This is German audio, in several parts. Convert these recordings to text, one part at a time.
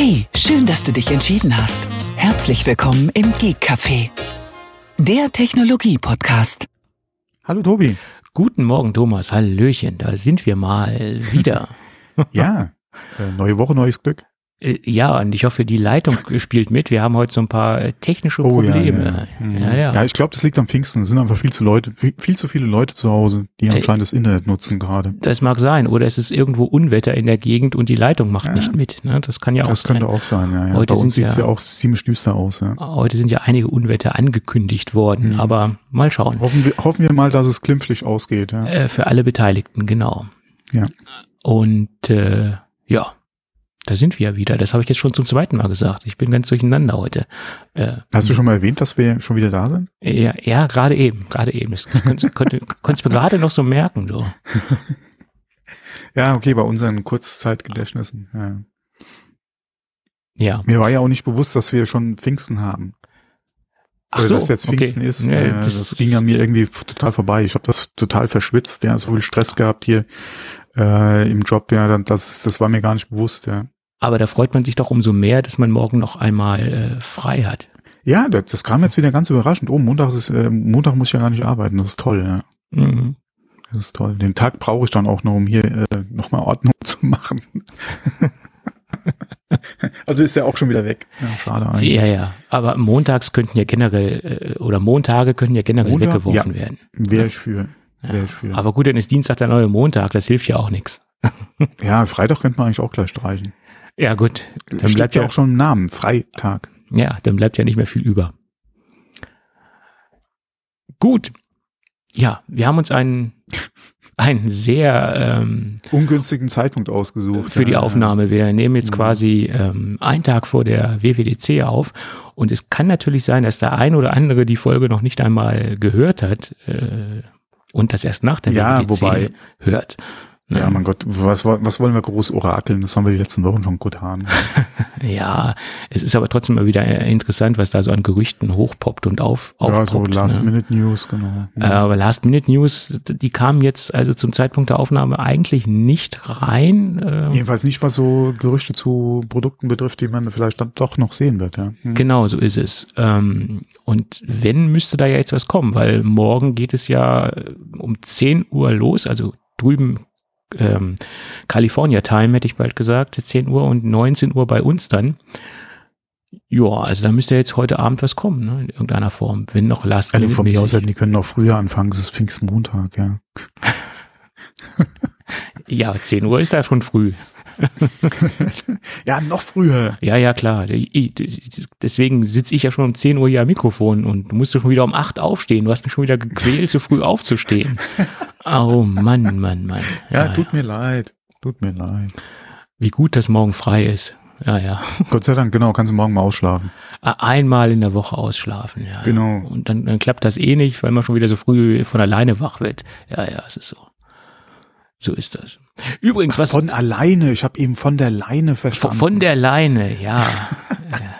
Hey, schön, dass du dich entschieden hast. Herzlich willkommen im Geek Café, der Technologie-Podcast. Hallo Tobi. Guten Morgen, Thomas. Hallöchen, da sind wir mal wieder. Ja, äh, neue Woche, neues Glück. Äh, Ja, und ich hoffe, die Leitung spielt mit. Wir haben heute so ein paar äh, technische Oh, ja, Probleme. ja. Mhm. ja, ja. ja ich glaube, das liegt am Pfingsten. Es sind einfach viel zu Leute, viel, zu viele Leute zu Hause, die Ey. anscheinend das Internet nutzen gerade. Das mag sein. Oder es ist irgendwo Unwetter in der Gegend und die Leitung macht nicht mit. Ne? Das kann ja auch Das sein. könnte auch sein, ja. ja. Heute Bei uns sind sieht's ja- ja auch ziemlich düster aus, ja. Heute sind ja einige Unwetter angekündigt worden, Mhm. aber mal schauen. Hoffen wir, hoffen wir mal, dass es glimpflich ausgeht, ja. Äh, für alle Beteiligten, genau. Ja. Und äh, ja, da sind wir ja wieder. Das habe ich jetzt schon zum zweiten Mal gesagt. Ich bin ganz durcheinander heute. Äh, Hast du schon mal erwähnt, dass wir schon wieder da sind? Ja, ja gerade eben, gerade eben. Das konntest, konnte, konntest mir gerade noch so merken, du. Ja, okay, bei unseren Kurzzeitgedächtnissen. Ja. Ja. Mir war ja auch nicht bewusst, dass wir schon Pfingsten haben. Ach Oder so, dass jetzt okay. Pfingsten ist. Nee, Ja, das, ging an mir irgendwie total vorbei. Ich habe das total verschwitzt, ja, so viel Stress gehabt hier äh, im Job, ja, dann, das, das war mir gar nicht bewusst, ja. Aber da freut man sich doch umso mehr, dass man morgen noch einmal äh, frei hat. Ja, das, das kam jetzt wieder ganz überraschend. Oh, Montag ist äh, Montag muss ich ja gar nicht arbeiten. Das ist toll, ja. Mhm. Das ist toll. Den Tag brauche ich dann auch noch, um hier äh, nochmal Ordnung zu machen. also ist der auch schon wieder weg. Ja, schade eigentlich. Ja, ja. Aber montags könnten ja generell, äh, oder Montage könnten ja generell Montag? weggeworfen Ja. werden. Wäre ich für. Ja. Wäre ich für. Aber gut, dann ist Dienstag der neue Montag, das hilft ja auch nichts. ja, Freitag könnte man eigentlich auch gleich streichen. Ja, gut. Dann steht bleibt ja auch schon im Namen. Freitag. ja, dann bleibt ja nicht mehr viel über. Gut. Ja, wir haben uns einen, einen sehr ähm, Ungünstigen Zeitpunkt ausgesucht. für die ja, Aufnahme. Wir nehmen jetzt Mhm. quasi ähm, einen Tag vor der WWDC auf und es kann natürlich sein, dass der ein oder andere die Folge noch nicht einmal gehört hat äh, und das erst nach der Ja, WWDC wobei- hört. Ja, ja mein Gott, was, was wollen wir groß orakeln? Das haben wir die letzten Wochen schon gut haben. Ja, es ist aber trotzdem mal wieder äh, interessant, was da so an Gerüchten hochpoppt und auf, ja, so aufpoppt. ne? Last-Minute-News, genau. Äh, aber Last-Minute-News, die kamen jetzt also zum Zeitpunkt der Aufnahme eigentlich nicht rein. Äh, Jedenfalls nicht, was so Gerüchte zu Produkten betrifft, die man vielleicht dann doch noch sehen wird, ja. Hm. Genau, so ist es. Ähm, und wenn, müsste da ja jetzt was kommen, weil morgen geht es ja äh, um 10 Uhr los, also drüben ähm, California Time, hätte ich bald gesagt, 10 Uhr und 19 Uhr bei uns dann. Ja, also da müsste jetzt heute Abend was kommen, ne, in irgendeiner Form, wenn noch Last Alle Minute von mir aus hätten, die können noch früher anfangen, es ist Pfingstmontag, ja. Ja, 10 Uhr ist da schon früh. Ja, noch früher. Ja, ja, klar. Deswegen sitze ich ja schon um 10 Uhr hier am Mikrofon und musste schon wieder um 8 aufstehen. Du hast mich schon wieder gequält, so früh aufzustehen. Oh Mann, Mann, Mann. Ja, tut mir leid. Tut mir leid. Wie gut, dass morgen frei ist. Ja, ja. Gott sei Dank, genau, kannst du morgen mal ausschlafen. Einmal in der Woche ausschlafen, ja. Genau. Und dann, dann klappt das eh nicht, weil man schon wieder so früh von alleine wach wird. Ja, ja, es ist so. So ist das. Übrigens, was Von alleine, ich habe eben von der Leine verstanden. von der Leine, ja. Ja.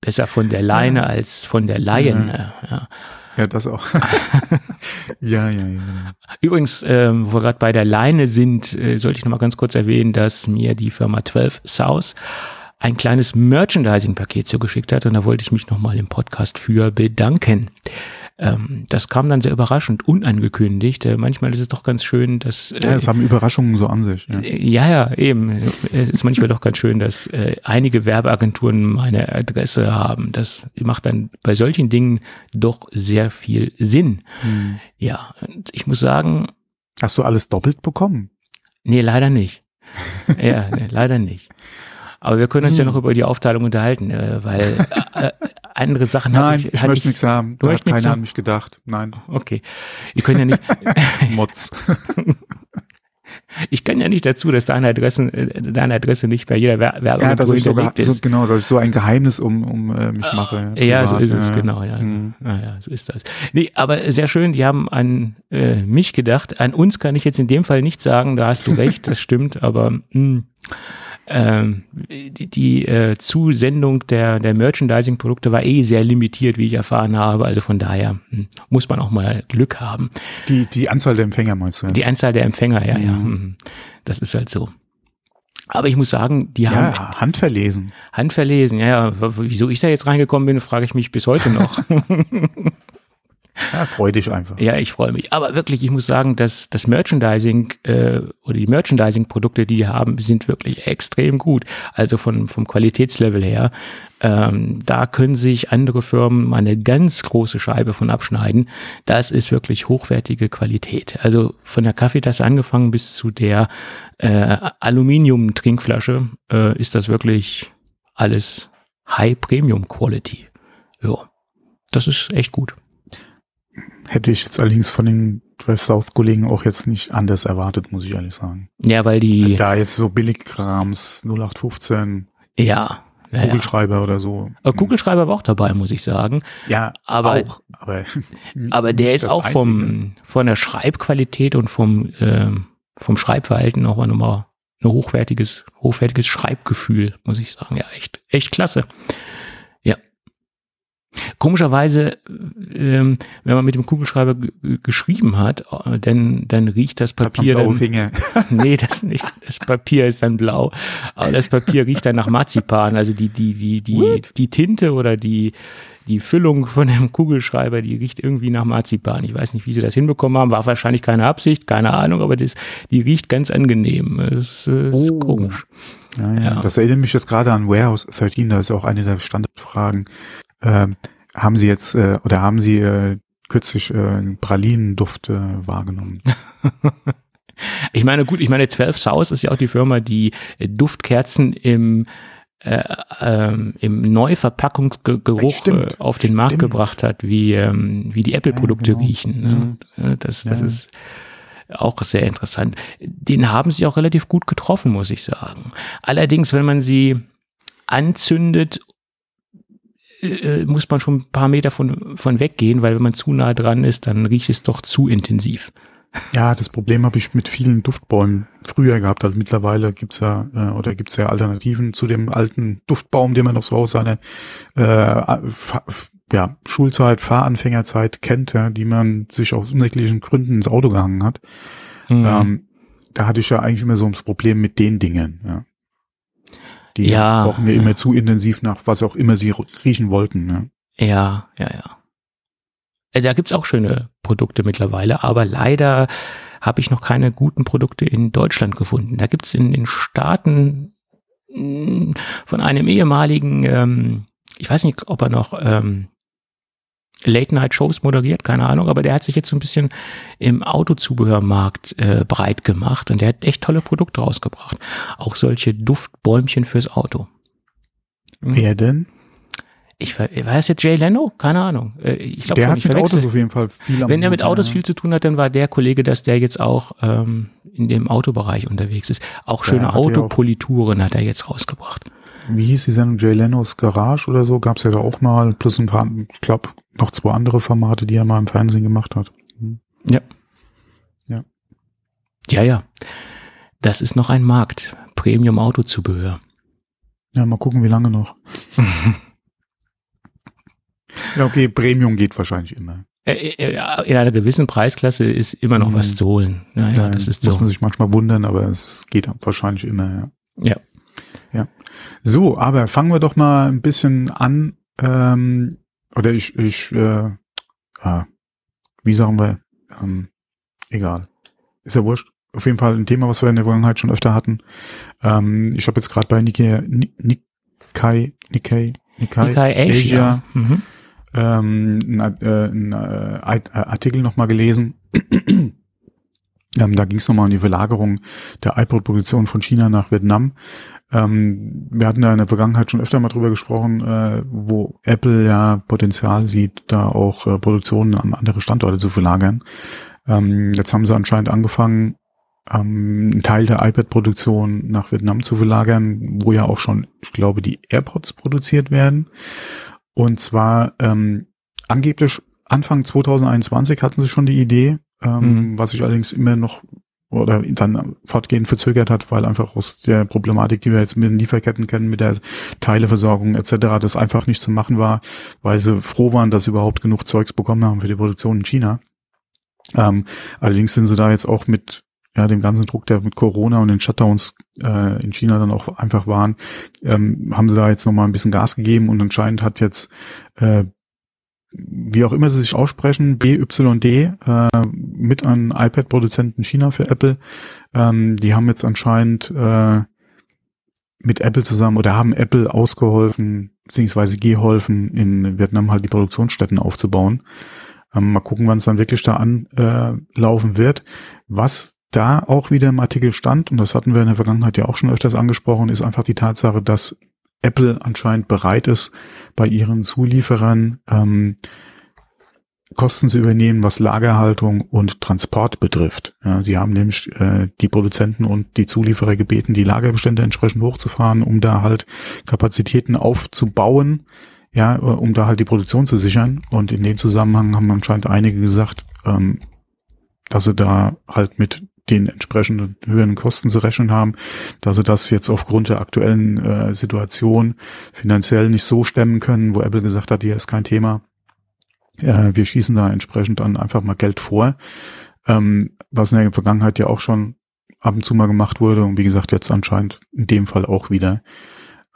Besser von der Leine als von der Laien. Ja. Ja, das auch. ja, ja, ja. Übrigens, ähm, wo wir gerade bei der Leine sind, äh, sollte ich noch mal ganz kurz erwähnen, dass mir die Firma 12 South ein kleines Merchandising-Paket zugeschickt hat und da wollte ich mich noch mal im Podcast für bedanken. Ähm, das kam dann sehr überraschend, unangekündigt. Äh, manchmal ist es doch ganz schön, dass äh, Ja, das haben Überraschungen so an sich. Ja. ja, ja, eben. Es ist manchmal doch ganz schön, dass äh, einige Werbeagenturen meine Adresse haben. Das macht dann bei solchen Dingen doch sehr viel Sinn. Hm. Ja, und ich muss sagen, Hast du alles doppelt bekommen? nee, leider nicht. ja, leider nicht. Aber wir können uns ja Hm. noch über die Aufteilung unterhalten, äh, weil äh, andere Sachen Nein, ich, ich, möchte nichts haben. Du Da hat keiner an mich gedacht. Nein, Okay. Wir können ja nicht, Motz. ich kann ja nicht dazu, dass deine Adresse, äh, deine Adresse nicht bei jeder Wer- ja, dass ich sogar, hinterlegt so, ist. genau, dass ich so ein Geheimnis um, um äh, mich mache. Ja, so ist es, genau, ja. Hm. Naja, so ist das. Nee, aber sehr schön, die haben an äh, mich gedacht. An uns kann ich jetzt in dem Fall nicht sagen, da hast du recht, das stimmt, aber mh, ähm, die, die äh, Zusendung der, der Merchandising-Produkte war eh sehr limitiert, wie ich erfahren habe. Also von daher mh, muss man auch mal Glück haben. Die, die Anzahl der Empfänger meinst du? Ja? Die Anzahl der Empfänger, ja, ja. Mhm. mhm. Das ist halt so. Aber ich muss sagen, die haben Ja, handverlesen. handverlesen. Ja, ja, wieso ich da jetzt reingekommen bin, frage ich mich bis heute noch. Ja, freu dich einfach. ja, ich freue mich. Aber wirklich, ich muss sagen, dass das Merchandising äh, oder die Merchandising-Produkte, die die haben, sind wirklich extrem gut. Also von vom Qualitätslevel her. Ähm, da können sich andere Firmen mal eine ganz große Scheibe von abschneiden. Das ist wirklich hochwertige Qualität. Also von der Kaffeetasse angefangen bis zu der äh, Aluminium-Trinkflasche äh, ist das wirklich alles High Premium Quality. Ja, das ist echt gut. Hätte ich jetzt allerdings von den Drive South Kollegen auch jetzt nicht anders erwartet, muss ich ehrlich sagen. Ja, weil die, Da jetzt so Billigkrams 0815 ja, ja, ja. Kugelschreiber oder so. Äh, Kugelschreiber war auch dabei, muss ich sagen. Ja, Aber- auch. Aber, Aber der ist auch Einzige. vom, von der Schreibqualität und vom, ähm, vom Schreibverhalten noch mal nochmal ein hochwertiges, hochwertiges Schreibgefühl, muss ich sagen. Ja, echt, echt klasse. Komischerweise, ähm, wenn man mit dem Kugelschreiber geschrieben hat, äh, dann, dann riecht das Papier blaue dann, Finger. Nee, das nicht. Das Papier ist dann blau. Aber das Papier riecht dann nach Marzipan. Also die, die, die, die, die Tinte oder die, die Füllung von dem Kugelschreiber, die riecht irgendwie nach Marzipan. Ich weiß nicht, wie sie das hinbekommen haben. War wahrscheinlich keine Absicht, keine Ahnung, aber das, die riecht ganz angenehm. Das ist Oh. komisch. Ja, ja. Ja. Das erinnert mich jetzt gerade an Warehouse 13, da ist auch eine der Standardfragen. Ähm, haben Sie jetzt äh, oder haben Sie äh, kürzlich äh, Pralinenduft äh, wahrgenommen? Ich meine, gut, ich meine, 12 South ist ja auch die Firma, die äh, Duftkerzen im äh, ähm, im Neuverpackungsgeruch äh, auf den Markt stimmt. gebracht hat, wie ähm, wie die Apple-Produkte Ja, genau. riechen. Ne? Äh, Das das Ja. ist auch sehr interessant. Den haben sie auch relativ gut getroffen, muss ich sagen. Allerdings, wenn man sie anzündet, äh, muss man schon ein paar Meter von, von weggehen, weil wenn man zu nah dran ist, dann riecht es doch zu intensiv. Ja, das Problem habe ich mit vielen Duftbäumen früher gehabt. Also mittlerweile gibt's ja äh, oder gibt's ja Alternativen zu dem alten Duftbaum, den man noch so aus seiner äh, ja, Schulzeit, Fahranfängerzeit kennt, ja, die man sich aus unterschiedlichen Gründen ins Auto gehangen hat. Mhm. Ähm, da hatte ich ja eigentlich immer so das Problem mit den Dingen, ja. Die Ja, brauchen mir ja. immer zu intensiv nach, was auch immer sie riechen wollten. Ne? Ja, ja, ja. Äh, Da gibt's auch schöne Produkte mittlerweile, aber leider habe ich noch keine guten Produkte in Deutschland gefunden. Da gibt's in den Staaten mh, von einem ehemaligen, ähm, ich weiß nicht, ob er noch ähm, Late-Night-Shows moderiert, keine Ahnung, aber der hat sich jetzt so ein bisschen im Autozubehörmarkt äh, breit gemacht und der hat echt tolle Produkte rausgebracht. Auch solche Duftbäumchen fürs Auto. Mhm. Wer denn? Ich war das jetzt Jay Leno? Keine Ahnung. Äh, Ich glaube Der schon, hat mit. Autos auf jeden Fall viel Wenn er mit Autos ja. viel zu tun hat, dann war der Kollege, dass der jetzt auch ähm, in dem Autobereich unterwegs ist. Auch schöne ja Autopolituren hat er jetzt rausgebracht. Wie hieß die Sendung Jay Lenos Garage oder so? Gab's ja da auch mal, plus ein paar, ich glaube, noch zwei andere Formate, die er mal im Fernsehen gemacht hat. Hm. Ja. Ja. Ja, ja. Das ist noch ein Markt. Premium-Autozubehör. Ja, mal gucken, wie lange noch. ja, okay, Premium geht wahrscheinlich immer. Äh, äh, In einer gewissen Preisklasse ist immer noch Mhm. was zu holen. Naja, Da das ist muss so. man sich manchmal wundern, aber es geht wahrscheinlich immer, ja. Ja. Ja. So, aber fangen wir doch mal ein bisschen an, ähm, oder ich, ich, äh, ah, wie sagen wir, ähm, egal. Ist ja wurscht. Auf jeden Fall ein Thema, was wir in der Vergangenheit schon öfter hatten. Ähm, ich habe jetzt gerade bei Nikkei, Ni- Nikkei, Nikkei, Nikkei, Nikkei Asia. Mhm. ähm, ein, äh, ein äh, äh, Artikel nochmal gelesen. Ähm, da ging es nochmal um die Verlagerung der iPod-Produktion von China nach Vietnam. Ähm, wir hatten da in der Vergangenheit schon öfter mal drüber gesprochen, äh, wo Apple ja Potenzial sieht, da auch äh, Produktionen an andere Standorte zu verlagern. Ähm, jetzt haben sie anscheinend angefangen, ähm, einen Teil der iPad-Produktion nach Vietnam zu verlagern, wo ja auch schon, ich glaube, die AirPods produziert werden. Und zwar ähm, angeblich Anfang 2021 hatten sie schon die Idee, ähm, Mhm. was sich allerdings immer noch oder dann fortgehend verzögert hat, weil einfach aus der Problematik, die wir jetzt mit den Lieferketten kennen, mit der Teileversorgung etc., das einfach nicht zu machen war, weil sie froh waren, dass sie überhaupt genug Zeugs bekommen haben für die Produktion in China. Ähm, allerdings sind sie da jetzt auch mit ja, dem ganzen Druck, der mit Corona und den Shutdowns äh, in China dann auch einfach waren, ähm, haben sie da jetzt nochmal ein bisschen Gas gegeben und anscheinend hat jetzt äh, wie auch immer sie sich aussprechen, BYD, äh, mit einem iPad-Produzenten China für Apple. Ähm, die haben jetzt anscheinend äh, mit Apple zusammen oder haben Apple ausgeholfen, beziehungsweise geholfen, in Vietnam halt die Produktionsstätten aufzubauen. Ähm, mal gucken, wann es dann wirklich da anlaufen äh, wird. Was da auch wieder im Artikel stand, und das hatten wir in der Vergangenheit ja auch schon öfters angesprochen, ist einfach die Tatsache, dass Apple anscheinend bereit ist, bei ihren Zulieferern ähm, Kosten zu übernehmen, was Lagerhaltung und Transport betrifft. Ja, sie haben nämlich äh, die Produzenten und die Zulieferer gebeten, die Lagerbestände entsprechend hochzufahren, um da halt Kapazitäten aufzubauen, ja, um da halt die Produktion zu sichern. Und in dem Zusammenhang haben anscheinend einige gesagt, ähm, dass sie da halt mit den entsprechenden höheren Kosten zu rechnen haben, dass sie das jetzt aufgrund der aktuellen äh, Situation finanziell nicht so stemmen können, wo Apple gesagt hat, hier ist kein Thema. Äh, wir schießen da entsprechend dann einfach mal Geld vor, ähm, was in der Vergangenheit ja auch schon ab und zu mal gemacht wurde und wie gesagt jetzt anscheinend in dem Fall auch wieder.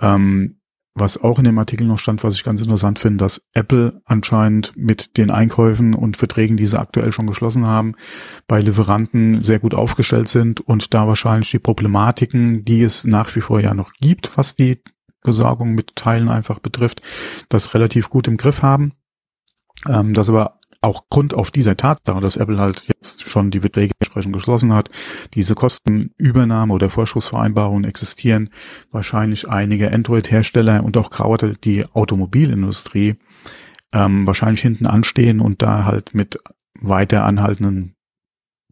Ähm, was auch in dem Artikel noch stand, was ich ganz interessant finde, dass Apple anscheinend mit den Einkäufen und Verträgen, die sie aktuell schon geschlossen haben, bei Lieferanten sehr gut aufgestellt sind und da wahrscheinlich die Problematiken, die es nach wie vor ja noch gibt, was die Besorgung mit Teilen einfach betrifft, das relativ gut im Griff haben. Ähm, das aber auch Grund auf dieser Tatsache, dass Apple halt jetzt schon die Verträge entsprechend geschlossen hat, diese Kostenübernahme oder Vorschussvereinbarungen existieren, wahrscheinlich einige Android-Hersteller und auch gerade die Automobilindustrie ähm, wahrscheinlich hinten anstehen und da halt mit weiter anhaltenden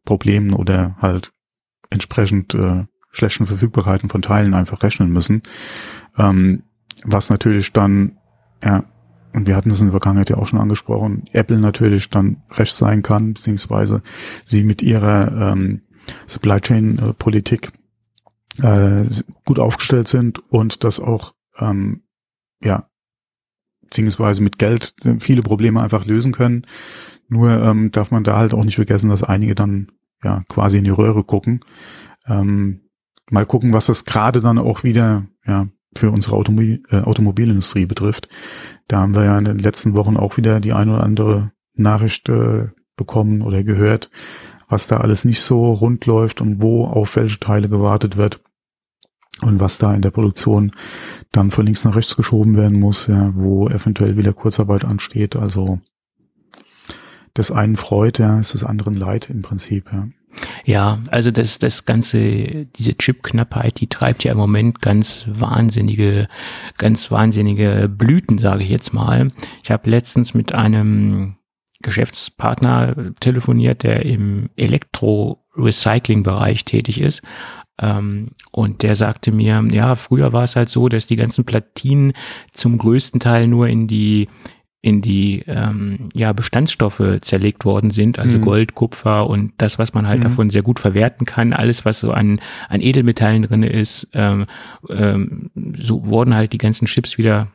Problemen oder halt entsprechend äh, schlechten Verfügbarkeiten von Teilen einfach rechnen müssen. Ähm, was natürlich dann ja, und wir hatten das in der Vergangenheit ja auch schon angesprochen, Apple natürlich dann recht sein kann, beziehungsweise sie mit ihrer ähm, Supply Chain äh, Politik äh, gut aufgestellt sind und das auch ähm, ja beziehungsweise mit Geld äh, viele Probleme einfach lösen können. Nur ähm, darf man da halt auch nicht vergessen, dass einige dann ja quasi in die Röhre gucken. Ähm, mal gucken, was das gerade dann auch wieder ja für unsere Automobil, äh, Automobilindustrie betrifft. Da haben wir ja in den letzten Wochen auch wieder die ein oder andere Nachricht äh, bekommen oder gehört, was da alles nicht so rund läuft und wo auf welche Teile gewartet wird und was da in der Produktion dann von links nach rechts geschoben werden muss, ja, wo eventuell wieder Kurzarbeit ansteht. Also das einen freut, ja, ist des anderen leid im Prinzip, ja. Ja, also das, das ganze, diese Chip-Knappheit, die treibt ja im Moment ganz wahnsinnige, ganz wahnsinnige Blüten, sage ich jetzt mal. Ich habe letztens mit einem Geschäftspartner telefoniert, der im Elektro-Recycling-Bereich tätig ist. Ähm, und der sagte mir, ja, früher war es halt so, dass die ganzen Platinen zum größten Teil nur in die in die ähm, ja, Bestandsstoffe zerlegt worden sind, also mhm. Gold, Kupfer und das, was man halt mhm. davon sehr gut verwerten kann, alles, was so an, an Edelmetallen drinne ist, ähm, ähm, so wurden halt die ganzen Chips wieder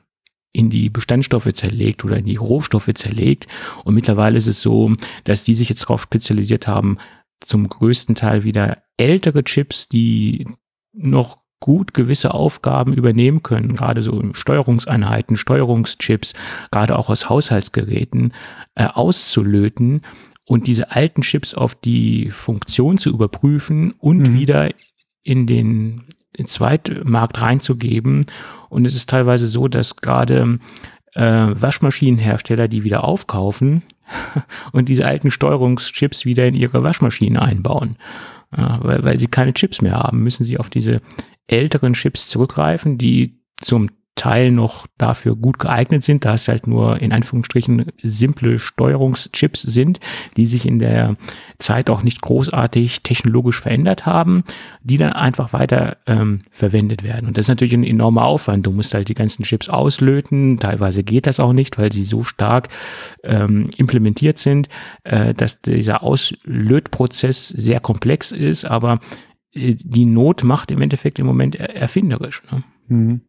in die Bestandstoffe zerlegt oder in die Rohstoffe zerlegt. Und mittlerweile ist es so, dass die sich jetzt darauf spezialisiert haben, zum größten Teil wieder ältere Chips, die noch gut gewisse Aufgaben übernehmen können, gerade so Steuerungseinheiten, Steuerungschips, gerade auch aus Haushaltsgeräten, äh, auszulöten und diese alten Chips auf die Funktion zu überprüfen und mhm. wieder in den Zweitmarkt reinzugeben. Und es ist teilweise so, dass gerade äh, Waschmaschinenhersteller die wieder aufkaufen und diese alten Steuerungschips wieder in ihre Waschmaschinen einbauen. Ja, weil, weil sie keine Chips mehr haben, müssen sie auf diese älteren Chips zurückgreifen, die zum Teil noch dafür gut geeignet sind, da es halt nur in Anführungsstrichen simple Steuerungschips sind, die sich in der Zeit auch nicht großartig technologisch verändert haben, die dann einfach weiter ähm, verwendet werden. Und das ist natürlich ein enormer Aufwand. Du musst halt die ganzen Chips auslöten. Teilweise geht das auch nicht, weil sie so stark ähm, implementiert sind, äh, dass dieser Auslötprozess sehr komplex ist, aber die Not macht im Endeffekt im Moment erfinderisch. Ne? Mhm.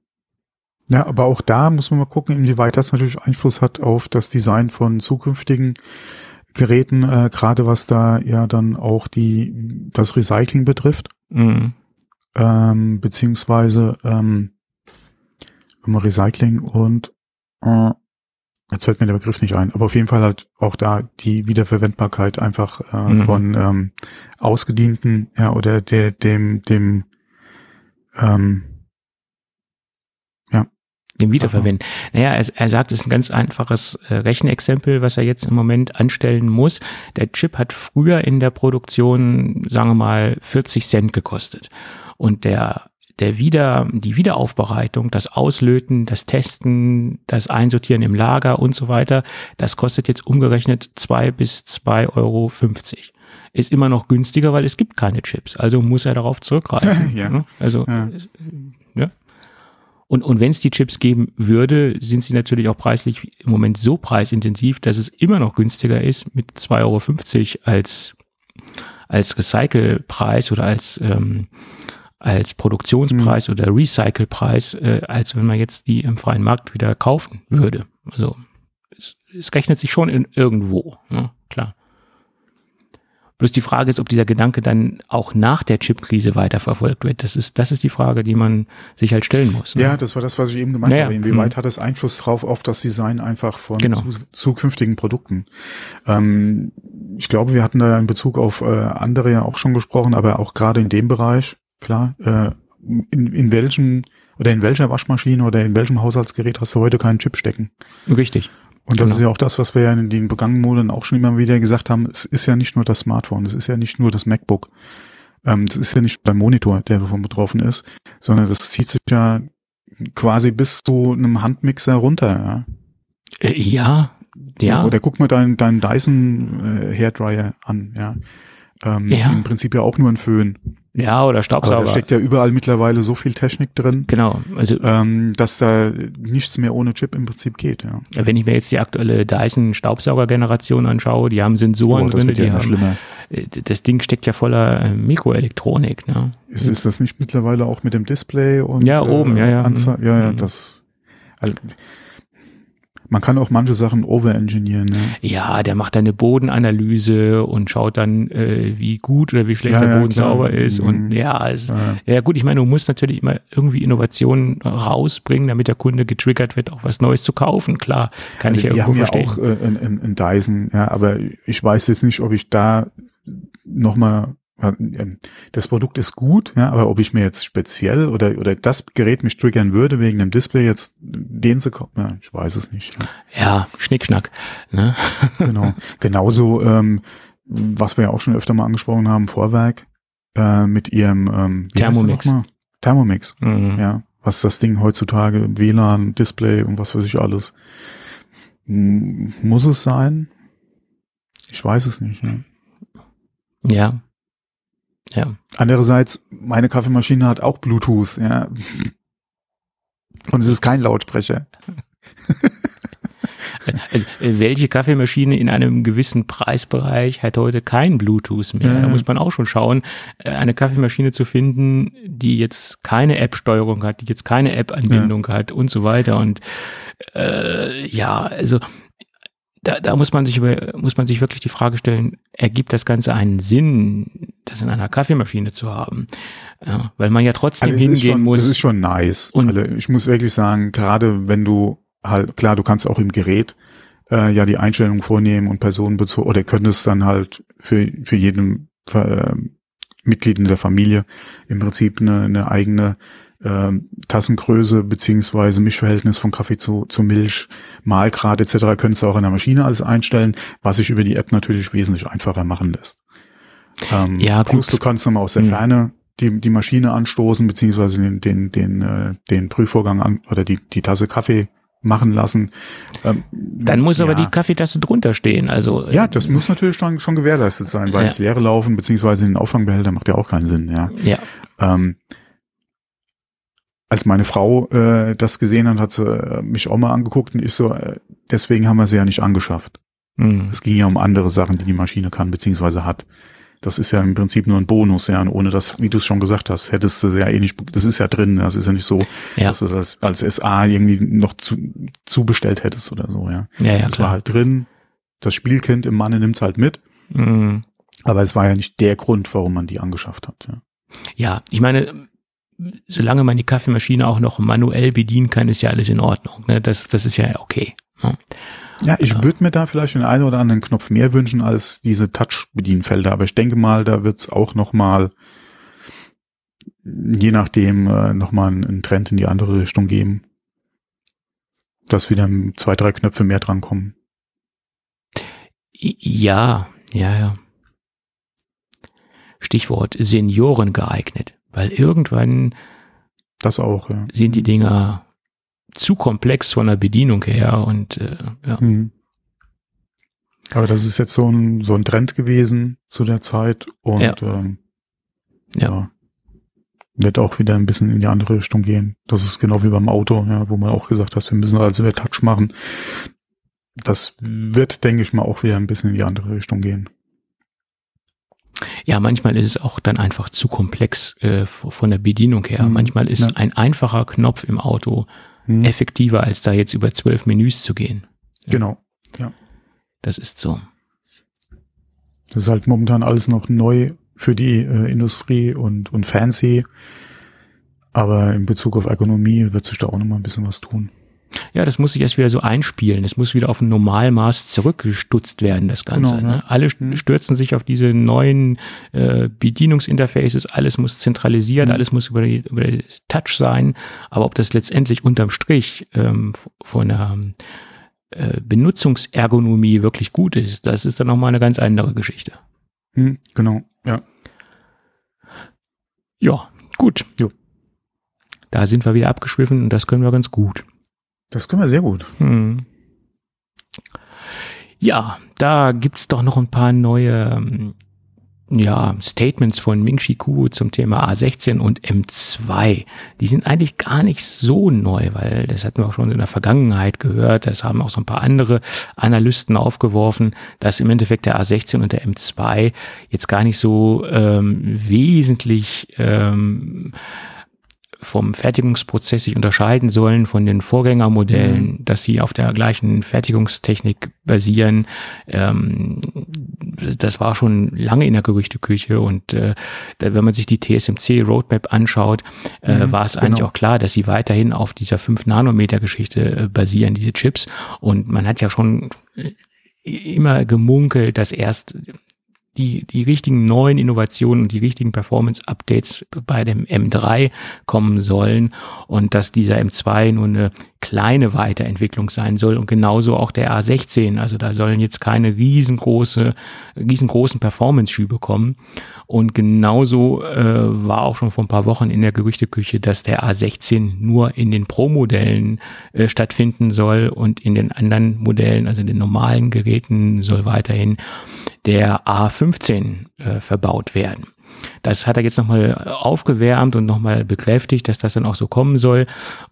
Ja, aber auch da muss man mal gucken, inwieweit das natürlich Einfluss hat auf das Design von zukünftigen Geräten, äh, gerade was da ja dann auch die das Recycling betrifft, Mhm. ähm, beziehungsweise ähm, Recycling und äh, jetzt fällt mir der Begriff nicht ein, aber auf jeden Fall halt auch da die Wiederverwendbarkeit einfach äh, Mhm. von ähm, ausgedienten, ja, oder der dem dem ähm, Den Wiederverwenden. Naja, er, er sagt, es ist ein ganz einfaches äh, Rechenexempel, was er jetzt im Moment anstellen muss. Der Chip hat früher in der Produktion, sagen wir mal, 40 Cent gekostet. Und der der Wieder, die Wiederaufbereitung, das Auslöten, das Testen, das Einsortieren im Lager und so weiter, das kostet jetzt umgerechnet zwei bis zwei Euro. fünfzig. Ist immer noch günstiger, weil es gibt keine Chips. Also muss er darauf zurückgreifen. Ja. ne? Also, Ja. ja. Und, und wenn es die Chips geben würde, sind sie natürlich auch preislich im Moment so preisintensiv, dass es immer noch günstiger ist mit 2,50 Euro als, als Recycle-Preis oder als, ähm, als Produktionspreis oder Recycle-Preis, äh, als wenn man jetzt die im freien Markt wieder kaufen würde. Also es, es rechnet sich schon in irgendwo, ne? klar. Bloß die Frage ist, ob dieser Gedanke dann auch nach der Chip-Krise weiterverfolgt wird. Das ist, das ist die Frage, die man sich halt stellen muss. ne? Ja, das war das, was ich eben gemeint Naja, habe. Inwieweit hm. hat es Einfluss drauf auf das Design einfach von Genau. zu, zukünftigen Produkten? Ähm, ich glaube, wir hatten da in Bezug auf äh, andere ja auch schon gesprochen, aber auch gerade in dem Bereich, klar, äh, in, in welchem oder in welcher Waschmaschine oder in welchem Haushaltsgerät hast du heute keinen Chip stecken? Richtig. Und das Genau. ist ja auch das, was wir ja in den begangenen Monaten auch schon immer wieder gesagt haben. Es ist ja nicht nur das Smartphone, es ist ja nicht nur das MacBook. Ähm, das ist ja nicht der Monitor, der davon betroffen ist, sondern das zieht sich ja quasi bis zu einem Handmixer runter. Ja. Äh, ja, ja. Oder guck mal deinen deinen Dyson äh, Hairdryer an. Ja. Ähm, Ja. Im Prinzip ja auch nur ein Föhn. Ja, oder Aber Staubsauger. da steckt ja überall mittlerweile so viel Technik drin, genau. Also ähm, dass da nichts mehr ohne Chip im Prinzip geht. Ja. wenn ich mir jetzt die aktuelle Dyson Staubsaugergeneration anschaue, die haben Sensoren das drin, ja die immer haben, schlimmer. äh, das Ding steckt ja voller äh, Mikroelektronik. Ne? Ist, ist das nicht mittlerweile auch mit dem Display und Ja, oben, ja, ja. Anzahl, ja, ja, Mhm. das. Also, man kann auch manche Sachen overengineeren. Ne? Ja, der macht dann eine Bodenanalyse und schaut dann, äh, wie gut oder wie schlecht Ja, der ja, Boden klar. sauber ist. Mhm. Und ja, es, Ja. ja gut, ich meine, du musst natürlich immer irgendwie Innovationen rausbringen, damit der Kunde getriggert wird, auch was Neues zu kaufen. Klar, kann ich ja Also, irgendwo haben ja verstehen. auch äh, in, in, in Dyson, ja, aber ich weiß jetzt nicht, ob ich da nochmal das Produkt ist gut, ja, aber ob ich mir jetzt speziell oder oder das Gerät mich triggern würde wegen dem Display jetzt den zu kaufen, ja, ich weiß es nicht. Ja. ja, Schnickschnack. Ne? Genau. Genauso, ähm, was wir ja auch schon öfter mal angesprochen haben, Vorwerk äh, mit ihrem ähm, Thermomix. Thermomix, Mhm. ja. Was das Ding heutzutage, WLAN, Display und was weiß ich alles. M- Muss es sein? Ich weiß es nicht. Ja. Ja. Ja. Andererseits, meine Kaffeemaschine hat auch Bluetooth, ja. Und es ist kein Lautsprecher. Also, äh, welche Kaffeemaschine in einem gewissen Preisbereich hat heute kein Bluetooth mehr? Ja. Da muss man auch schon schauen, äh, eine Kaffeemaschine zu finden, die jetzt keine App-Steuerung hat, die jetzt keine App-Anbindung hat und so weiter. Und äh, ja, also da, da muss man sich über, muss man sich wirklich die Frage stellen, ergibt das Ganze einen Sinn, das in einer Kaffeemaschine zu haben? Ja, weil man ja trotzdem Also hingehen schon, muss. Das ist schon nice. Und- also ich muss wirklich sagen, gerade wenn du halt, klar, du kannst auch im Gerät äh, ja die Einstellung vornehmen und personenbezogen oder könntest dann halt für, für jeden äh, Mitglied in der Familie im Prinzip eine, eine eigene ähm, Tassengröße beziehungsweise Mischverhältnis von Kaffee zu, zu Milch, Mahlgrad etc. könntest du auch in der Maschine alles einstellen, was sich über die App natürlich wesentlich einfacher machen lässt. Ähm, Ja, plus gut. du kannst dann mal aus der Hm. Ferne die, die Maschine anstoßen, beziehungsweise den, den, den, äh, den Prüfvorgang an oder die, die Tasse Kaffee machen lassen. Ähm, Dann muss aber ja. die Kaffeetasse drunter stehen. Also äh, Ja, das muss natürlich schon, schon gewährleistet sein, weil Ja. ins Leere laufen, beziehungsweise in den Auffangbehälter macht ja auch keinen Sinn, ja. ja. Ähm, als meine Frau äh, das gesehen hat, hat sie äh, mich auch mal angeguckt und ich so, äh, deswegen haben wir sie ja nicht angeschafft. Hm. Es ging ja um andere Sachen, die die Maschine kann, beziehungsweise hat. Das ist ja im Prinzip nur ein Bonus, ja. Und ohne das, wie du es schon gesagt hast, hättest du ja eh nicht, das ist ja drin, das ist ja nicht so, Ja. dass du das als SA irgendwie noch zu, zubestellt hättest oder so, ja. Ja, ja, das klar. war halt drin. das Spielkind im Manne nimmt's halt mit. Mhm. Aber es war ja nicht der Grund, warum man die angeschafft hat. Ja. Ja, ich meine, solange man die Kaffeemaschine auch noch manuell bedienen kann, ist ja alles in Ordnung. Ne? Das, das ist ja okay. Ne? Ja, ich würde mir da vielleicht den einen oder anderen Knopf mehr wünschen als diese Touch-Bedienfelder, aber ich denke mal, da wird's auch noch mal je nachdem äh, noch mal einen, Trend in die andere Richtung geben, dass wieder zwei, drei Knöpfe mehr drankommen. Ja, ja, ja. Stichwort Senioren geeignet, weil irgendwann Das auch, ja. sind die Dinger zu komplex von der Bedienung her und äh, ja. Mhm. Aber das ist jetzt so ein, so ein Trend gewesen zu der Zeit und Ja. ähm, Ja. ja. Wird auch wieder ein bisschen in die andere Richtung gehen. Das ist genau wie beim Auto, ja, wo man auch gesagt hat, wir müssen also wieder Touch machen. Das wird, denke ich mal, auch wieder ein bisschen in die andere Richtung gehen. Ja, manchmal ist es auch dann einfach zu komplex äh, von der Bedienung her. Mhm. Manchmal ist Ja. ein einfacher Knopf im Auto Hm. effektiver, als da jetzt über zwölf Menüs zu gehen. Genau. Das ist so. Das ist halt momentan alles noch neu für die äh, Industrie und, und fancy. Aber in Bezug auf Ergonomie wird sich da auch noch mal ein bisschen was tun. Ja, das muss sich erst wieder so einspielen. Es muss wieder auf ein Normalmaß zurückgestutzt werden, das Ganze. Genau, ne? Alle Mhm. stürzen sich auf diese neuen äh, Bedienungsinterfaces. Alles muss zentralisiert, Mhm. alles muss über, die, über die Touch sein. Aber ob das letztendlich unterm Strich ähm, von der äh, Benutzungsergonomie wirklich gut ist, das ist dann nochmal eine ganz andere Geschichte. Hm, genau, ja. Ja, gut. Jo. Da sind wir wieder abgeschwiffen und das können wir ganz gut. Das können wir sehr gut. Hm. Ja, da gibt's doch noch ein paar neue ähm, ja, Statements von Ming-Chi Kuo zum Thema A16 und M2. Die sind eigentlich gar nicht so neu, weil das hatten wir auch schon in der Vergangenheit gehört. Das haben auch so ein paar andere Analysten aufgeworfen, dass im Endeffekt der A16 und der M2 jetzt gar nicht so ähm, wesentlich ähm, vom Fertigungsprozess sich unterscheiden sollen von den Vorgängermodellen, dass sie auf der gleichen Fertigungstechnik basieren. Ähm, das war schon lange in der Gerüchteküche und äh, wenn man sich die TSMC Roadmap anschaut, äh, Mhm, war es eigentlich genau. auch klar, dass sie weiterhin auf dieser 5 Nanometer Geschichte äh, basieren, diese Chips. Und man hat ja schon äh, immer gemunkelt, dass erst die, die richtigen neuen Innovationen und die richtigen Performance-Updates bei dem M3 kommen sollen und dass dieser M2 nur eine kleine Weiterentwicklung sein soll und genauso auch der A16. Also da sollen jetzt keine riesengroße, riesengroßen Performance-Schübe kommen. Und genauso äh, war auch schon vor ein paar Wochen in der Gerüchteküche, dass der A16 nur in den Pro-Modellen äh, stattfinden soll und in den anderen Modellen, also in den normalen Geräten, soll weiterhin der A15 äh, verbaut werden. Das hat er jetzt nochmal aufgewärmt und nochmal bekräftigt, dass das dann auch so kommen soll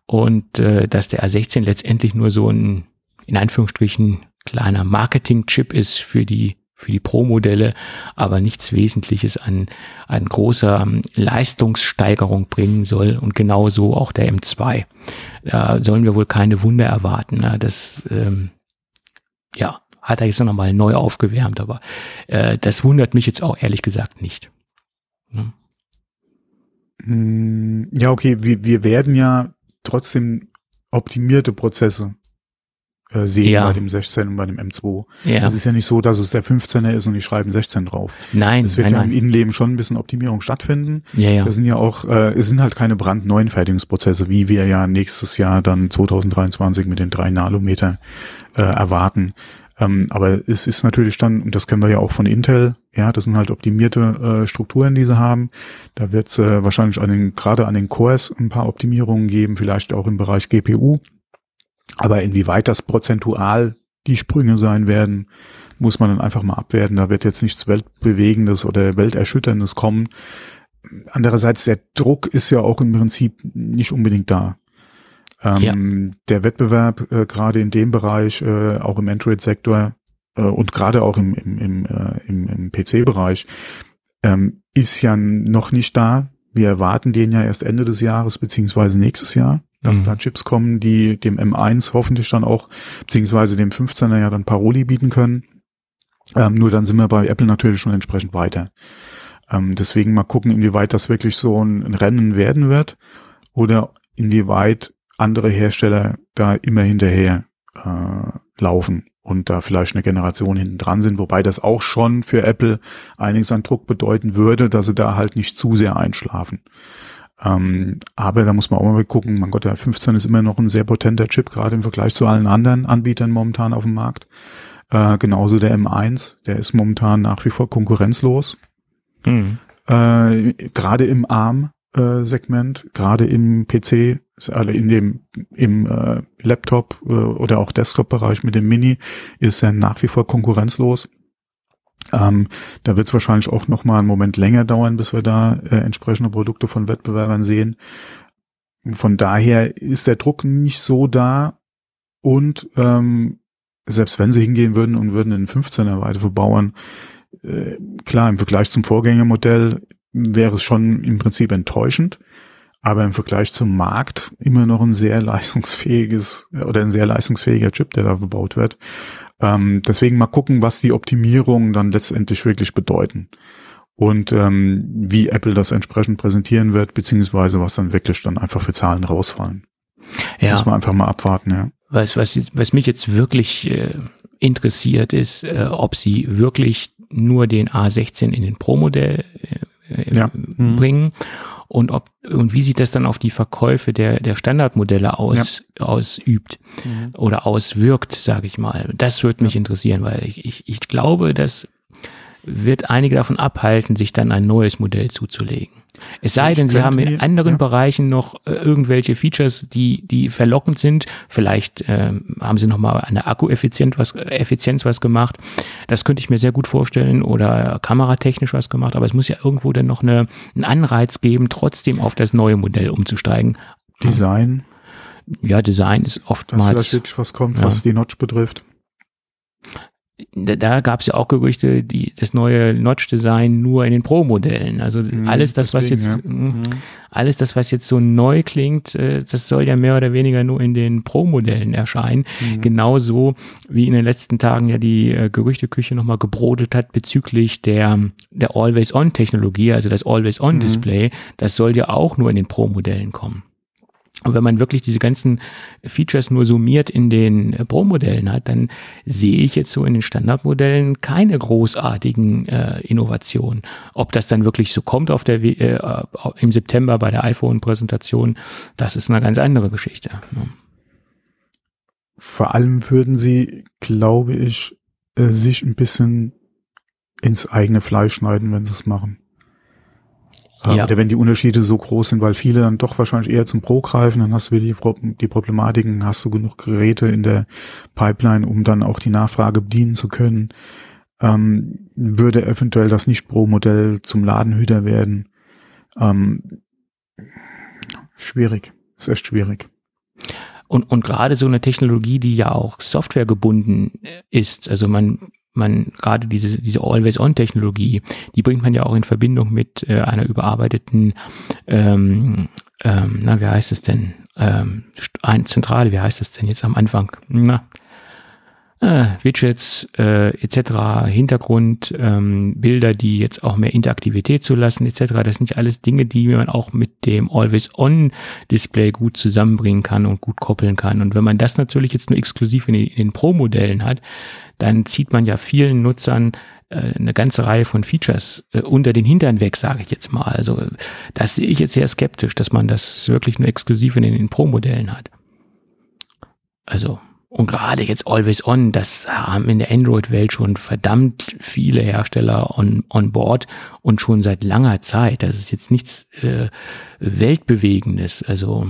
und äh, dass der A16 letztendlich nur so ein, in Anführungsstrichen, kleiner Marketing-Chip ist für die für die Pro-Modelle, aber nichts Wesentliches an, an großer ähm, Leistungssteigerung bringen soll und genauso auch der M2. Da sollen wir wohl keine Wunder erwarten. Ne? Das, ähm, ja, hat er jetzt noch mal neu aufgewärmt, aber äh, das wundert mich jetzt auch ehrlich gesagt nicht. Ne? Hm, Ja, okay, wir, wir werden ja trotzdem optimierte Prozesse äh, sehen Ja. bei dem 16 und bei dem M2. Ja, Es ist ja nicht so, dass es der 15er ist und die schreiben 16 drauf. nein, Es wird nein, ja im nein. Innenleben schon ein bisschen Optimierung stattfinden. Ja, ja. Das sind ja auch, äh, es sind halt keine brandneuen Fertigungsprozesse, wie wir ja nächstes Jahr dann 2023 mit den drei Nanometer äh, erwarten. Ähm, aber es ist natürlich dann, und das kennen wir ja auch von Intel, ja, das sind halt optimierte äh, Strukturen, die sie haben. Da wird es äh, wahrscheinlich an den, gerade an den Cores ein paar Optimierungen geben, vielleicht auch im Bereich GPU. Aber inwieweit das prozentual die Sprünge sein werden, muss man dann einfach mal abwerten. Da wird jetzt nichts Weltbewegendes oder Welterschütterndes kommen. Andererseits, der Druck ist ja auch im Prinzip nicht unbedingt da. Ähm, Der Wettbewerb äh, gerade in dem Bereich, äh, auch im Android-Sektor äh, und gerade auch im, im, im, äh, im, im PC-Bereich, ähm, ist ja noch nicht da. Wir erwarten den ja erst Ende des Jahres beziehungsweise nächstes Jahr, dass Mhm. da Chips kommen, die dem M1 hoffentlich dann auch, beziehungsweise dem 15er ja dann Paroli bieten können. Ähm, nur dann sind wir bei Apple natürlich schon entsprechend weiter. Ähm, deswegen mal gucken, inwieweit das wirklich so ein Rennen werden wird oder inwieweit andere Hersteller da immer hinterher äh, laufen und da vielleicht eine Generation hinten dran sind, wobei das auch schon für Apple einiges an Druck bedeuten würde, dass sie da halt nicht zu sehr einschlafen. Ähm, aber da muss man auch mal gucken, mein Gott, der 15 ist immer noch ein sehr potenter Chip, gerade im Vergleich zu allen anderen Anbietern momentan auf dem Markt. Äh, genauso der M1, der ist momentan nach wie vor konkurrenzlos. Mhm. Äh, gerade im ARM-Segment, gerade im PC, also in dem im äh, Laptop äh, oder auch Desktop-Bereich mit dem Mini ist er nach wie vor konkurrenzlos. Ähm, da wird es wahrscheinlich auch noch mal einen Moment länger dauern, bis wir da äh, entsprechende Produkte von Wettbewerbern sehen. Von daher ist der Druck nicht so da und ähm, selbst wenn sie hingehen würden und würden in 15er weiter verbauern, äh, klar, im Vergleich zum Vorgängermodell wäre es schon im Prinzip enttäuschend, aber im Vergleich zum Markt immer noch ein sehr leistungsfähiges oder ein sehr leistungsfähiger Chip, der da gebaut wird. Ähm, deswegen mal gucken, was die Optimierungen dann letztendlich wirklich bedeuten und ähm, wie Apple das entsprechend präsentieren wird, beziehungsweise was dann wirklich dann einfach für Zahlen rausfallen. Ja. Muss man einfach mal abwarten, ja. Was, was, was mich jetzt wirklich äh, interessiert ist, äh, ob sie wirklich nur den A16 in den Pro-Modell äh, ja. Mhm. bringen und ob und wie sich das dann auf die Verkäufe der der Standardmodelle aus ja. ausübt mhm. oder auswirkt, sage ich mal. Das würde mich ja. interessieren, weil ich, ich ich glaube, das wird einige davon abhalten, sich dann ein neues Modell zuzulegen. Es sei denn, sie haben in anderen ja. Bereichen noch äh, irgendwelche Features, die, die verlockend sind. Vielleicht äh, haben sie nochmal an der Akkueffizienz was, Effizienz was gemacht. Das könnte ich mir sehr gut vorstellen oder kameratechnisch was gemacht. Aber es muss ja irgendwo dann noch eine, einen Anreiz geben, trotzdem auf das neue Modell umzusteigen. Design. Ja, Design ist oftmals. Dass vielleicht wirklich was kommt, ja. was die Notch betrifft da, da gab es ja auch Gerüchte, die das neue Notch-Design nur in den Pro-Modellen. Also mhm, alles das, deswegen, was jetzt, ja. Hm, mhm. alles das, was jetzt so neu klingt, äh, das soll ja mehr oder weniger nur in den Pro-Modellen erscheinen. Mhm. Genauso wie in den letzten Tagen ja die äh, Gerüchteküche nochmal gebrodet hat bezüglich der, der Always-On-Technologie, also das Always-On-Display. Mhm. Das soll ja auch nur in den Pro-Modellen kommen. Und wenn man wirklich diese ganzen Features nur summiert in den äh, Pro-Modellen hat, dann sehe ich jetzt so in den Standardmodellen keine großartigen äh, Innovationen. Ob das dann wirklich so kommt auf der äh, im September bei der iPhone-Präsentation, das ist eine ganz andere Geschichte. Ne? Vor allem würden sie, glaube ich, äh, sich ein bisschen ins eigene Fleisch schneiden, wenn sie es machen. Ähm, ja. Oder wenn die Unterschiede so groß sind, weil viele dann doch wahrscheinlich eher zum Pro greifen, dann hast du wieder die, die Problematiken, hast du genug Geräte in der Pipeline, um dann auch die Nachfrage bedienen zu können. Ähm, würde eventuell das Nicht-Pro-Modell zum Ladenhüter werden. Ähm, schwierig. Ist echt schwierig. Und, und gerade so eine Technologie, die ja auch softwaregebunden ist, also man man gerade diese, diese Always-On-Technologie, die bringt man ja auch in Verbindung mit äh, einer überarbeiteten, ähm, ähm, na, wie heißt es denn? Ähm, ein Zentrale, wie heißt es denn jetzt am Anfang? Na, äh, Widgets äh, etc., Hintergrund, ähm, Bilder, die jetzt auch mehr Interaktivität zulassen etc. Das sind ja alles Dinge, die man auch mit dem Always-On-Display gut zusammenbringen kann und gut koppeln kann. Und wenn man das natürlich jetzt nur exklusiv in den, in den Pro-Modellen hat, dann zieht man ja vielen Nutzern äh, eine ganze Reihe von Features äh, unter den Hintern weg, sage ich jetzt mal. Also das sehe ich jetzt sehr skeptisch, dass man das wirklich nur exklusiv in den Pro-Modellen hat. Also und gerade jetzt Always On, das haben in der Android-Welt schon verdammt viele Hersteller on, on board und schon seit langer Zeit. Das ist jetzt nichts äh, Weltbewegendes. Also,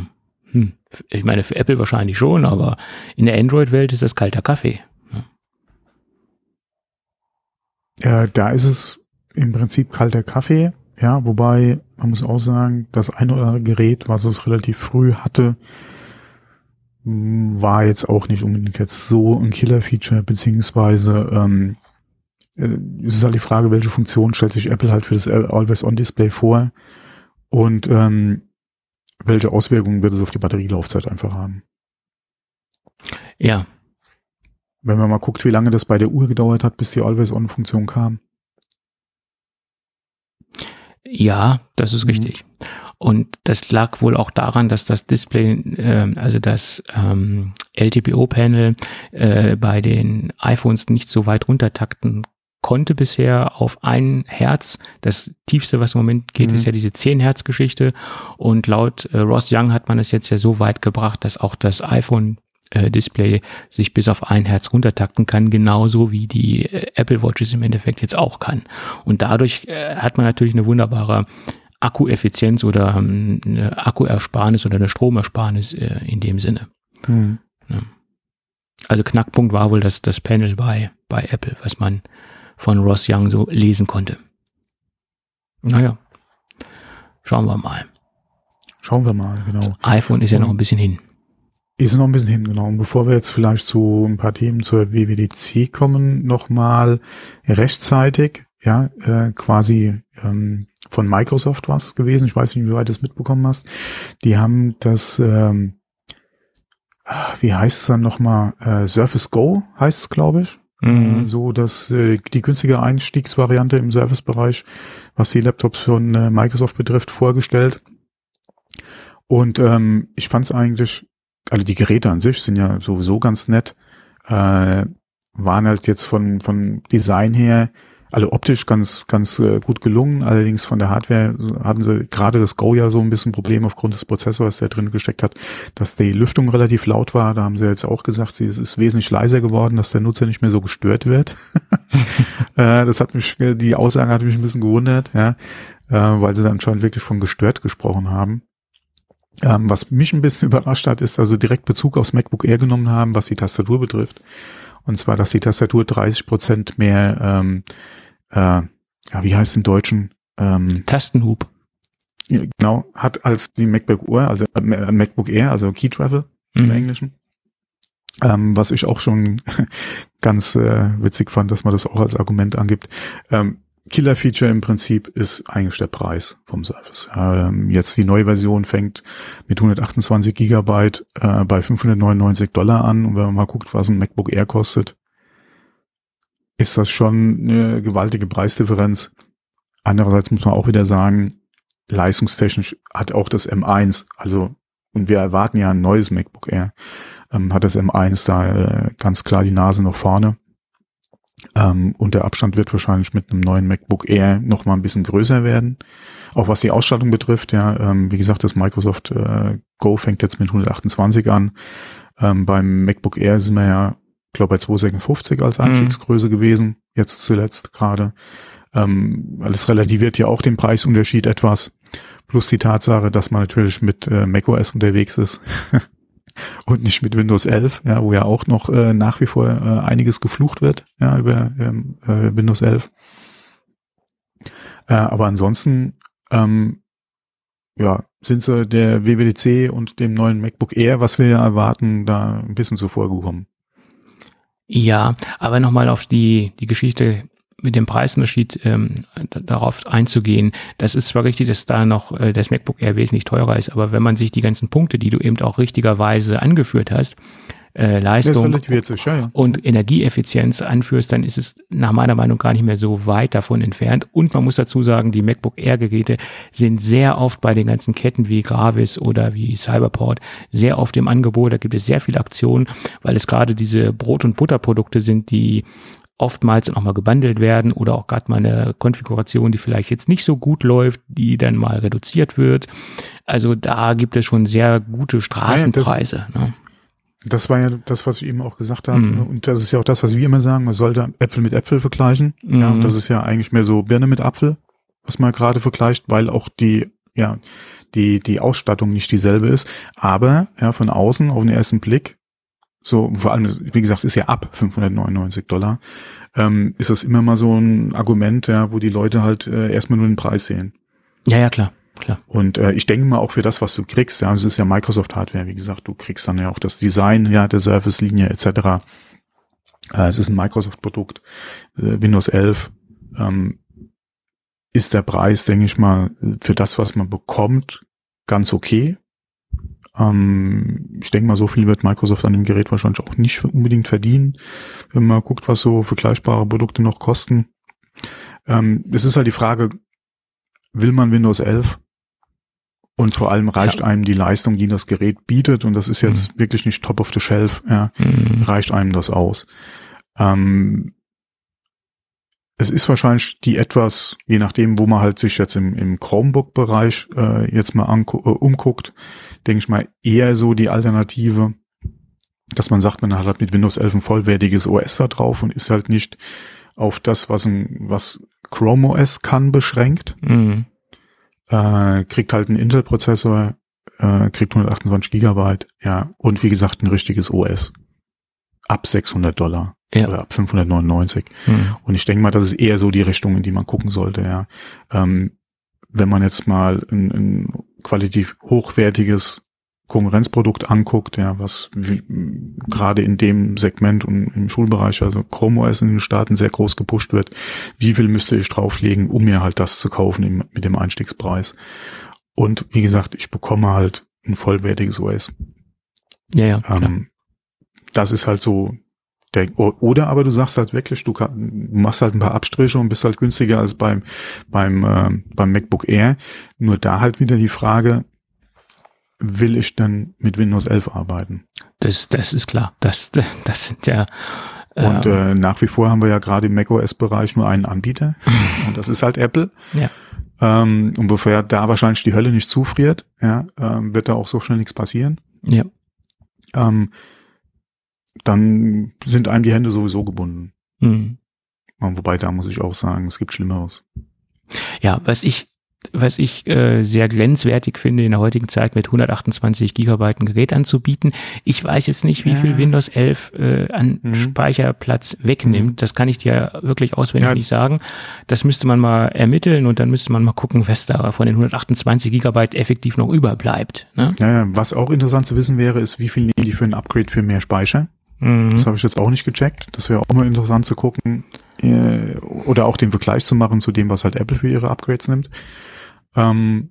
hm, ich meine, für Apple wahrscheinlich schon, aber in der Android-Welt ist das kalter Kaffee. Ja. Äh, da ist es im Prinzip kalter Kaffee, ja, wobei man muss auch sagen, das ein oder andere Gerät, was es relativ früh hatte, war jetzt auch nicht unbedingt jetzt so ein Killer-Feature, beziehungsweise ähm, äh, es ist halt die Frage, welche Funktion stellt sich Apple halt für das Always-On-Display vor und ähm, welche Auswirkungen wird es auf die Batterielaufzeit einfach haben. Ja. Wenn man mal guckt, wie lange das bei der Uhr gedauert hat, bis die Always-On-Funktion kam. Ja, das ist mhm. richtig. Und das lag wohl auch daran, dass das Display, äh, also das ähm, LTPO-Panel äh, bei den iPhones nicht so weit runtertakten konnte bisher auf ein Herz. Das tiefste, was im Moment geht, mhm. ist ja diese 10 Hertz Geschichte. Und laut äh, Ross Young hat man es jetzt ja so weit gebracht, dass auch das iPhone äh, Display sich bis auf ein Hertz runtertakten kann, genauso wie die äh, Apple Watches im Endeffekt jetzt auch kann. Und dadurch äh, hat man natürlich eine wunderbare Akkueffizienz oder ähm, eine Akkuersparnis oder eine Stromersparnis äh, in dem Sinne. Ja. Also Knackpunkt war wohl das, das Panel bei, bei Apple, was man von Ross Young so lesen konnte. Naja, schauen wir mal. Schauen wir mal, genau. Das iPhone ist ja noch ein bisschen hin. Ist noch ein bisschen hin. Und bevor wir jetzt vielleicht zu ein paar Themen zur WWDC kommen, nochmal rechtzeitig, ja, äh, quasi ähm, von Microsoft was gewesen. Ich weiß nicht, wie weit du es mitbekommen hast. Die haben das, ähm, wie heißt es dann nochmal, äh, Surface Go heißt es, glaube ich. Mhm. So, dass äh, die günstige Einstiegsvariante im Servicebereich, was die Laptops von äh, Microsoft betrifft, vorgestellt. Und ähm, ich fand es eigentlich, also die Geräte an sich sind ja sowieso ganz nett, äh, waren halt jetzt von, von Design her alle optisch ganz, ganz äh, gut gelungen. Allerdings von der Hardware hatten sie gerade das Go ja so ein bisschen Problem aufgrund des Prozessors, der drin gesteckt hat, dass die Lüftung relativ laut war. Da haben sie jetzt auch gesagt, sie, es ist wesentlich leiser geworden, dass der Nutzer nicht mehr so gestört wird. äh, das hat mich, die Aussage hat mich ein bisschen gewundert, ja, äh, weil sie dann schon wirklich von gestört gesprochen haben. Ähm, was mich ein bisschen überrascht hat, ist, dass sie direkt Bezug aufs MacBook Air genommen haben, was die Tastatur betrifft. Und zwar, dass die Tastatur 30 Prozent mehr, ähm, äh, ja, wie heißt im Deutschen? Ähm, Tastenhub. Ja, genau, hat als die MacBook Air, also äh, MacBook Air, also Key Travel mhm. im Englischen. Ähm, was ich auch schon ganz äh, witzig fand, dass man das auch als Argument angibt. Ähm, Killer-Feature im Prinzip ist eigentlich der Preis vom Service. Ähm, jetzt die neue Version fängt mit 128 Gigabyte äh, bei 599 Dollar an. Und wenn man mal guckt, was ein MacBook Air kostet, ist das schon eine gewaltige Preisdifferenz. Andererseits muss man auch wieder sagen, leistungstechnisch hat auch das M1, also, und wir erwarten ja ein neues MacBook Air, ähm, hat das M1 da äh, ganz klar die Nase noch vorne. Ähm, und der Abstand wird wahrscheinlich mit einem neuen MacBook Air noch mal ein bisschen größer werden. Auch was die Ausstattung betrifft, ja, ähm, wie gesagt, das Microsoft äh, Go fängt jetzt mit 128 an. Ähm, beim MacBook Air sind wir ja, glaube bei 256 als mhm. Einstiegsgröße mhm. gewesen, jetzt zuletzt gerade. Ähm, alles relativiert ja auch den Preisunterschied etwas. Plus die Tatsache, dass man natürlich mit äh, macOS unterwegs ist. und nicht mit Windows 11, ja, wo ja auch noch äh, nach wie vor äh, einiges geflucht wird, ja, über ähm, äh, Windows 11. Äh, aber ansonsten, ähm, ja, sind sie der WWDC und dem neuen MacBook Air, was wir ja erwarten, da ein bisschen zuvor gekommen. Ja, aber nochmal auf die, die Geschichte mit dem Preisunterschied ähm, darauf einzugehen. Das ist zwar richtig, dass da noch äh, das MacBook Air wesentlich teurer ist, aber wenn man sich die ganzen Punkte, die du eben auch richtigerweise angeführt hast, äh, Leistung sich, ja, ja. und Energieeffizienz anführst, dann ist es nach meiner Meinung gar nicht mehr so weit davon entfernt. Und man muss dazu sagen, die MacBook Air Geräte sind sehr oft bei den ganzen Ketten wie Gravis oder wie Cyberport sehr oft im Angebot. Da gibt es sehr viele Aktionen, weil es gerade diese Brot- und Butterprodukte sind, die oftmals nochmal gebundelt werden oder auch gerade mal eine Konfiguration, die vielleicht jetzt nicht so gut läuft, die dann mal reduziert wird. Also da gibt es schon sehr gute Straßenpreise. Ja, das, ne? das war ja das, was ich eben auch gesagt habe. Mhm. Und das ist ja auch das, was wir immer sagen, man sollte Äpfel mit Äpfel vergleichen. Mhm. Ja, und das ist ja eigentlich mehr so Birne mit Apfel, was man gerade vergleicht, weil auch die, ja, die, die Ausstattung nicht dieselbe ist. Aber ja, von außen auf den ersten Blick so, vor allem, wie gesagt, ist ja ab 599 Dollar, ähm, ist das immer mal so ein Argument, ja, wo die Leute halt äh, erstmal nur den Preis sehen. Ja, ja, klar. Klar. Und äh, ich denke mal auch für das, was du kriegst, ja, es ist ja Microsoft Hardware, wie gesagt, du kriegst dann ja auch das Design, ja, der Service-Linie etc. Äh, es ist ein Microsoft-Produkt, äh, Windows 11 ähm, ist der Preis, denke ich mal, für das, was man bekommt, ganz okay. Ähm, ich denke mal, so viel wird Microsoft an dem Gerät wahrscheinlich auch nicht unbedingt verdienen, wenn man guckt, was so vergleichbare Produkte noch kosten. Ähm, es ist halt die Frage, will man Windows 11? Und vor allem reicht ja. einem die Leistung, die das Gerät bietet, und das ist jetzt mhm. wirklich nicht top of the shelf, ja, mhm. reicht einem das aus. Ähm, es ist wahrscheinlich die etwas, je nachdem, wo man halt sich jetzt im, im Chromebook-Bereich äh, jetzt mal äh, umguckt, denke ich mal eher so die Alternative, dass man sagt, man hat halt mit Windows 11 ein vollwertiges OS da drauf und ist halt nicht auf das, was ein, was Chrome OS kann, beschränkt. Mhm. Äh, kriegt halt einen Intel-Prozessor, äh, kriegt 128 Gigabyte, ja, und wie gesagt ein richtiges OS. Ab 600 Dollar ja. oder ab 599. Mhm. Und ich denke mal, das ist eher so die Richtung, in die man gucken sollte, ja. Ähm, wenn man jetzt mal ein, ein qualitativ hochwertiges Konkurrenzprodukt anguckt, ja, was gerade in dem Segment und im Schulbereich, also Chrome OS in den Staaten sehr groß gepusht wird, wie viel müsste ich drauflegen, um mir halt das zu kaufen im, mit dem Einstiegspreis? Und wie gesagt, ich bekomme halt ein vollwertiges OS. Ja, ja. Ähm, das ist halt so der, oder aber du sagst halt wirklich, du, kann, du machst halt ein paar Abstriche und bist halt günstiger als beim, beim, äh, beim MacBook Air. Nur da halt wieder die Frage, will ich denn mit Windows 11 arbeiten? Das, das ist klar. Das, das sind ja, und äh, nach wie vor haben wir ja gerade im macOS-Bereich nur einen Anbieter und das ist halt Apple. Ja. Ähm, und bevor da wahrscheinlich die Hölle nicht zufriert, ja, ähm, wird da auch so schnell nichts passieren. Ja. Ähm, dann sind einem die Hände sowieso gebunden. Mhm. Wobei, da muss ich auch sagen, es gibt Schlimmeres. Ja, was ich, was ich äh, sehr glänzwertig finde, in der heutigen Zeit mit 128 Gigabyte ein Gerät anzubieten. Ich weiß jetzt nicht, wie ja. viel Windows 11 äh, an mhm. Speicherplatz wegnimmt. Mhm. Das kann ich dir wirklich auswendig ja. nicht sagen. Das müsste man mal ermitteln und dann müsste man mal gucken, was da von den 128 Gigabyte effektiv noch überbleibt. Ne? Ja, was auch interessant zu wissen wäre, ist, wie viel nehmen die für ein Upgrade für mehr Speicher? Mhm. Das habe ich jetzt auch nicht gecheckt. Das wäre auch mal interessant zu gucken äh, oder auch den Vergleich zu machen zu dem, was halt Apple für ihre Upgrades nimmt. Ähm,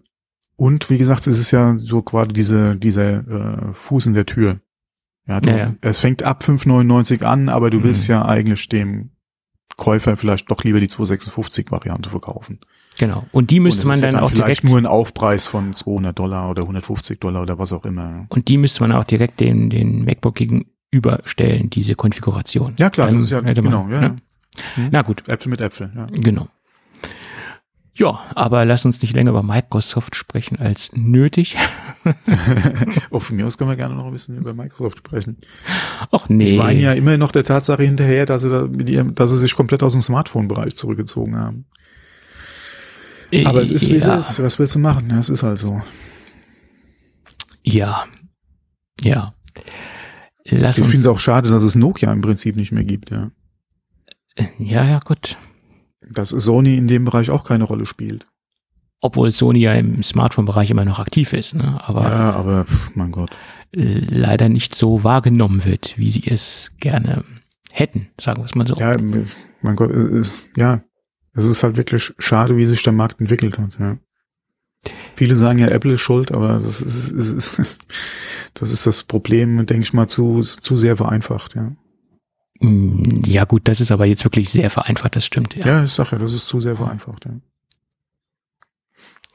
und wie gesagt, es ist ja so quasi diese, dieser äh, Fuß in der Tür. Ja, du, ja, ja. es fängt ab 5,99 an, aber du mhm. willst ja eigentlich dem Käufer vielleicht doch lieber die 256 Variante verkaufen. Genau. Und die müsste und man dann, dann auch direkt nur ein Aufpreis von 200 Dollar oder 150 Dollar oder was auch immer. Und die müsste man auch direkt den, den MacBook gegen, überstellen, diese Konfiguration. Ja klar, Dann das ist ja, genau, man, ja, ja. Mhm. Na gut. Äpfel mit Äpfel, ja. Genau. Ja, aber lass uns nicht länger über Microsoft sprechen als nötig. oh, von mir aus können wir gerne noch ein bisschen über Microsoft sprechen. Ach nee. Ich meine ja immer noch der Tatsache hinterher, dass sie, da ihrem, dass sie sich komplett aus dem Smartphone-Bereich zurückgezogen haben. Aber es ist, wie ja. es ist. Was willst du machen? Es ist halt so. Ja. Ja. Lass ich finde es auch schade, dass es Nokia im Prinzip nicht mehr gibt, ja. Ja, ja, gut. Dass Sony in dem Bereich auch keine Rolle spielt. Obwohl Sony ja im Smartphone-Bereich immer noch aktiv ist, ne? Aber, ja, aber mein Gott. Leider nicht so wahrgenommen wird, wie sie es gerne hätten, sagen wir es mal so. Ja, mein Gott, ja, es ist halt wirklich schade, wie sich der Markt entwickelt hat, ja. Viele sagen ja, Apple ist schuld, aber das ist, ist, ist das ist das Problem, denke ich mal, zu, zu sehr vereinfacht, ja. Mm, ja gut, das ist aber jetzt wirklich sehr vereinfacht, das stimmt. Ja, ja ich sage ja, das ist zu sehr vereinfacht. Ja.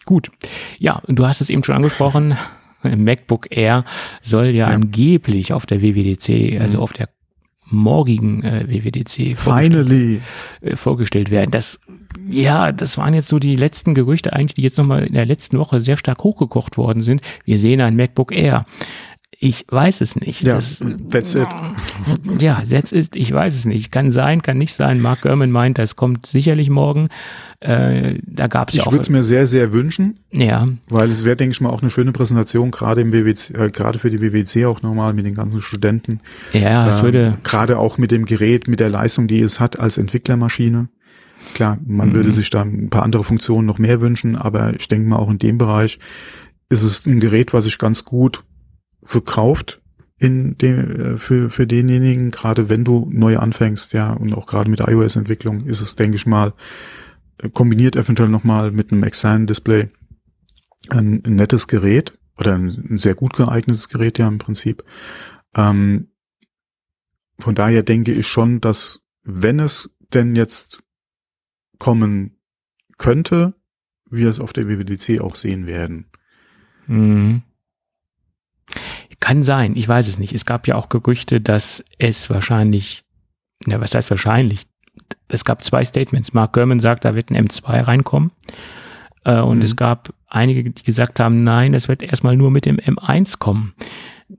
Gut. Ja, du hast es eben schon angesprochen, MacBook Air soll ja, ja. angeblich auf der WWDC, also mhm. auf der morgigen äh, WWDC vorgestellt, äh, vorgestellt werden. Das ja, das waren jetzt so die letzten Gerüchte eigentlich, die jetzt nochmal in der letzten Woche sehr stark hochgekocht worden sind. Wir sehen ein MacBook Air. Ich weiß es nicht. Ja, das, that's it. Ja, that's it. Ich weiß es nicht. Kann sein, kann nicht sein. Mark Gurman meint, das kommt sicherlich morgen. Äh, da gab es ja auch. Ich würde es mir sehr, sehr wünschen. Ja. Weil es wäre, denke ich mal, auch eine schöne Präsentation, gerade im WWC, äh, gerade für die WWC auch nochmal mit den ganzen Studenten. Ja, es äh, würde. Gerade auch mit dem Gerät, mit der Leistung, die es hat als Entwicklermaschine. Klar, man mhm. würde sich da ein paar andere Funktionen noch mehr wünschen, aber ich denke mal auch in dem Bereich ist es ein Gerät, was sich ganz gut verkauft in dem, äh, für, für denjenigen, gerade wenn du neu anfängst, ja, und auch gerade mit der iOS-Entwicklung ist es, denke ich mal, kombiniert eventuell nochmal mit einem externen Display ein, ein nettes Gerät, oder ein, ein sehr gut geeignetes Gerät ja im Prinzip. Ähm, von daher denke ich schon, dass wenn es denn jetzt kommen könnte, wir es auf der WWDC auch sehen werden. Mhm. Kann sein, ich weiß es nicht. Es gab ja auch Gerüchte, dass es wahrscheinlich, ja, was heißt wahrscheinlich? Es gab zwei Statements. Mark Gurman sagt, da wird ein M2 reinkommen. Äh, und mhm. es gab einige, die gesagt haben, nein, es wird erstmal nur mit dem M1 kommen.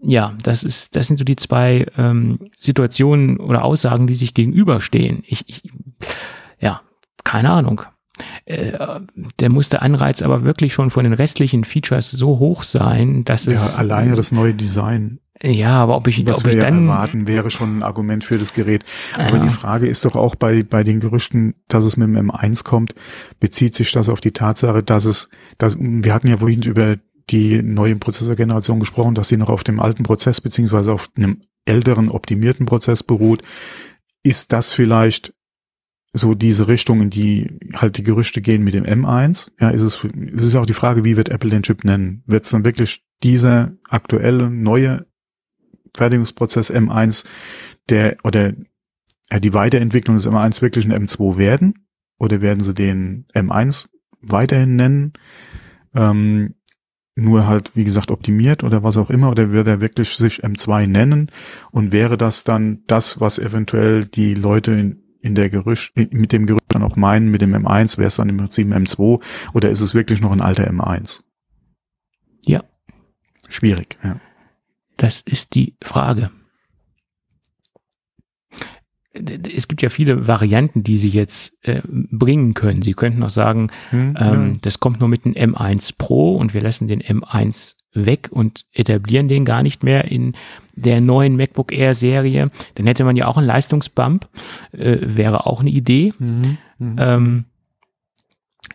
Ja, das ist, das sind so die zwei ähm, Situationen oder Aussagen, die sich gegenüberstehen. Ich, ich ja, keine Ahnung. Äh, der muss der Anreiz aber wirklich schon von den restlichen Features so hoch sein, dass ja, es. alleine das neue Design. Ja, aber ob ich, Was ob wir ich ja dann. erwarten, wäre schon ein Argument für das Gerät. Aber Ja. die Frage ist doch auch bei, bei den Gerüchten, dass es mit dem M1 kommt, bezieht sich das auf die Tatsache, dass es, dass, wir hatten ja vorhin über die neue Prozessorgeneration gesprochen, dass sie noch auf dem alten Prozess beziehungsweise auf einem älteren optimierten Prozess beruht. Ist das vielleicht so diese Richtung, in die halt die Gerüchte gehen mit dem M1? Ja, ist es, es ist auch die Frage, wie wird Apple den Chip nennen? Wird es dann wirklich dieser aktuelle, neue Fertigungsprozess M1, der, oder ja, die Weiterentwicklung des M1 wirklich ein M2 werden? Oder werden sie den M1 weiterhin nennen? Ähm, nur halt, wie gesagt, optimiert oder was auch immer, oder wird er wirklich sich M2 nennen? Und wäre das dann das, was eventuell die Leute in, in der Gerücht, mit dem Gerücht dann auch meinen, mit dem M1, wäre es dann im Prinzip ein M2, oder ist es wirklich noch ein alter M1? Ja. Schwierig, ja. Das ist die Frage. Es gibt ja viele Varianten, die sie jetzt äh, bringen können. Sie könnten auch sagen, Hm, ähm, das kommt nur mit dem M1 Pro und wir lassen den M1 weg und etablieren den gar nicht mehr in der neuen MacBook Air Serie. Dann hätte man ja auch einen Leistungsbump, äh, wäre auch eine Idee. Mhm. Mhm. Ähm,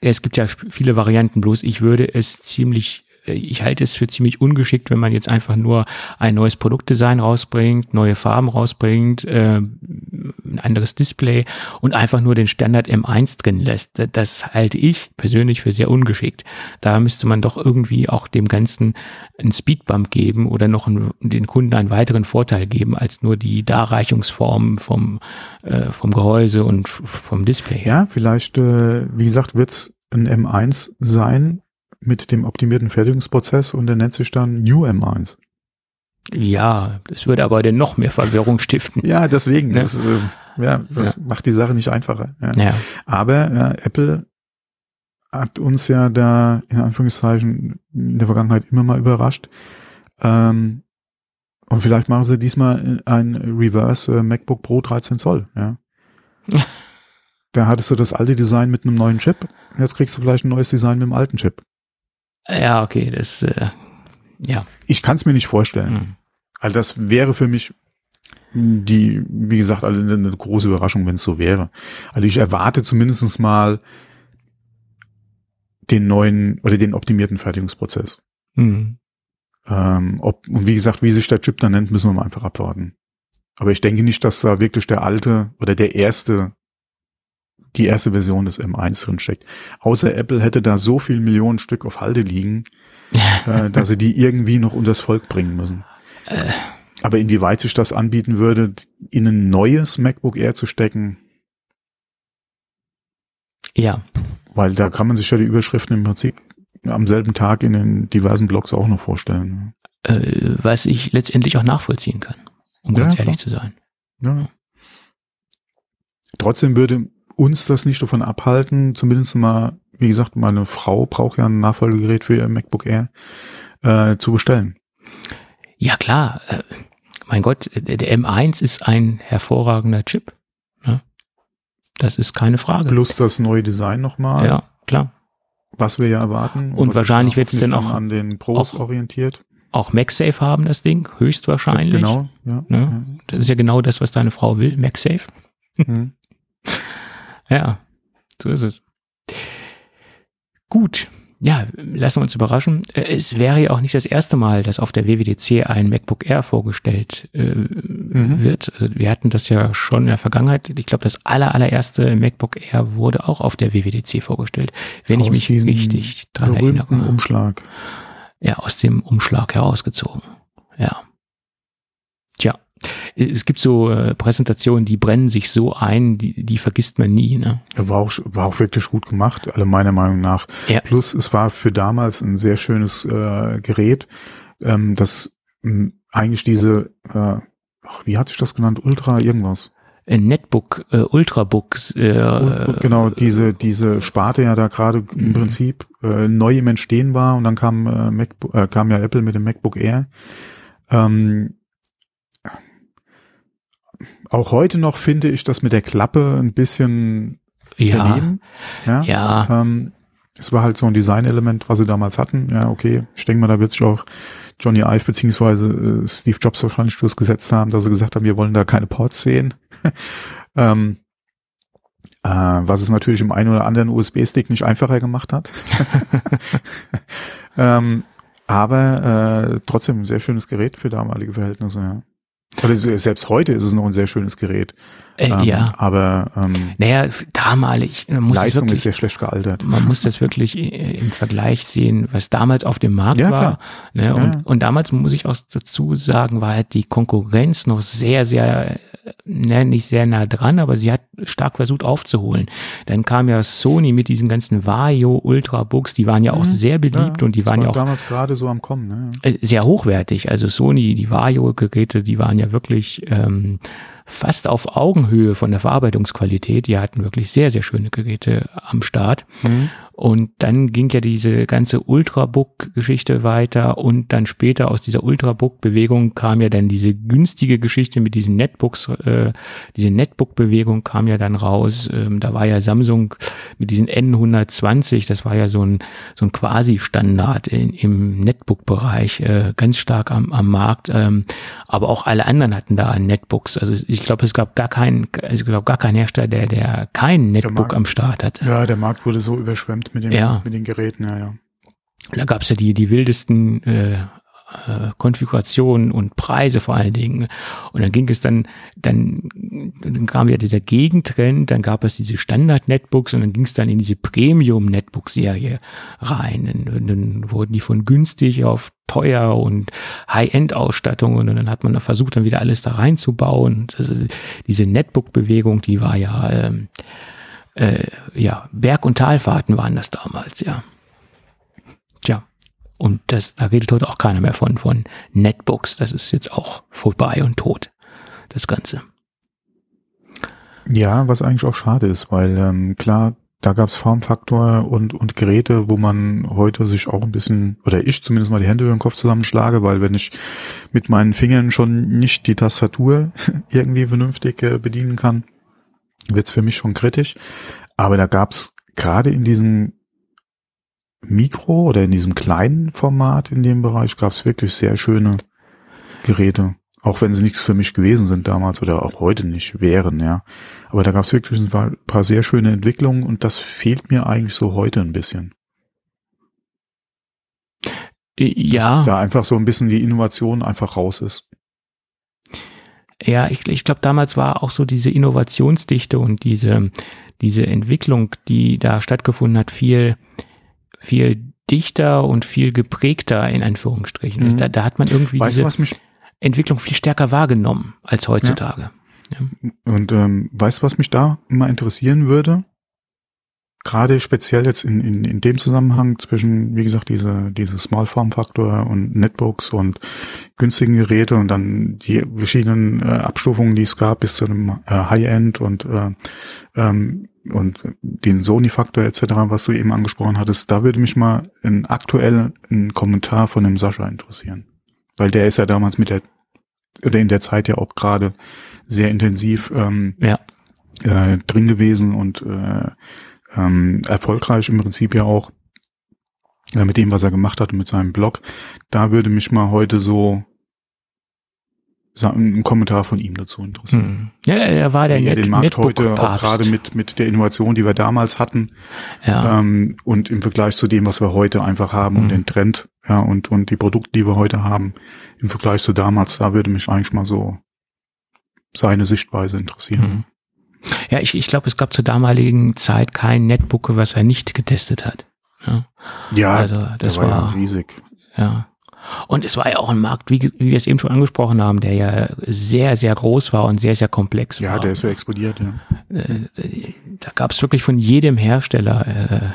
es gibt ja viele Varianten, bloß ich würde es ziemlich, ich halte es für ziemlich ungeschickt, wenn man jetzt einfach nur ein neues Produktdesign rausbringt, neue Farben rausbringt, äh, ein anderes Display und einfach nur den Standard M1 drin lässt. Das halte ich persönlich für sehr ungeschickt. Da müsste man doch irgendwie auch dem Ganzen einen Speedbump geben oder noch einen, den Kunden einen weiteren Vorteil geben, als nur die Darreichungsform vom, äh, vom Gehäuse und vom Display. Ja, vielleicht, äh, wie gesagt, wird's ein M1 sein mit dem optimierten Fertigungsprozess und der nennt sich dann New M1. Ja, das würde aber dann noch mehr Verwirrung stiften. Ja, deswegen. Ja. Das, äh, ja, das macht die Sache nicht einfacher. Ja. Ja. Aber ja, Apple hat uns ja da in Anführungszeichen in der Vergangenheit immer mal überrascht. Ähm, und vielleicht machen sie diesmal ein Reverse äh, MacBook Pro 13 Zoll. Ja. Da hattest du das alte Design mit einem neuen Chip. Jetzt kriegst du vielleicht ein neues Design mit dem alten Chip. Ja, okay, das, äh, ja. Ich kann es mir nicht vorstellen. Hm. Also das wäre für mich die, wie gesagt, also eine, große Überraschung, wenn es so wäre. Also ich erwarte zumindestens mal den neuen oder den optimierten Fertigungsprozess. Hm. Ähm, ob, und wie gesagt, wie sich der Chip dann nennt, müssen wir mal einfach abwarten. Aber ich denke nicht, dass da wirklich der alte oder der erste, die erste Version des M1 drin steckt. Außer Apple hätte da so viel Millionen Stück auf Halde liegen, äh, dass sie die irgendwie noch unters Volk bringen müssen. Aber inwieweit sich das anbieten würde, in ein neues MacBook Air zu stecken, Ja, weil da kann man sich ja die Überschriften im Prinzip am selben Tag in den diversen Blogs auch noch vorstellen. äh, was ich letztendlich auch nachvollziehen kann, um Ja, ganz klar. ehrlich zu sein. Ja. Trotzdem würde uns das nicht davon abhalten, zumindest mal, wie gesagt, meine Frau braucht ja ein Nachfolgegerät für ihr MacBook Air äh, zu bestellen. Ja, klar. Äh, mein Gott, der der M1 ist ein hervorragender Chip. Ne? Das ist keine Frage. Plus das neue Design nochmal, Ja, klar. was wir ja erwarten. Und sich wahrscheinlich ja wird's dann auch- an den Pros auch- orientiert. Auch MagSafe haben das Ding, höchstwahrscheinlich. Genau, ja. Ne? Das ist ja genau das, was deine Frau will, MagSafe. ja. Mhm. Ja, so ist es. Gut. Ja, lassen wir uns überraschen. Äh, Es wäre ja auch nicht das erste Mal, dass auf der WWDC ein MacBook Air vorgestellt äh, wird. Also wir hatten das ja schon in der Vergangenheit. Ich glaube, das aller, allererste MacBook Air wurde auch auf der WWDC vorgestellt, wenn ich Aus mich diesem richtig dran erinnere. Umschlag. ja, aus dem Umschlag herausgezogen. Ja. Tja, es gibt so äh, Präsentationen, die brennen sich so ein, die, die vergisst man nie. Ne? War auch, war auch wirklich gut gemacht, alle meiner Meinung nach. Ja. Plus, es war für damals ein sehr schönes äh, Gerät, ähm, das mh, eigentlich diese, äh, ach, wie hat sich das genannt, Ultra irgendwas? Netbook, äh, Ultrabooks. Äh, genau, diese, diese Sparte ja da gerade im mhm. Prinzip äh, neu im Entstehen war und dann kam, äh, MacBook, äh, kam ja Apple mit dem MacBook Air. Ähm, auch heute noch finde ich das mit der Klappe ein bisschen ja, daneben. Ja. ja. Ähm, es war halt so ein Designelement, was sie damals hatten. Ja, okay. Ich denke mal, da wird sich auch Johnny Ive beziehungsweise äh, Steve Jobs wahrscheinlich durchgesetzt haben, dass sie gesagt haben, wir wollen da keine Ports sehen. ähm, äh, was es natürlich im einen oder anderen USB-Stick nicht einfacher gemacht hat. ähm, aber äh, trotzdem ein sehr schönes Gerät für damalige Verhältnisse. Ja. Also selbst heute ist es noch ein sehr schönes Gerät. Äh, ähm, ja. Aber ähm, naja, damalig muss Leistung wirklich, ist sehr schlecht gealtert. Man muss das wirklich im Vergleich sehen, was damals auf dem Markt ja, war. Ne? Und, ja. und damals muss ich auch dazu sagen, war halt die Konkurrenz noch sehr, sehr ne, nicht sehr nah dran, aber sie hat stark versucht aufzuholen. Dann kam ja Sony mit diesen ganzen Vario Ultrabooks, die waren ja auch mhm. sehr beliebt ja, und die waren war ja auch damals gerade so am kommen, ne? Äh, sehr hochwertig. Also Sony, die Vario Geräte, die waren ja wirklich ähm, fast auf Augenhöhe von der Verarbeitungsqualität. Die hatten wirklich sehr, sehr schöne Geräte am Start. Mhm. Und dann ging ja diese ganze Ultrabook-Geschichte weiter und dann später aus dieser Ultrabook-Bewegung kam ja dann diese günstige Geschichte mit diesen Netbooks, äh, diese Netbook-Bewegung kam ja dann raus. Ähm, da war ja Samsung mit diesen N120, das war ja so ein, so ein Quasi-Standard im Netbook-Bereich, äh, ganz stark am, am Markt. Ähm, aber auch alle anderen hatten da Netbooks. Also ich glaube, es gab gar keinen, ich glaube gar keinen Hersteller, der, der kein Netbook Markt, am Start hatte. Ja, der Markt wurde so überschwemmt mit den, ja. mit den Geräten, ja, ja. Da gab's ja die, die wildesten äh, äh, Konfigurationen und Preise vor allen Dingen. Und dann ging es dann, dann, dann kam ja dieser Gegentrend, dann gab es diese Standard-Netbooks und dann ging es dann in diese Premium-Netbook-Serie rein. Und, dann wurden die von günstig auf teuer und High-End-Ausstattung und dann hat man da versucht, dann wieder alles da reinzubauen. Also diese Netbook-Bewegung, die war ja ähm, äh, ja, Berg- und Talfahrten waren das damals, ja. Tja. Und das, da redet heute auch keiner mehr von, von Netbooks. Das ist jetzt auch vorbei und tot, das Ganze. Ja, was eigentlich auch schade ist, weil ähm, klar, da gab's Formfaktor und, und Geräte, wo man heute sich auch ein bisschen, oder ich zumindest mal die Hände über den Kopf zusammenschlage, weil wenn ich mit meinen Fingern schon nicht die Tastatur irgendwie vernünftig äh, bedienen kann, wird's für mich schon kritisch. Aber da gab's gerade in diesem Mikro oder in diesem kleinen Format in dem Bereich gab's wirklich sehr schöne Geräte. Auch wenn sie nichts für mich gewesen sind damals oder auch heute nicht wären, ja. Aber da gab's wirklich ein paar, paar sehr schöne Entwicklungen und das fehlt mir eigentlich so heute ein bisschen. Ja. Dass da einfach so ein bisschen die Innovation einfach raus ist. Ja, ich, ich glaube, damals war auch so diese Innovationsdichte und diese, diese Entwicklung, die da stattgefunden hat, viel, viel dichter und viel geprägter in Anführungsstrichen. Mhm. Da, da hat man irgendwie weißt diese du, Entwicklung viel stärker wahrgenommen als heutzutage. Ja. Ja. Und ähm, weißt du, was mich da immer interessieren würde? Gerade speziell jetzt in, in, in dem Zusammenhang zwischen, wie gesagt, diese, diese Small Form Faktor und Netbooks und günstigen Geräte und dann die verschiedenen äh, Abstufungen, die es gab bis zu einem äh, High-End und äh, ähm, und den Sony-Faktor etc., was du eben angesprochen hattest, da würde mich mal ein aktuell ein Kommentar von dem Sascha interessieren. Weil der ist ja damals mit der, oder in der Zeit ja auch gerade sehr intensiv ähm, ja. äh, drin gewesen und äh, ähm, erfolgreich im Prinzip ja auch äh, mit dem, was er gemacht hat und mit seinem Blog. Da würde mich mal heute so ein Kommentar von ihm dazu interessieren. Hm. Ja, er war der Net den Markt heute auch gerade mit mit der Innovation, die wir damals hatten, ja. ähm, und im Vergleich zu dem, was wir heute einfach haben mhm. und hm. den Trend, ja und und die Produkte, die wir heute haben, im Vergleich zu damals, da würde mich eigentlich mal so seine Sichtweise interessieren. Mhm. Ja, ich, ich glaube, es gab zur damaligen Zeit kein Netbook, was er nicht getestet hat. Ja, ja also das war, war riesig. Ja. Und es war ja auch ein Markt, wie, wie wir es eben schon angesprochen haben, der ja sehr, sehr groß war und sehr, sehr komplex ja, war. der ist ja explodiert, ja. Äh, da gab es wirklich von jedem Hersteller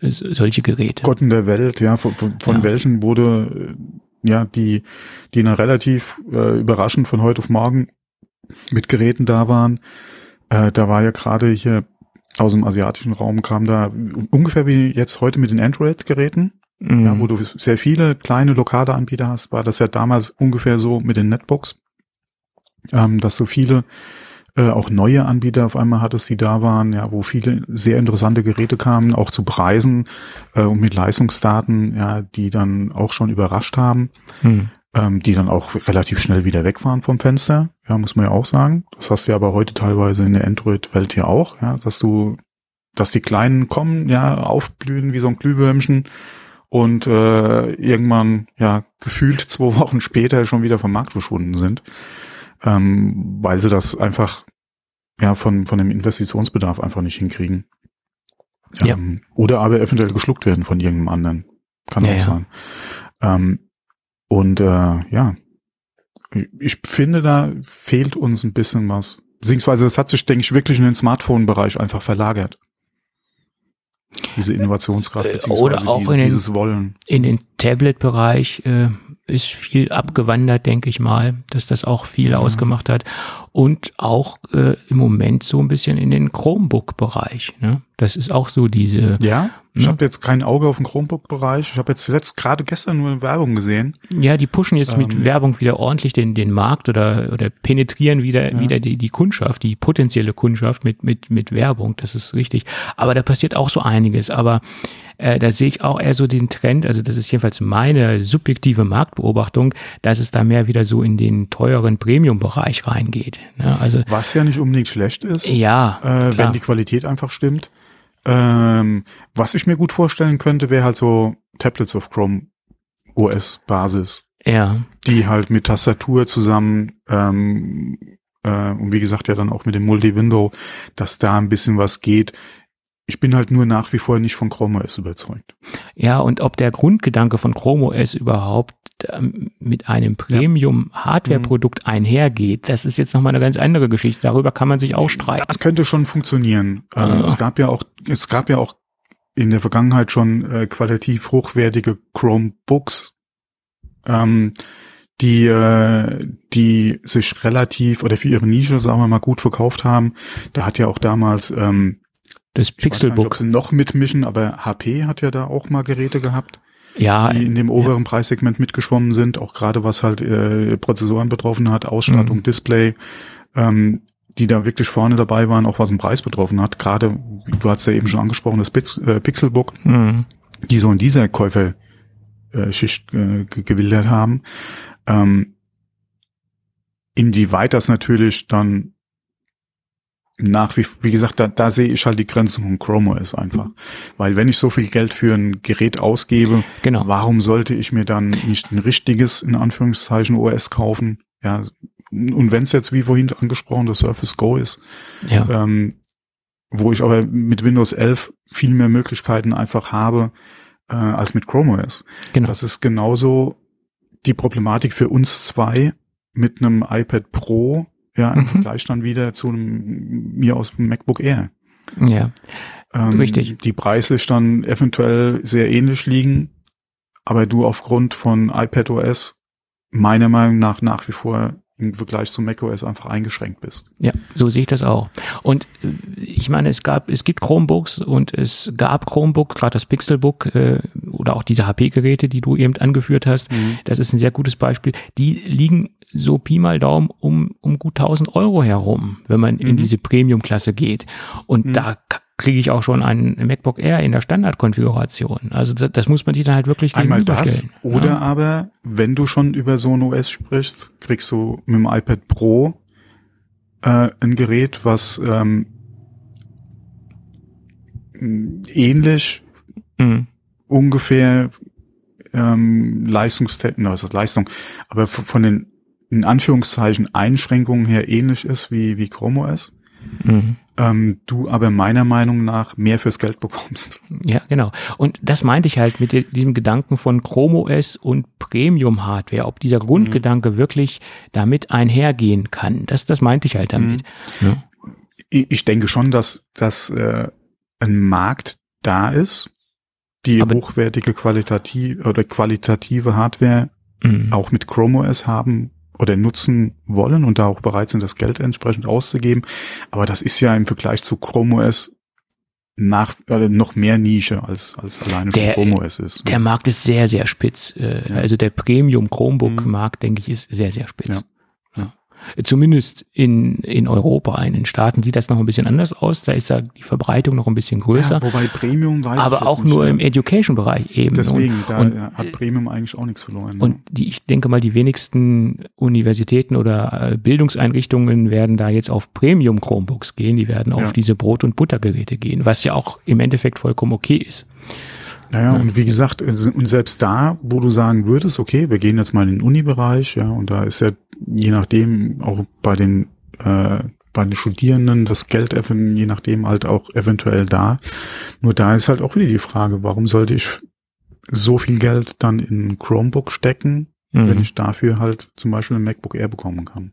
äh, solche Geräte. Gott in der Welt, ja, von, von, von Ja. welchen wurde, ja, die, die dann relativ äh, überraschend von heute auf morgen mit Geräten da waren. Äh, da war ja gerade hier aus dem asiatischen Raum kam da ungefähr wie jetzt heute mit den Android-Geräten, Mhm. ja, wo du sehr viele kleine lokale Anbieter hast, war das ja damals ungefähr so mit den Netbooks, ähm, dass so viele äh, auch neue Anbieter auf einmal hattest, die da waren, ja, wo viele sehr interessante Geräte kamen, auch zu Preisen äh, und mit Leistungsdaten, ja, die dann auch schon überrascht haben, Mhm. Ähm, die dann auch relativ schnell wieder weg waren vom Fenster, ja, muss man ja auch sagen. Das hast du ja aber heute teilweise in der Android-Welt hier auch, ja, dass du, dass die Kleinen kommen, ja, aufblühen wie so ein Glühwürmchen und äh, irgendwann, ja, gefühlt zwei Wochen später schon wieder vom Markt verschwunden sind, ähm, weil sie das einfach, ja, von, von dem Investitionsbedarf einfach nicht hinkriegen. Ja. Ähm, oder aber eventuell geschluckt werden von irgendeinem anderen. Kann Ja, auch ja. sein. Ähm, und äh, ja, ich finde, da fehlt uns ein bisschen was. Beziehungsweise das hat sich, denke ich, wirklich in den Smartphone-Bereich einfach verlagert. Diese Innovationskraft, Äh, beziehungsweise oder auch diese, in den- dieses Wollen. In den Tablet-Bereich äh, ist viel abgewandert, denke ich mal, dass das auch viel ausgemacht hat. Und auch äh, im Moment so ein bisschen in den Chromebook-Bereich. Ne? Das ist auch so diese, Ja, ich Ja. habe jetzt kein Auge auf den Chromebook-Bereich. Ich habe jetzt zuletzt gerade gestern nur eine Werbung gesehen. ja, die pushen jetzt mit Ähm. Werbung wieder ordentlich den, den Markt oder, oder penetrieren wieder, Ja. wieder die, die Kundschaft, die potenzielle Kundschaft mit, mit, mit Werbung. Das ist richtig. Aber da passiert auch so einiges. Aber äh, da sehe ich auch eher so den Trend, also das ist jedenfalls meine subjektive Marktbeobachtung, dass es da mehr wieder so in den teuren Premium-Bereich reingeht. Ne? Also Was ja nicht unbedingt schlecht ist, ja, äh, wenn die Qualität einfach stimmt. Ähm, was ich mir gut vorstellen könnte, wäre halt so Tablets auf Chrome OS Basis, ja, die halt mit Tastatur zusammen ähm, äh, und wie gesagt ja dann auch mit dem Multi-Window, dass da ein bisschen was geht. Ich bin halt nur nach wie vor nicht von Chrome OS überzeugt. ja, und ob der Grundgedanke von Chrome OS überhaupt ähm, mit einem Premium-Hardware-Produkt Mhm. einhergeht, das ist jetzt nochmal eine ganz andere Geschichte. Darüber kann man sich auch streiten. Das könnte schon funktionieren. Ähm, Ja. Es gab ja auch, es gab ja auch in der Vergangenheit schon äh, qualitativ hochwertige Chromebooks, ähm, die, äh, die sich relativ oder für ihre Nische, sagen wir mal, gut verkauft haben. Da hat ja auch damals, ähm, Das ich weiß nicht, ob Pixelbook. noch mitmischen, aber HP hat ja da auch mal Geräte gehabt, Ja, die in dem oberen Preissegment mitgeschwommen sind, auch gerade was halt äh, Prozessoren betroffen hat, Ausstattung, Mhm. Display, ähm, die da wirklich vorne dabei waren, auch was den Preis betroffen hat. Gerade, du hast ja eben schon angesprochen, das Pix, äh, Pixelbook, hm, die so in dieser Käuferschicht äh, gewildert haben. Ähm, inwieweit das natürlich dann nach wie, wie gesagt, da, da sehe ich halt die Grenzen von Chrome OS einfach. Weil wenn ich so viel Geld für ein Gerät ausgebe, genau. warum sollte ich mir dann nicht ein richtiges, in Anführungszeichen, OS kaufen? Ja, und wenn es jetzt, wie vorhin angesprochen, das Surface Go ist, Ja, ähm, wo ich aber mit Windows 11 viel mehr Möglichkeiten einfach habe äh, als mit Chrome OS. genau. Das ist genauso die Problematik für uns zwei mit einem iPad Pro, ja, im Mhm. Vergleich dann wieder zu einem mir aus dem MacBook Air. Ja, Ähm, Richtig. Die preislich dann eventuell sehr ähnlich liegen, aber du aufgrund von iPad OS meiner Meinung nach nach wie vor im Vergleich zu macOS einfach eingeschränkt bist. ja, so sehe ich das auch. Und äh, ich meine, es gab, es gibt Chromebooks und es gab Chromebooks, gerade das Pixelbook äh, oder auch diese HP-Geräte, die du eben angeführt hast. Das ist ein sehr gutes Beispiel. Die liegen so Pi mal Daumen um, um gut 1000 Euro herum, wenn man in Mhm. diese Premium-Klasse geht. Und Mhm. da kriege ich auch schon einen MacBook Air in der Standardkonfiguration. Also das, das muss man sich dann halt wirklich Einmal das gegenüberstellen. oder ja. aber, wenn du schon über so ein OS sprichst, kriegst du mit dem iPad Pro äh, ein Gerät, was ähm, ähnlich Mhm. ungefähr ähm, Leistungstechnik, was ist Leistung, aber von den in Anführungszeichen Einschränkungen her ähnlich ist wie, wie Chrome OS. Mhm. ähm, du aber meiner Meinung nach mehr fürs Geld bekommst. Ja, genau. Und das meinte ich halt mit diesem Gedanken von Chrome OS und Premium Hardware, ob dieser Grundgedanke mhm. wirklich damit einhergehen kann. Das, das meinte ich halt damit. Mhm. Ja. Ich, ich denke schon, dass, dass äh, ein Markt da ist, die aber hochwertige qualitativ oder qualitative Hardware mhm. auch mit Chrome OS haben oder nutzen wollen und da auch bereit sind, das Geld entsprechend auszugeben. Aber das ist ja im Vergleich zu Chrome OS nach, äh, noch mehr Nische als, als alleine der, Chrome OS ist. Der Markt ist sehr, sehr spitz. Äh, ja. Also der Premium Chromebook mhm. Markt, denke ich, ist sehr, sehr spitz. Ja. Zumindest in, in Europa. In den Staaten sieht das noch ein bisschen anders aus. Da ist da die Verbreitung noch ein bisschen größer. Ja, wobei Premium weiß Aber auch nur im Education-Bereich eben. Deswegen, und, da und, hat Premium eigentlich auch nichts verloren. Und die, ich denke mal, die wenigsten Universitäten oder äh, Bildungseinrichtungen werden da jetzt auf Premium Chromebooks gehen. Die werden auf ja. diese Brot- und Buttergeräte gehen, was ja auch im Endeffekt vollkommen okay ist. Naja, und wie gesagt, äh, und selbst da, wo du sagen würdest, okay, wir gehen jetzt mal in den Uni-Bereich, ja, und da ist ja je nachdem auch bei den äh, bei den Studierenden das Geld je nachdem halt auch eventuell da. Nur da ist halt auch wieder die Frage, warum sollte ich so viel Geld dann in ein Chromebook stecken, mhm. wenn ich dafür halt zum Beispiel ein MacBook Air bekommen kann.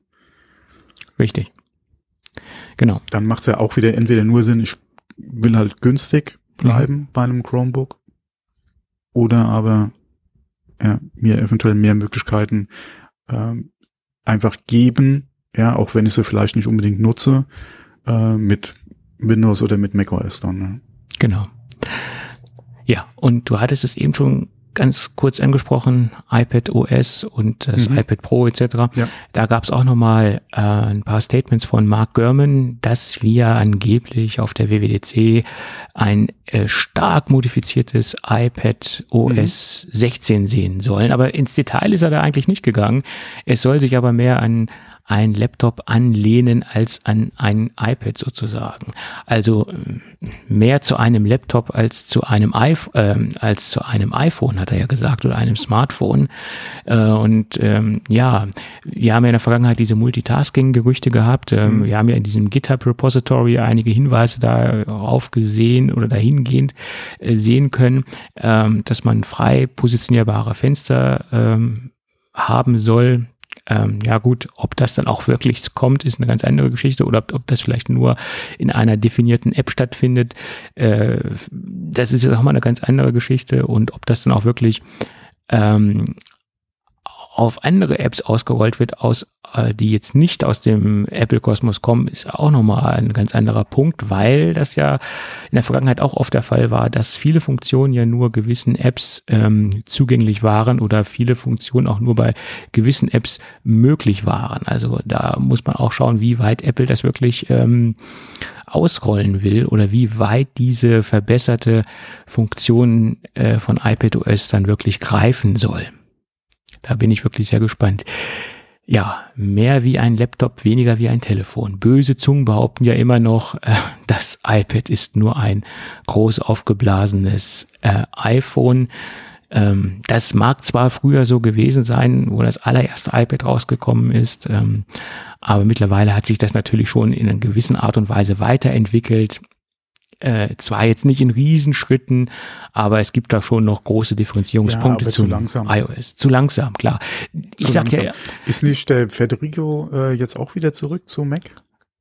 Richtig. Genau. Dann macht es ja auch wieder entweder nur Sinn, ich will halt günstig bleiben mhm. bei einem Chromebook oder aber ja, mir eventuell mehr Möglichkeiten ähm, einfach geben, ja, auch wenn ich sie vielleicht nicht unbedingt nutze, äh, mit Windows oder mit macOS dann. Ne? Genau. Ja, und du hattest es eben schon ganz kurz angesprochen, iPad OS und das mhm. iPad Pro etc. Ja. Da gab es auch nochmal äh, ein paar Statements von Mark Gurman, dass wir angeblich auf der WWDC ein äh, stark modifiziertes iPad OS mhm. 16 sehen sollen. Aber ins Detail ist er da eigentlich nicht gegangen. Es soll sich aber mehr an ein Laptop anlehnen als an ein iPad sozusagen. Also äh, mehr zu einem Laptop als zu einem iPhone, äh, als zu einem iPhone, hat er ja gesagt, oder einem Smartphone. Äh, und ähm, ja, wir haben ja in der Vergangenheit diese Multitasking-Gerüchte gehabt. Ähm, mhm. Wir haben ja in diesem GitHub-Repository einige Hinweise darauf gesehen oder dahingehend äh, sehen können, ähm, dass man frei positionierbare Fenster ähm, haben soll, ähm, ja gut, ob das dann auch wirklich kommt, ist eine ganz andere Geschichte. Oder ob, ob das vielleicht nur in einer definierten App stattfindet, äh, das ist jetzt auch mal eine ganz andere Geschichte. Und ob das dann auch wirklich ähm, auf andere Apps ausgerollt wird, aus, äh, die jetzt nicht aus dem Apple-Kosmos kommen, ist auch nochmal ein ganz anderer Punkt, weil das ja in der Vergangenheit auch oft der Fall war, dass viele Funktionen ja nur gewissen Apps ähm, zugänglich waren oder viele Funktionen auch nur bei gewissen Apps möglich waren. Also da muss man auch schauen, wie weit Apple das wirklich ähm, ausrollen will oder wie weit diese verbesserte Funktion äh, von iPadOS dann wirklich greifen soll. Da bin ich wirklich sehr gespannt. Ja, mehr wie ein Laptop, weniger wie ein Telefon. Böse Zungen behaupten ja immer noch, äh, das iPad ist nur ein groß aufgeblasenes äh, iPhone. Ähm, das mag zwar früher so gewesen sein, wo das allererste iPad rausgekommen ist, ähm, aber mittlerweile hat sich das natürlich schon in einer gewissen Art und Weise weiterentwickelt äh, zwar jetzt nicht in Riesenschritten, aber es gibt da schon noch große Differenzierungspunkte ja, zu langsam. iOS. Zu langsam, klar. Ich zu sag langsam. ja. Ist nicht der Federico äh, jetzt auch wieder zurück zu Mac?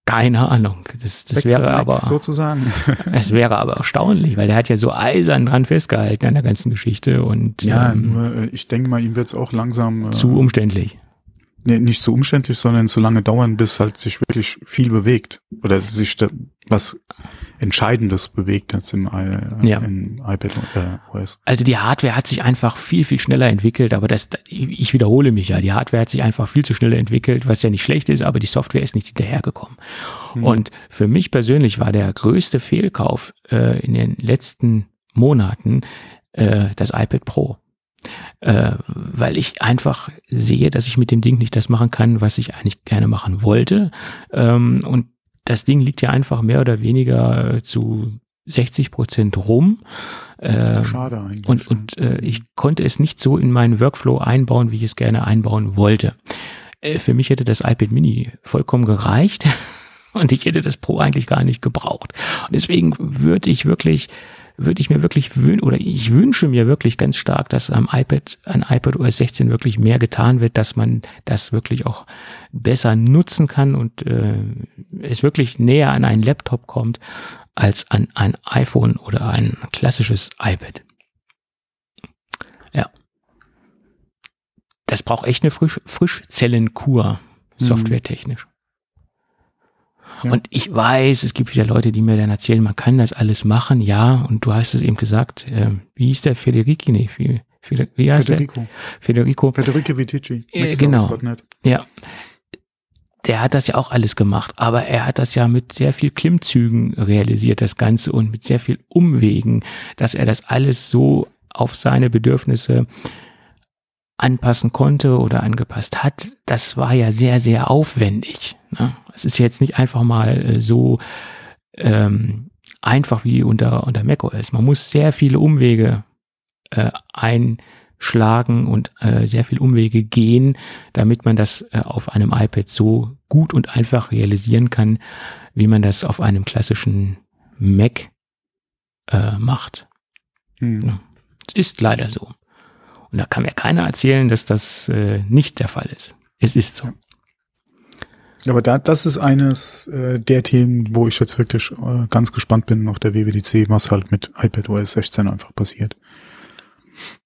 Keine Ahnung. Das, das wäre aber sozusagen. Es wäre aber erstaunlich, weil der hat ja so eisern dran festgehalten an der ganzen Geschichte und ja, ähm, nur äh, ich denke mal, ihm wird es auch langsam äh, zu umständlich. Nee, nicht zu umständlich, sondern zu lange dauern, bis halt sich wirklich viel bewegt oder sich da was Entscheidendes bewegt jetzt im, äh, ja. im iPad äh, OS. Also die Hardware hat sich einfach viel, viel schneller entwickelt, aber das, ich wiederhole mich ja, die Hardware hat sich einfach viel zu schnell entwickelt, was ja nicht schlecht ist, aber die Software ist nicht hinterhergekommen. Hm. Und für mich persönlich war der größte Fehlkauf äh, in den letzten Monaten äh, das iPad Pro. Äh, weil ich einfach sehe, dass ich mit dem Ding nicht das machen kann, was ich eigentlich gerne machen wollte. Ähm, und das Ding liegt ja einfach mehr oder weniger äh, zu 60 Prozent rum. Äh, Schade eigentlich. Und, und äh, ich konnte es nicht so in meinen Workflow einbauen, wie ich es gerne einbauen wollte. Äh, für mich hätte das iPad Mini vollkommen gereicht. Und ich hätte das Pro eigentlich gar nicht gebraucht. Und deswegen würde ich wirklich, würde ich mir wirklich wünschen, oder ich wünsche mir wirklich ganz stark, dass am iPad, an iPad OS 16 wirklich mehr getan wird, dass man das wirklich auch besser nutzen kann und äh, es wirklich näher an einen Laptop kommt als an ein iPhone oder ein klassisches iPad. Ja. Das braucht echt eine Frisch Frischzellenkur, mhm. softwaretechnisch. Ja. Und ich weiß, es gibt wieder Leute, die mir dann erzählen, man kann das alles machen, ja, und du hast es eben gesagt, äh, wie hieß der Federici? Nee, wie, wie heißt Federico. der? Federico. Federico Vitici. Äh, genau. Ja. Der hat das ja auch alles gemacht, aber er hat das ja mit sehr viel Klimmzügen realisiert, das Ganze, und mit sehr viel Umwegen, dass er das alles so auf seine Bedürfnisse anpassen konnte oder angepasst hat, das war ja sehr, sehr aufwendig. Ne? Es ist jetzt nicht einfach mal äh, so ähm, einfach wie unter, unter macOS. Man muss sehr viele Umwege äh, einschlagen und äh, sehr viele Umwege gehen, damit man das äh, auf einem iPad so gut und einfach realisieren kann, wie man das auf einem klassischen Mac äh, macht. Hm. Ja. Es ist leider so. Und da kann mir keiner erzählen, dass das äh, nicht der Fall ist. Es ist so. Aber da, das ist eines äh, der Themen, wo ich jetzt wirklich äh, ganz gespannt bin auf der WWDC, was halt mit iPad OS 16 einfach passiert.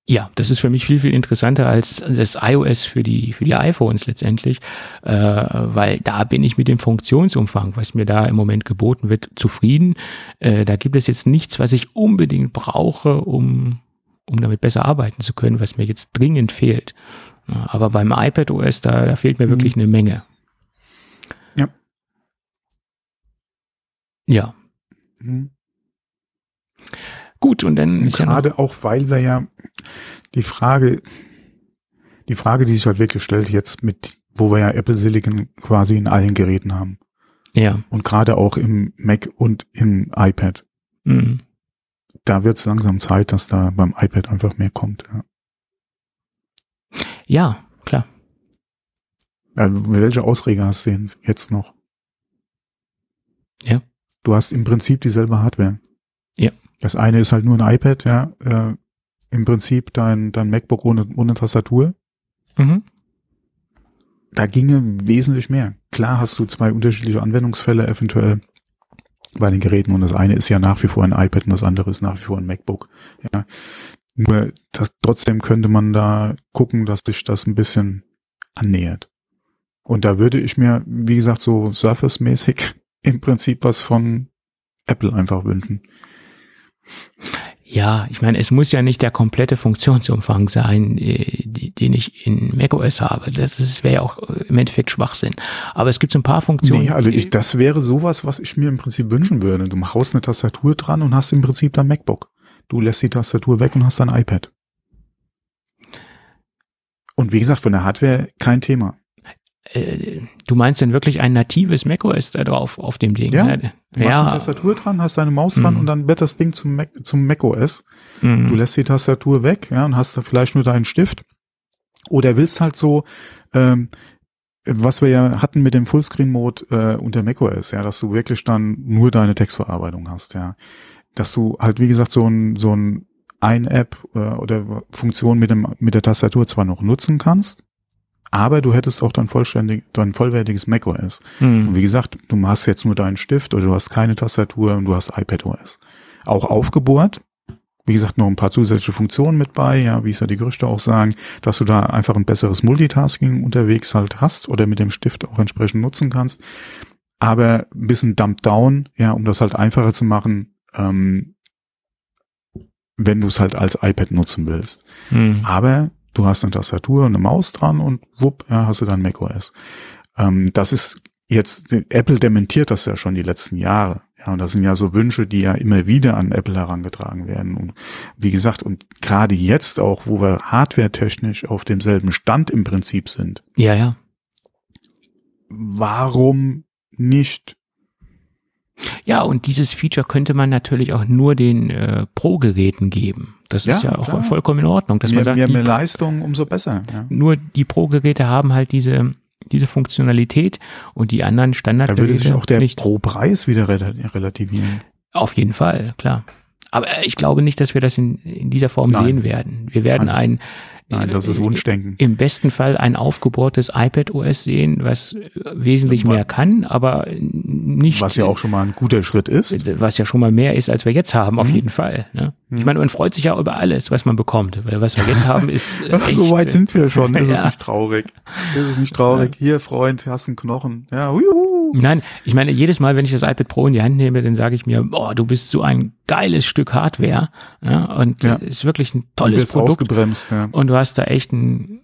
Ja, das ist für mich viel, viel interessanter als das iOS für die, für die iPhones letztendlich, äh, weil da bin ich mit dem Funktionsumfang, was mir da im Moment geboten wird, zufrieden. Äh, da gibt es jetzt nichts, was ich unbedingt brauche, um, um damit besser arbeiten zu können, was mir jetzt dringend fehlt. Aber beim iPad OS, da, da fehlt mir mhm. wirklich eine Menge. Ja. Ja. Mhm. Gut, und dann und ist gerade ja auch, weil wir ja die Frage, die Frage, die sich halt wirklich stellt jetzt mit, wo wir ja Apple Silicon quasi in allen Geräten haben. Ja. Und gerade auch im Mac und im iPad. Mhm da wird es langsam Zeit, dass da beim iPad einfach mehr kommt. Ja, ja klar. Also, welche Ausreger hast du jetzt noch? Ja. Du hast im Prinzip dieselbe Hardware. Ja. Das eine ist halt nur ein iPad, ja. Äh, Im Prinzip dein, dein MacBook ohne, ohne Tastatur. Mhm. Da ginge wesentlich mehr. Klar hast du zwei unterschiedliche Anwendungsfälle eventuell bei den Geräten und das eine ist ja nach wie vor ein iPad und das andere ist nach wie vor ein MacBook. Ja. Nur das, trotzdem könnte man da gucken, dass sich das ein bisschen annähert. Und da würde ich mir, wie gesagt, so Surface-mäßig im Prinzip was von Apple einfach wünschen. Ja, ich meine, es muss ja nicht der komplette Funktionsumfang sein, äh, den ich in macOS habe. Das wäre ja auch im Endeffekt Schwachsinn. Aber es gibt so ein paar Funktionen. Nee, also ich, das wäre sowas, was ich mir im Prinzip wünschen würde. Du haust eine Tastatur dran und hast im Prinzip dein MacBook. Du lässt die Tastatur weg und hast dein iPad. Und wie gesagt, von der Hardware kein Thema. Äh, du meinst denn wirklich ein natives macOS da drauf auf dem Ding? Ja. Ne? Du ja. hast eine Tastatur dran, hast deine Maus dran mhm. und dann wird das Ding zum Mac, zum macOS. Mhm. Du lässt die Tastatur weg, ja, und hast da vielleicht nur deinen Stift. Oder willst halt so, ähm, was wir ja hatten mit dem Fullscreen-Mode äh, unter macOS, ja, dass du wirklich dann nur deine Textverarbeitung hast, ja. Dass du halt, wie gesagt, so ein, so ein ein-App äh, oder Funktion mit dem, mit der Tastatur zwar noch nutzen kannst, aber du hättest auch dein vollständig, dein vollwertiges macOS. Mhm. Und wie gesagt, du hast jetzt nur deinen Stift oder du hast keine Tastatur und du hast iPadOS. Auch aufgebohrt. Wie gesagt, noch ein paar zusätzliche Funktionen mit bei, ja, wie es ja die Gerüchte auch sagen, dass du da einfach ein besseres Multitasking unterwegs halt hast oder mit dem Stift auch entsprechend nutzen kannst. Aber ein bisschen dumped down, ja, um das halt einfacher zu machen, ähm, wenn du es halt als iPad nutzen willst. Mhm. Aber Du hast eine Tastatur und eine Maus dran und wupp, ja, hast du dann macOS. Ähm, das ist jetzt, Apple dementiert das ja schon die letzten Jahre. Ja, und das sind ja so Wünsche, die ja immer wieder an Apple herangetragen werden. Und wie gesagt, und gerade jetzt auch, wo wir hardware-technisch auf demselben Stand im Prinzip sind. Ja, ja. Warum nicht ja, und dieses Feature könnte man natürlich auch nur den äh, Pro-Geräten geben. Das ja, ist ja auch klar. vollkommen in Ordnung, dass mehr, man sagt, mehr, mehr Leistung, umso besser. Ja. Nur die Pro-Geräte haben halt diese diese Funktionalität und die anderen Da würde sich auch der nicht. pro Preis wieder rela- relativieren. Auf jeden Fall, klar. Aber ich glaube nicht, dass wir das in, in dieser Form Nein. sehen werden. Wir werden Nein. ein Nein, das ist Wunschdenken. im besten Fall ein aufgebohrtes iPad OS sehen, was äh, wesentlich mehr kann, aber nicht Was ja auch schon mal ein guter Schritt ist. was ja schon mal mehr ist, als wir jetzt haben, auf Mhm. jeden Fall. Ne? Ich meine, man freut sich ja über alles, was man bekommt, weil was wir jetzt haben, ist äh, echt, so weit sind wir schon. Ist es Ja. nicht traurig? Ist es nicht traurig? Hier, Freund, hast einen Knochen. Ja, juhu. Nein, ich meine, jedes Mal, wenn ich das iPad Pro in die Hand nehme, dann sage ich mir, boah, du bist so ein geiles Stück Hardware. Ja, und Ja. äh, ist wirklich ein Du tolles bist Produkt. ausgebremst. Ja. Und du hast da echt ein,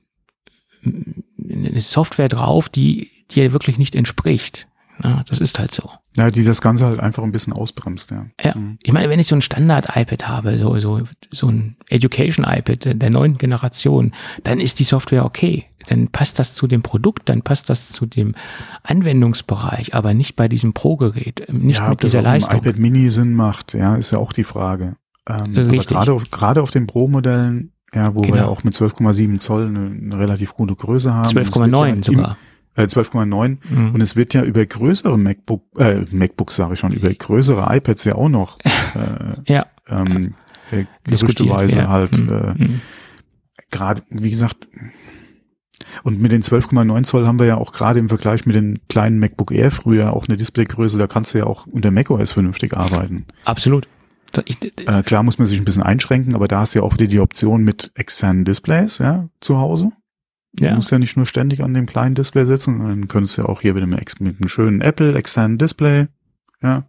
eine Software drauf, die dir wirklich nicht entspricht. Ja, das ist halt so. ja, die das Ganze halt einfach ein bisschen ausbremst. Ja. Ja. Mhm. Ich meine, wenn ich so ein Standard-iPad habe, so, so, so ein Education-iPad der- neunten Generation, dann ist die Software okay. Dann passt das zu dem Produkt, dann passt das zu dem Anwendungsbereich, aber nicht bei diesem Pro-Gerät, nicht ja, ob mit dieser Leistung. iPad Mini Sinn macht, ja, ist ja auch die Frage. Ähm, Äh, aber gerade auf, gerade auf den Pro-Modellen, ja, wo wir Genau. ja auch mit 12,7 Zoll eine, eine relativ gute Größe haben. 12,9 Es wird ja sogar. Äh, 12,9. Mhm. Und es wird ja über größere MacBook, äh, MacBooks sage ich schon, über größere iPads ja auch noch äh, Ja. ähm, äh, gerüchteweise ja. halt Mhm. äh, Mhm. gerade, wie gesagt, und mit den 12,9 Zoll haben wir ja auch gerade im Vergleich mit den kleinen MacBook Air früher auch eine Displaygröße, da kannst du ja auch unter macOS vernünftig arbeiten. Absolut. Ich, Äh, klar muss man sich ein bisschen einschränken, aber da hast du ja auch wieder die Option mit externen Displays, ja, zu Hause. Du ja. musst ja nicht nur ständig an dem kleinen Display sitzen, dann könntest du ja auch hier wieder mit, mit einem schönen Apple externen Display, ja.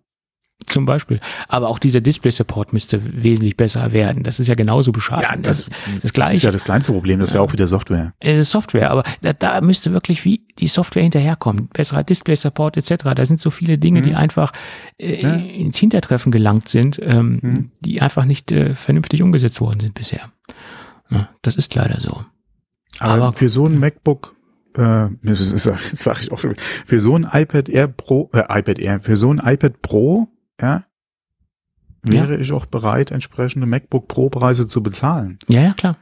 Zum Beispiel. Aber auch dieser Display-Support müsste wesentlich besser werden. Das ist ja genauso bescheiden. das, das, Das Gleiche. ist ja das kleinste Problem, das ist ja auch wieder Software. Es ist Software, aber da, da müsste wirklich wie die Software hinterherkommen. Besserer Display-Support etc. Da sind so viele Dinge, die Mhm. einfach äh, Ja. ins Hintertreffen gelangt sind, ähm, Mhm. die einfach nicht äh, vernünftig umgesetzt worden sind bisher. Ja, das ist leider so. Aber, Aber- für so ein MacBook, äh, das das sag ich auch schon, für so ein iPad Air Pro, äh, iPad Air, für so ein iPad Pro, ja, wäre ich auch bereit, entsprechende MacBook Pro Preise zu bezahlen. Ja, ja, klar.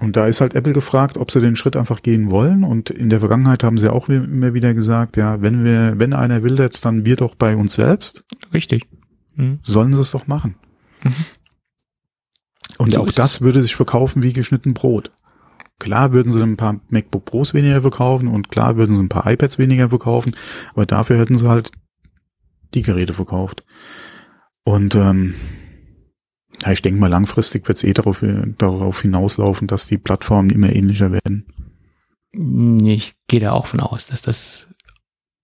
Und da ist halt Apple gefragt, ob sie den Schritt einfach gehen wollen. Und in der Vergangenheit haben sie auch immer wieder gesagt, ja, wenn wir, wenn einer wildert, dann wir doch bei uns selbst. Richtig. Mhm. Sollen sie es doch machen. Mhm. Und So auch das würde sich verkaufen wie geschnitten Brot. Klar würden sie ein paar MacBook Pros weniger verkaufen und klar würden sie ein paar iPads weniger verkaufen, aber dafür hätten sie halt die Geräte verkauft. Und ähm, ja, ich denke mal, langfristig wird es eh darauf, darauf hinauslaufen, dass die Plattformen immer ähnlicher werden. Ich gehe da auch von aus, dass das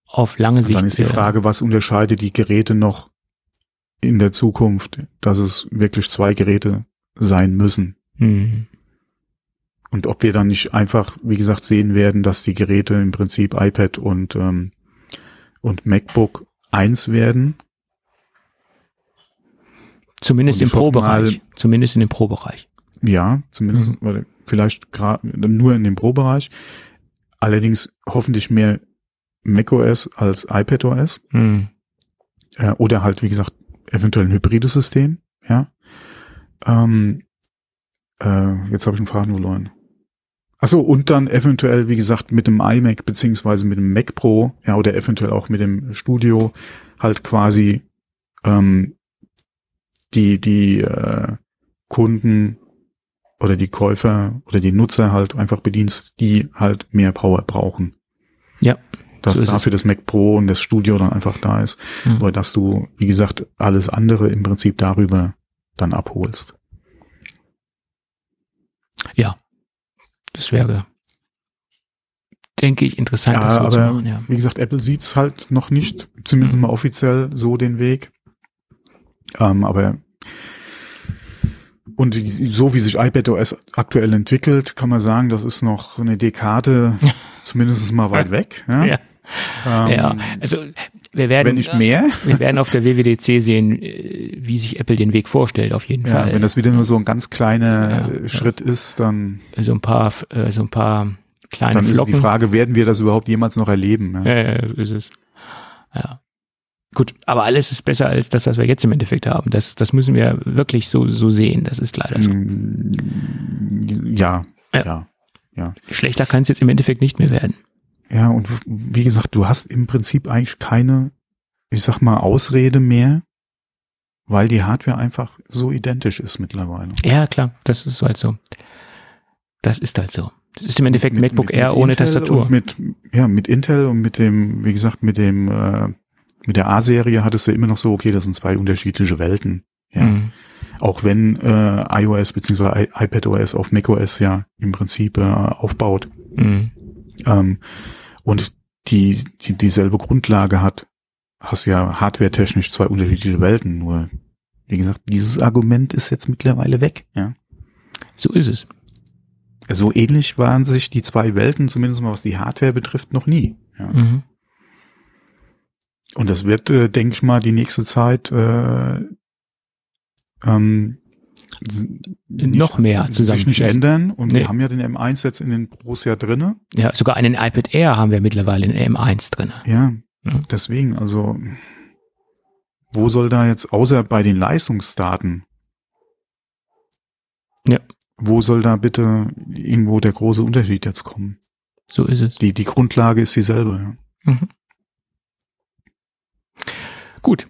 auf lange Und Sicht. dann ist die äh, Frage, was unterscheidet die Geräte noch in der Zukunft, dass es wirklich zwei Geräte sein müssen. mhm. Und ob wir dann nicht einfach, wie gesagt, sehen werden, dass die Geräte im Prinzip iPad und, ähm, und MacBook eins werden. Zumindest im Pro-Bereich. Zumindest in dem Pro-Bereich. Ja, zumindest, weil vielleicht gerade nur in dem Pro-Bereich. Allerdings hoffentlich mehr macOS als iPadOS. Mhm. Äh, oder halt, wie gesagt, eventuell ein hybrides System. Ja. Ähm, äh, jetzt habe ich einen Faden verloren. Achso, und dann eventuell, wie gesagt, mit dem iMac beziehungsweise mit dem Mac Pro, ja, oder eventuell auch mit dem Studio halt quasi ähm, die, die äh, Kunden oder die Käufer oder die Nutzer halt einfach bedienst, die halt mehr Power brauchen. Ja, Dass so ist dafür das Mac Pro und das Studio dann einfach da ist. Mhm. Aber dass du, wie gesagt, alles andere im Prinzip darüber dann abholst. Ja. Das wäre, denke ich, interessant, Ja, das so aber zu machen, ja. wie gesagt, Apple sieht's halt noch nicht, zumindest Mhm. mal offiziell so den Weg. Ähm, aber und so wie sich iPadOS aktuell entwickelt, kann man sagen, das ist noch eine Dekade, zumindest mal weit weg. Ja, Ja. Ähm, ja, also wir werden, wenn nicht mehr. wir werden auf der WWDC sehen, äh, wie sich Apple den Weg vorstellt, auf jeden Ja, Fall. wenn das wieder nur so ein ganz kleiner Ja, äh, ja. Schritt ist, dann, so ein paar, äh, so ein paar kleine dann ist Flocken. die Frage, werden wir das überhaupt jemals noch erleben? Ja? Ja, ja, so ist es. Ja. Gut, aber alles ist besser als das, was wir jetzt im Endeffekt haben. Das, das müssen wir wirklich so, so sehen. Das ist leider so. Mm, Ja. ja, Ja. Schlechter kann es jetzt im Endeffekt nicht mehr werden. Ja, und wie gesagt, du hast im Prinzip eigentlich keine, ich sag mal, Ausrede mehr, weil die Hardware einfach so identisch ist mittlerweile. Ja, klar, das ist halt so. Das ist halt so. Das ist im Endeffekt Mit- MacBook mit- Air mit ohne Intel Tastatur. Und mit, ja, mit Intel und mit dem, wie gesagt, mit dem, äh, mit der A-Serie hattest du immer noch so, okay, das sind zwei unterschiedliche Welten. Ja. Mhm. Auch wenn äh, iOS bzw. iPadOS auf macOS ja im Prinzip äh, aufbaut Mhm. ähm, und die, die dieselbe Grundlage hat, hast ja hardware-technisch zwei unterschiedliche Welten. Nur, wie gesagt, dieses Argument ist jetzt mittlerweile weg. Ja. So ist es. So ähnlich waren sich die zwei Welten, zumindest mal was die Hardware betrifft, noch nie. Ja. Mhm. Und das wird, äh, denke ich mal, die nächste Zeit äh, ähm, nicht- Noch mehr sich nicht ändern. Und Nee. wir haben ja den M1 jetzt in den Pros ja drinne. Ja, sogar einen iPad Air haben wir mittlerweile in M1 drin. Ja, Mhm. deswegen, also wo soll da jetzt, außer bei den Leistungsdaten, Ja. wo soll da bitte irgendwo der große Unterschied jetzt kommen? So ist es. Die, die Grundlage ist dieselbe. Ja. Mhm. Gut.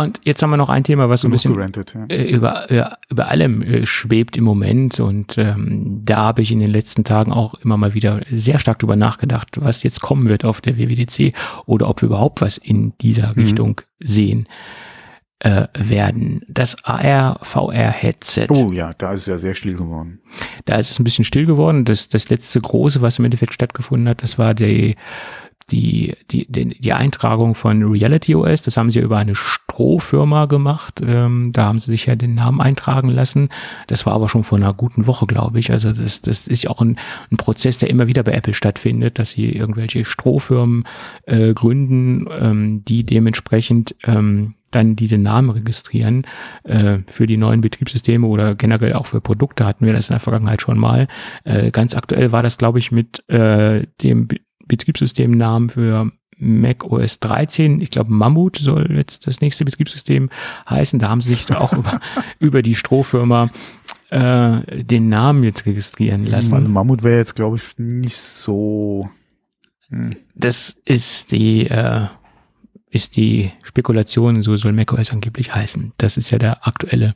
Und jetzt haben wir noch ein Thema, was so ein bisschen gerantet, ja. äh, über, über, über allem äh, schwebt im Moment und ähm, da habe ich in den letzten Tagen auch immer mal wieder sehr stark drüber nachgedacht, was jetzt kommen wird auf der WWDC oder ob wir überhaupt was in dieser Mhm. Richtung sehen äh, werden. Das AR-VR-Headset. Oh ja, da ist es ja sehr still geworden. Da ist es ein bisschen still geworden. Das, das letzte große, was im Endeffekt stattgefunden hat, das war die, die, die, die, die Eintragung von Reality OS. Das haben sie über eine Strohfirma gemacht. Ähm, da haben sie sich ja den Namen eintragen lassen. Das war aber schon vor einer guten Woche, glaube ich. Also das, das ist ja auch ein, ein Prozess, der immer wieder bei Apple stattfindet, dass sie irgendwelche Strohfirmen äh, gründen, ähm, die dementsprechend ähm, dann diese Namen registrieren äh, für die neuen Betriebssysteme oder generell auch für Produkte hatten wir das in der Vergangenheit schon mal. Äh, ganz aktuell war das, glaube ich, mit äh, dem Betriebssystemnamen für Mac OS 13. Ich glaube, Mammut soll jetzt das nächste Betriebssystem heißen. Da haben sie sich auch über, über die Strohfirma äh, den Namen jetzt registrieren lassen. Also Mammut wäre jetzt, glaube ich, nicht so. Hm. Das ist die, äh, ist die Spekulation, so soll macOS angeblich heißen. Das ist ja der aktuelle,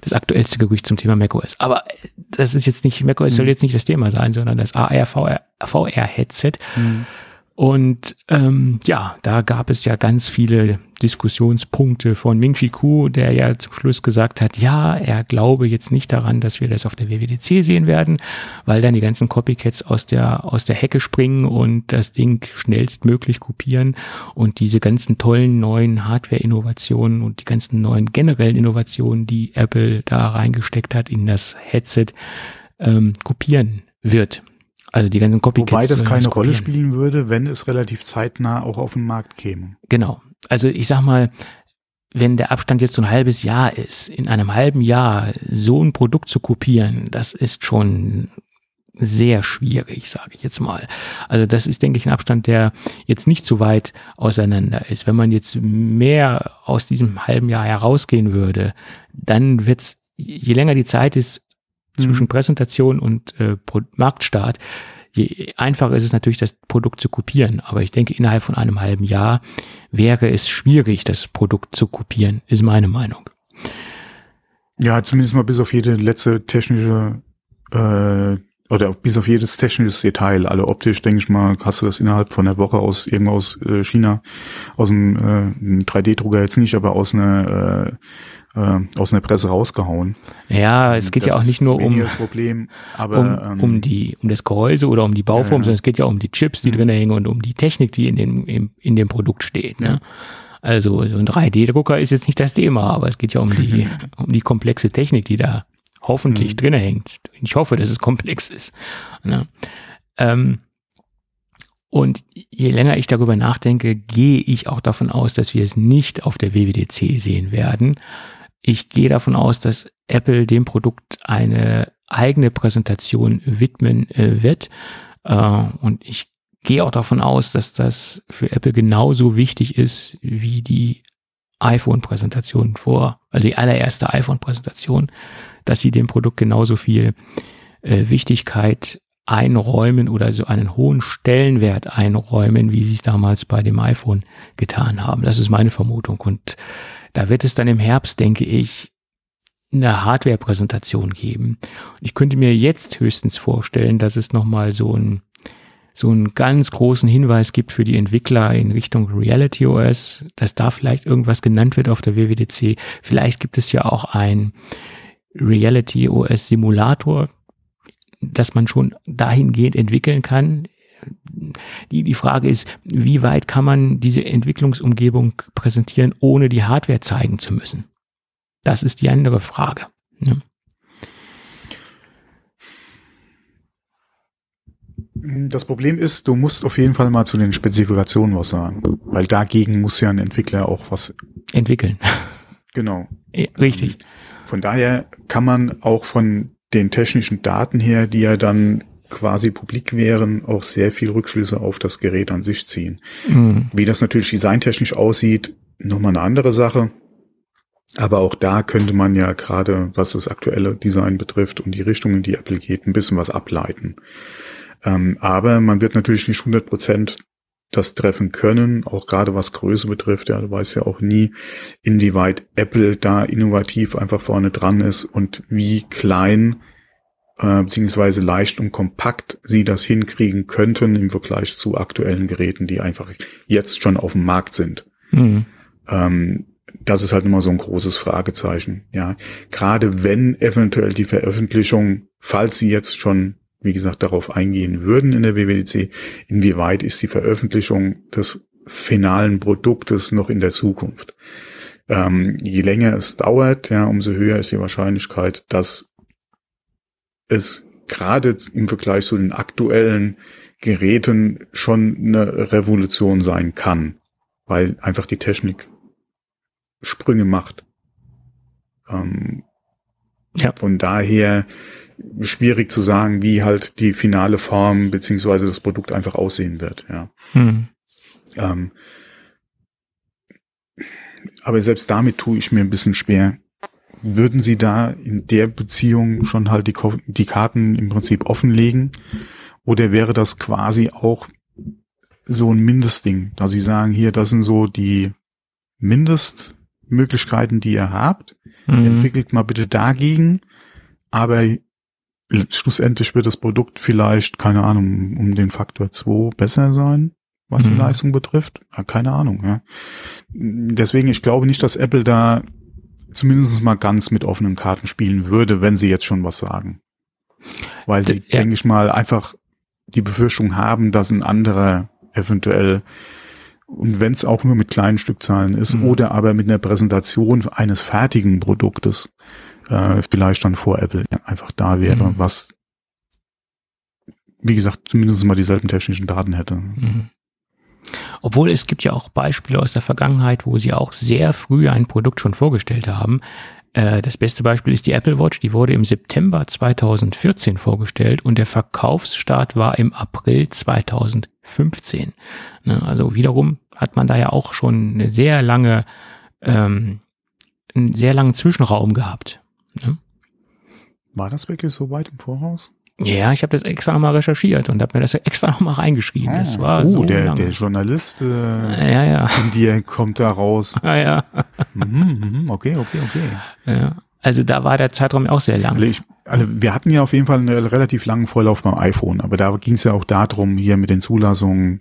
das aktuellste Gerücht zum Thema macOS. Aber das ist jetzt nicht, macOS soll jetzt nicht das Thema sein, sondern das AR VR, VR Headset. Hm. Und ähm, ja, da gab es ja ganz viele Diskussionspunkte von Ming Chi Ku, der ja zum Schluss gesagt hat, ja, er glaube jetzt nicht daran, dass wir das auf der WWDC sehen werden, weil dann die ganzen Copycats aus der aus der Hecke springen und das Ding schnellstmöglich kopieren und diese ganzen tollen neuen Hardware-Innovationen und die ganzen neuen generellen Innovationen, die Apple da reingesteckt hat in das Headset, ähm, kopieren wird. Also die ganzen Copycats. Wobei das sollen keine Rolle spielen würde, wenn es relativ zeitnah auch auf den Markt käme. Genau. Also ich sag mal, wenn der Abstand jetzt so ein halbes Jahr ist, in einem halben Jahr so ein Produkt zu kopieren, das ist schon sehr schwierig, sage ich jetzt mal. Also das ist, denke ich, ein Abstand, der jetzt nicht so weit auseinander ist. Wenn man jetzt mehr aus diesem halben Jahr herausgehen würde, dann wird's, je länger die Zeit ist zwischen Präsentation und äh, Marktstart, je einfacher ist es natürlich, das Produkt zu kopieren. Aber ich denke, innerhalb von einem halben Jahr wäre es schwierig, das Produkt zu kopieren, ist meine Meinung. Ja, zumindest mal bis auf jede letzte technische äh, oder bis auf jedes technisches Detail. Alle optisch, denke ich mal, hast du das innerhalb von einer Woche aus irgendwo aus äh, China, aus dem äh, 3D-Drucker jetzt nicht, aber aus einer äh, äh, aus einer Presse rausgehauen. Ja, es geht Das ja auch nicht nur um, das Problem, aber um, ähm, um die, um das Gehäuse oder um die Bauform, Ja, sondern es geht ja um die Chips, die Mhm. drin hängen und um die Technik, die in dem, in, in dem Produkt steht. Ne? Also so ein 3D-Drucker ist jetzt nicht das Thema, aber es geht ja um die, um die komplexe Technik, die da hoffentlich Mhm. drin hängt. Ich hoffe, dass es komplex ist. Ne? Ähm, und je länger ich darüber nachdenke, gehe ich auch davon aus, dass wir es nicht auf der WWDC sehen werden. Ich gehe davon aus, dass Apple dem Produkt eine eigene Präsentation widmen äh, wird. Äh, und ich gehe auch davon aus, dass das für Apple genauso wichtig ist wie die iPhone-Präsentation vor, also die allererste iPhone-Präsentation, dass sie dem Produkt genauso viel äh, Wichtigkeit einräumen oder so einen hohen Stellenwert einräumen, wie sie es damals bei dem iPhone getan haben. Das ist meine Vermutung. Und da wird es dann im Herbst, denke ich, eine Hardware-Präsentation geben. Ich könnte mir jetzt höchstens vorstellen, dass es nochmal so ein so einen ganz großen Hinweis gibt für die Entwickler in Richtung Reality OS, dass da vielleicht irgendwas genannt wird auf der WWDC. Vielleicht gibt es ja auch ein Reality OS Simulator, dass man schon dahingehend entwickeln kann. Die, die Frage ist, wie weit kann man diese Entwicklungsumgebung präsentieren, ohne die Hardware zeigen zu müssen? Das ist die andere Frage. Ja. Das Problem ist, du musst auf jeden Fall mal zu den Spezifikationen was sagen, weil dagegen muss ja ein Entwickler auch was entwickeln. Genau. Ja, richtig. Von daher kann man auch von den technischen Daten her, die ja dann quasi publik wären, auch sehr viel Rückschlüsse auf das Gerät an sich ziehen. Mhm. Wie das natürlich designtechnisch aussieht, nochmal eine andere Sache. Aber auch da könnte man ja gerade, was das aktuelle Design betrifft und die Richtung, in die Apple geht, ein bisschen was ableiten. Ähm, aber man wird natürlich nicht 100 Prozent das treffen können, auch gerade was Größe betrifft. Ja, du weißt ja auch nie, inwieweit Apple da innovativ einfach vorne dran ist und wie klein äh, beziehungsweise leicht und kompakt sie das hinkriegen könnten im Vergleich zu aktuellen Geräten, die einfach jetzt schon auf dem Markt sind. Mhm. Ähm, das ist halt immer so ein großes Fragezeichen. Ja, gerade wenn eventuell die Veröffentlichung, falls sie jetzt schon wie gesagt, darauf eingehen würden in der WWDC, inwieweit ist die Veröffentlichung des finalen Produktes noch in der Zukunft. Ähm, je länger es dauert, ja, umso höher ist die Wahrscheinlichkeit, dass es gerade im Vergleich zu den aktuellen Geräten schon eine Revolution sein kann, weil einfach die Technik Sprünge macht. Ähm, ja. Von daher schwierig zu sagen, wie halt die finale Form beziehungsweise das Produkt einfach aussehen wird. Ja. Mhm. Ähm, aber selbst damit tue ich mir ein bisschen schwer. Würden Sie da in der Beziehung schon halt die, die Karten im Prinzip offenlegen? Oder wäre das quasi auch so ein Mindestding, da Sie sagen, hier, das sind so die Mindestmöglichkeiten, die ihr habt. Mhm. Entwickelt mal bitte dagegen. Aber schlussendlich wird das Produkt vielleicht, keine Ahnung, um den Faktor 2 besser sein, was mhm. die Leistung betrifft. Ja, keine Ahnung, ja. Deswegen, ich glaube nicht, dass Apple da zumindest mal ganz mit offenen Karten spielen würde, wenn sie jetzt schon was sagen. Weil sie, ja. denke ich mal, einfach die Befürchtung haben, dass ein anderer eventuell und wenn es auch nur mit kleinen Stückzahlen ist mhm. oder aber mit einer Präsentation eines fertigen Produktes, äh, vielleicht dann vor Apple einfach da wäre, mhm. was wie gesagt zumindest mal dieselben technischen Daten hätte. Mhm. Obwohl es gibt ja auch Beispiele aus der Vergangenheit, wo sie auch sehr früh ein Produkt schon vorgestellt haben. Äh, das beste Beispiel ist die Apple Watch, die wurde im September 2014 vorgestellt und der Verkaufsstart war im April 2015. Ne, also wiederum hat man da ja auch schon eine sehr lange, ähm, einen sehr langen Zwischenraum gehabt. Ne? War das wirklich so weit im Voraus? Ja, ich habe das extra nochmal recherchiert und habe mir das extra nochmal reingeschrieben. Ah, das war oh, so der, lange. der Journalist äh, ja, ja. in dir kommt da raus. Ja, ja. Mhm, mhm, okay, okay, okay. Ja. Also da war der Zeitraum auch sehr lang. Also, ich, also wir hatten ja auf jeden Fall einen relativ langen Vorlauf beim iPhone, aber da ging es ja auch darum, hier mit den Zulassungen,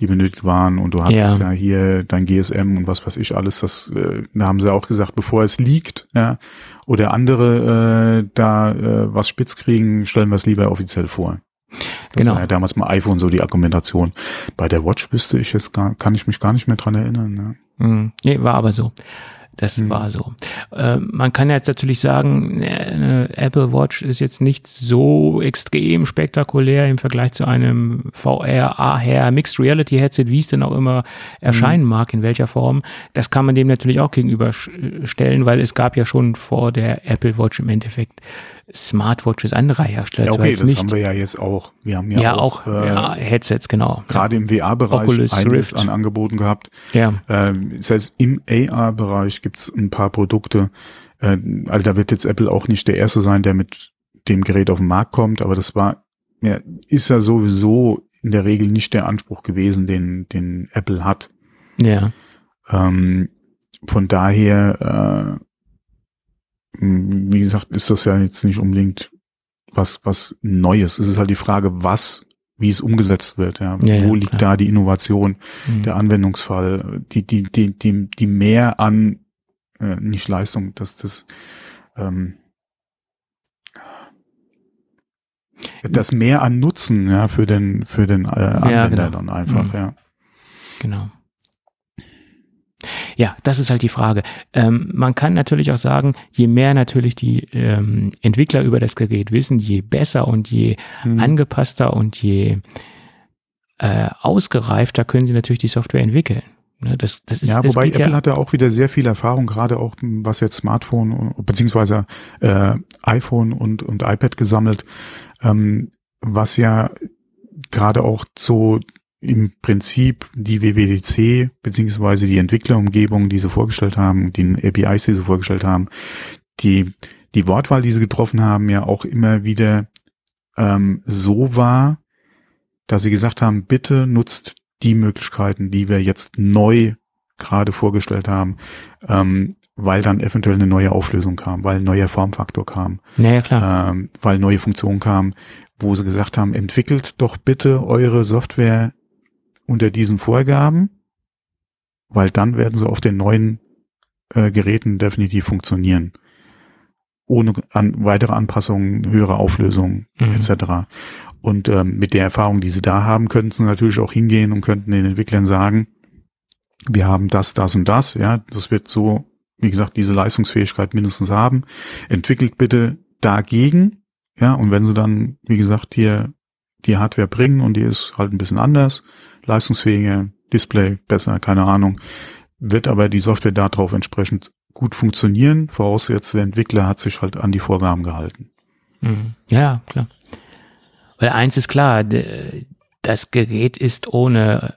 die benötigt waren und du hattest ja, ja hier dein GSM und was weiß ich alles, das äh, da haben sie auch gesagt, bevor es liegt, ja, oder andere äh, da äh, was spitz kriegen, stellen wir es lieber offiziell vor. Das genau. war ja damals mal iPhone so die Argumentation. Bei der Watch wüsste ich jetzt gar, kann ich mich gar nicht mehr dran erinnern. Ne? Mhm. Nee, war aber so. Das mhm. war so. Äh, man kann jetzt natürlich sagen, eine Apple Watch ist jetzt nicht so extrem spektakulär im Vergleich zu einem VR, AR, Mixed Reality Headset, wie es denn auch immer erscheinen mhm. mag, in welcher Form. Das kann man dem natürlich auch gegenüberstellen, weil es gab ja schon vor der Apple Watch im Endeffekt Smartwatches anderer Hersteller. Ja, okay, das nicht. haben wir ja jetzt auch. Wir haben ja, ja auch, auch äh, ja, Headsets, genau. Gerade im VR-Bereich einiges an Angeboten gehabt. Ja. Ähm, selbst im AR-Bereich gibt's ein paar Produkte. Äh, also da wird jetzt Apple auch nicht der Erste sein, der mit dem Gerät auf den Markt kommt, aber das war ja, ist ja sowieso in der Regel nicht der Anspruch gewesen, den, den Apple hat. Ja. Ähm, von daher, äh, wie gesagt, ist das ja jetzt nicht unbedingt was, was Neues. Es ist halt die Frage, was, wie es umgesetzt wird. Ja. Ja, Wo ja, liegt klar. da die Innovation, Mhm. der Anwendungsfall, die, die, die, die, die mehr an, äh, nicht Leistung, dass das, ähm, das mehr an Nutzen, ja, für den, für den äh, Anwender genau. dann einfach, Mhm. ja. Genau. Ja, das ist halt die Frage. Ähm, man kann natürlich auch sagen, je mehr natürlich die ähm, Entwickler über das Gerät wissen, je besser und je Mhm. angepasster und je äh, ausgereifter können sie natürlich die Software entwickeln. Ne, das, das ist, Ja, wobei Apple ja, hat ja auch wieder sehr viel Erfahrung, gerade auch was jetzt Smartphone beziehungsweise äh, iPhone und, und iPad gesammelt, ähm, was ja gerade auch so im Prinzip die WWDC beziehungsweise die Entwicklerumgebung, die sie vorgestellt haben, die APIs, die sie vorgestellt haben, die die Wortwahl, die sie getroffen haben, ja auch immer wieder ähm, so war, dass sie gesagt haben, bitte nutzt die Möglichkeiten, die wir jetzt neu gerade vorgestellt haben, ähm, weil dann eventuell eine neue Auflösung kam, weil ein neuer Formfaktor kam, naja klar, ähm, weil neue Funktionen kamen, wo sie gesagt haben, entwickelt doch bitte eure Software unter diesen Vorgaben, weil dann werden sie auf den neuen äh, Geräten definitiv funktionieren. Ohne an, weitere Anpassungen, höhere Auflösungen Mhm. etc. Und ähm, mit der Erfahrung, die sie da haben, könnten sie natürlich auch hingehen und könnten den Entwicklern sagen, wir haben das, das und das, ja, das wird so, wie gesagt, diese Leistungsfähigkeit mindestens haben. Entwickelt bitte dagegen, ja, und wenn sie dann, wie gesagt, hier die Hardware bringen und die ist halt ein bisschen anders, leistungsfähiger, Display besser, keine Ahnung, wird aber die Software darauf entsprechend gut funktionieren, vorausgesetzt der Entwickler hat sich halt an die Vorgaben gehalten. Mhm. ja klar. Weil eins ist klar, das Gerät ist ohne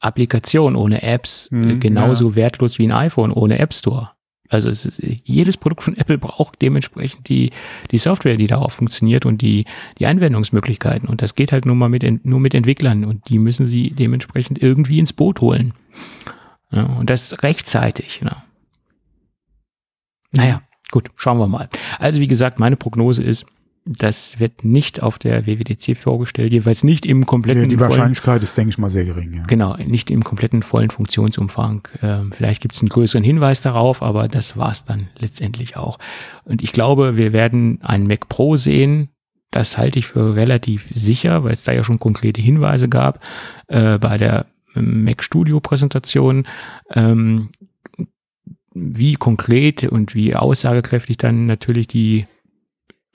Applikation, ohne Apps Mhm, äh, genauso wertlos wie ein iPhone ohne App Store. Also es ist, jedes Produkt von Apple braucht dementsprechend die, die Software, die darauf funktioniert und die, die Anwendungsmöglichkeiten. Und das geht halt nur mal mit, nur mit Entwicklern und die müssen sie dementsprechend irgendwie ins Boot holen. Ja, und das rechtzeitig. Ja. Naja, gut, schauen wir mal. Also wie gesagt, meine Prognose ist, das wird nicht auf der WWDC vorgestellt, jedenfalls nicht im kompletten die vollen- Wahrscheinlichkeit ist, denke ich mal, sehr gering, ja. Genau, nicht im kompletten vollen Funktionsumfang. Ähm, vielleicht gibt es einen größeren Hinweis darauf, aber das war's dann letztendlich auch. Und ich glaube, wir werden einen Mac Pro sehen. Das halte ich für relativ sicher, weil es da ja schon konkrete Hinweise gab äh, bei der Mac Studio Präsentation. Ähm, wie konkret und wie aussagekräftig dann natürlich die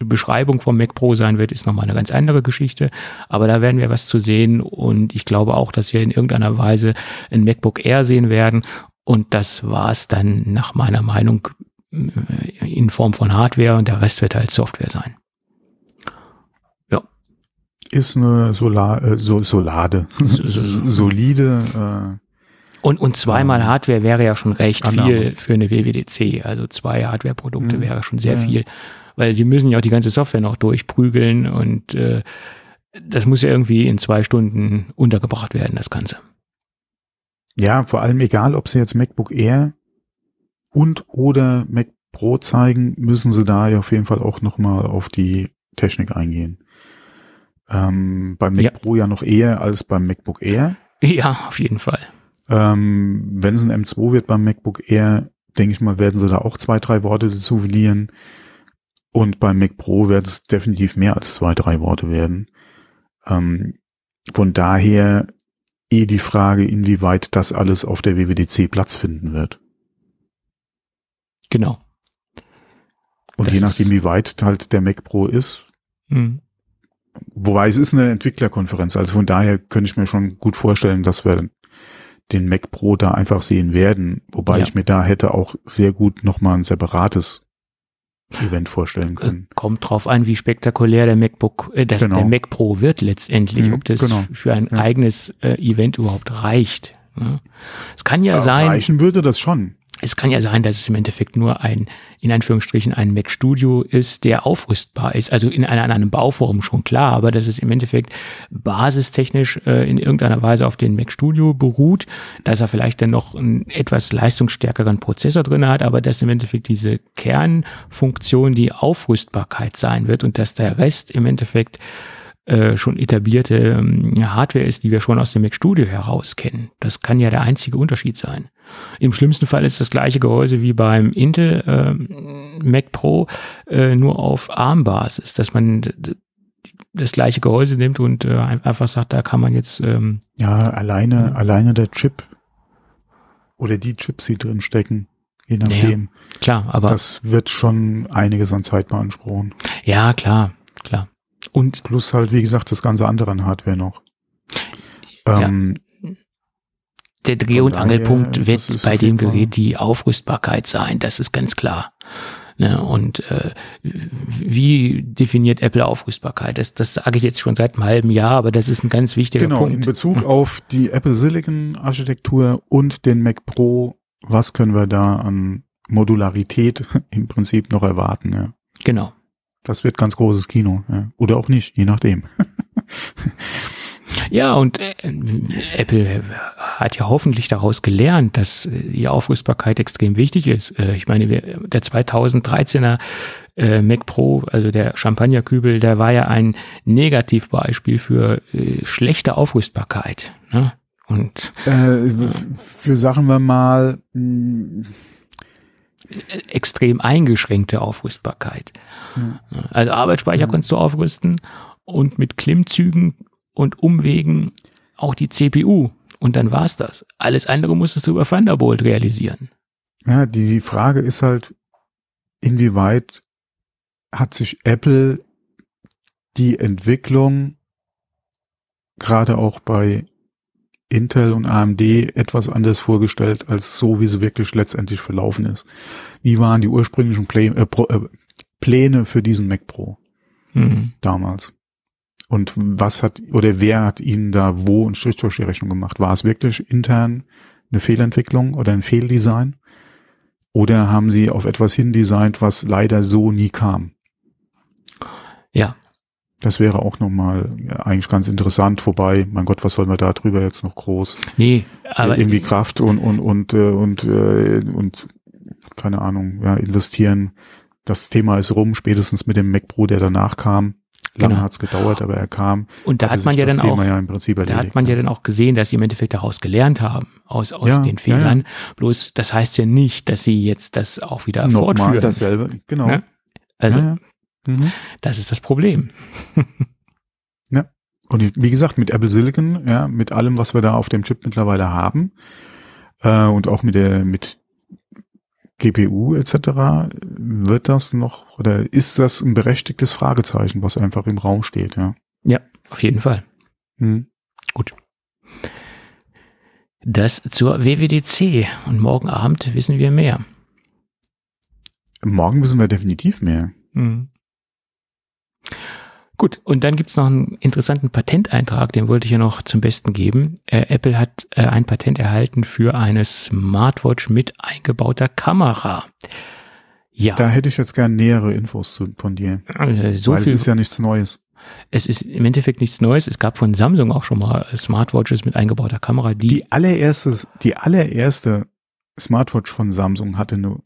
Beschreibung vom Mac Pro sein wird, ist nochmal eine ganz andere Geschichte. Aber da werden wir was zu sehen und ich glaube auch, dass wir in irgendeiner Weise ein MacBook Air sehen werden. Und das war's dann nach meiner Meinung äh, in Form von Hardware und der Rest wird halt Software sein. Ist eine Solar, äh, so, Solade, So- so- solide, Und, und zweimal Ähm, Hardware wäre ja schon recht Annahme. viel für eine WWDC. Also zwei Hardware-Produkte Mhm. wäre schon sehr Ja. viel, weil sie müssen ja auch die ganze Software noch durchprügeln und äh, das muss ja irgendwie in zwei Stunden untergebracht werden, das Ganze. ja, vor allem egal, ob sie jetzt MacBook Air und oder Mac Pro zeigen, müssen sie da ja auf jeden Fall auch nochmal auf die Technik eingehen. Ähm, beim Mac Ja. Pro ja noch eher als beim MacBook Air. Ja, auf jeden Fall. Ähm, wenn es ein M2 wird beim MacBook Air, denke ich mal, werden sie da auch zwei, drei Worte dazu verlieren. Und beim Mac Pro wird es definitiv mehr als zwei, drei Worte werden. Ähm, von daher eh die Frage, inwieweit das alles auf der WWDC Platz finden wird. Genau. Und Das je nachdem, wie weit halt der Mac Pro ist. Mhm. Wobei es ist eine Entwicklerkonferenz, also von daher könnte ich mir schon gut vorstellen, dass wir den Mac Pro da einfach sehen werden. Wobei Ja. ich mir da hätte auch sehr gut nochmal ein separates Event vorstellen können. Kommt drauf an, wie spektakulär der MacBook, äh, das, Genau. der Mac Pro wird letztendlich, Mhm, ob das genau. für ein Ja. eigenes äh, Event überhaupt reicht. Ne? Es kann ja Aber sein, Reichen würde das schon. Es kann ja sein, dass es im Endeffekt nur ein, in Anführungsstrichen, ein Mac Studio ist, der aufrüstbar ist. Also in einer, in einem Bauform schon klar, aber dass es im Endeffekt basistechnisch äh, in irgendeiner Weise auf den Mac Studio beruht, dass er vielleicht dann noch einen etwas leistungsstärkeren Prozessor drin hat, aber dass im Endeffekt diese Kernfunktion die Aufrüstbarkeit sein wird und dass der Rest im Endeffekt äh, schon etablierte ähm, Hardware ist, die wir schon aus dem Mac Studio heraus kennen. Das kann ja der einzige Unterschied sein. Im schlimmsten Fall ist das gleiche Gehäuse wie beim Intel äh, Mac Pro, äh, nur auf ARM-Basis, dass man das gleiche Gehäuse nimmt und äh, einfach sagt, da kann man jetzt ähm, ja alleine alleine der Chip oder die Chips, die drin stecken, je nachdem. Ja, klar, aber das wird schon einiges an Zeit beanspruchen. Ja, klar, klar. Und plus halt, wie gesagt, das ganze andere an Hardware noch. Ähm, ja. Der Dreh- und Angelpunkt wird bei dem Gerät die Aufrüstbarkeit sein, das ist ganz klar. Ne, und äh, wie definiert Apple Aufrüstbarkeit? Das, das sage ich jetzt schon seit einem halben Jahr, aber das ist ein ganz wichtiger genau, Punkt. Genau, in Bezug auf die Apple Silicon Architektur und den Mac Pro, was können wir da an Modularität im Prinzip noch erwarten? Ja. Genau. Das wird ganz großes Kino. Ja. Oder auch nicht, je nachdem. Ja, und äh, Apple hat ja hoffentlich daraus gelernt, dass die Aufrüstbarkeit extrem wichtig ist. Äh, ich meine, der 2013er äh, Mac Pro, also der Champagnerkübel, der war ja ein Negativbeispiel für äh, schlechte Aufrüstbarkeit. Ne? Und äh, für sagen wir mal mh, extrem eingeschränkte Aufrüstbarkeit. Hm. Also Arbeitsspeicher hm. kannst du aufrüsten und mit Klimmzügen und Umwegen auch die CPU. Und dann war's das. Alles andere musstest du über Thunderbolt realisieren. Ja, die Frage ist halt, inwieweit hat sich Apple die Entwicklung gerade auch bei Intel und AMD etwas anders vorgestellt, als so, wie sie wirklich letztendlich verlaufen ist. Wie waren die ursprünglichen Plä äh, Pro, äh, Pläne für diesen Mac Pro mhm. damals? Und was hat, oder wer hat ihnen da wo einen Strich durch die Rechnung gemacht? War es wirklich intern eine Fehlentwicklung oder ein Fehldesign? Oder haben sie auf etwas hindesignt, was leider so nie kam? Ja, das wäre auch nochmal ja, eigentlich ganz interessant, wobei, mein Gott, was soll man da drüber jetzt noch groß? Nee, aber irgendwie Kraft und und und äh, und äh, und keine Ahnung, ja, investieren. Das Thema ist rum, spätestens mit dem Mac Pro, der danach kam. Lange genau. hat es gedauert, aber er kam. Und da hat man ja dann auch, ja da hat man ja dann auch gesehen, dass sie im Endeffekt daraus gelernt haben, aus, aus ja, den Fehlern. Ja, Bloß, das heißt ja nicht, dass sie jetzt das auch wieder Nochmal fortführen. dasselbe, genau. Ne? Also, Mhm. Das ist das Problem. ja. Und wie gesagt, mit Apple Silicon, ja, mit allem, was wir da auf dem Chip mittlerweile haben, äh, und auch mit der, mit GPU etc., wird das noch, oder ist das ein berechtigtes Fragezeichen, was einfach im Raum steht, ja? Ja, auf jeden Fall. Mhm. Gut. Das zur WWDC. Und morgen Abend wissen wir mehr. Morgen wissen wir definitiv mehr. Mhm. Gut, und dann gibt's noch einen interessanten Patenteintrag, den wollte ich ja noch zum Besten geben. Äh, Apple hat äh, ein Patent erhalten für eine Smartwatch mit eingebauter Kamera. Ja. Da hätte ich jetzt gern nähere Infos zu, von dir. Äh, so weil viel, es ist ja nichts Neues. Es ist im Endeffekt nichts Neues. Es gab von Samsung auch schon mal Smartwatches mit eingebauter Kamera, die. Die allererste, die allererste Smartwatch von Samsung hatte eine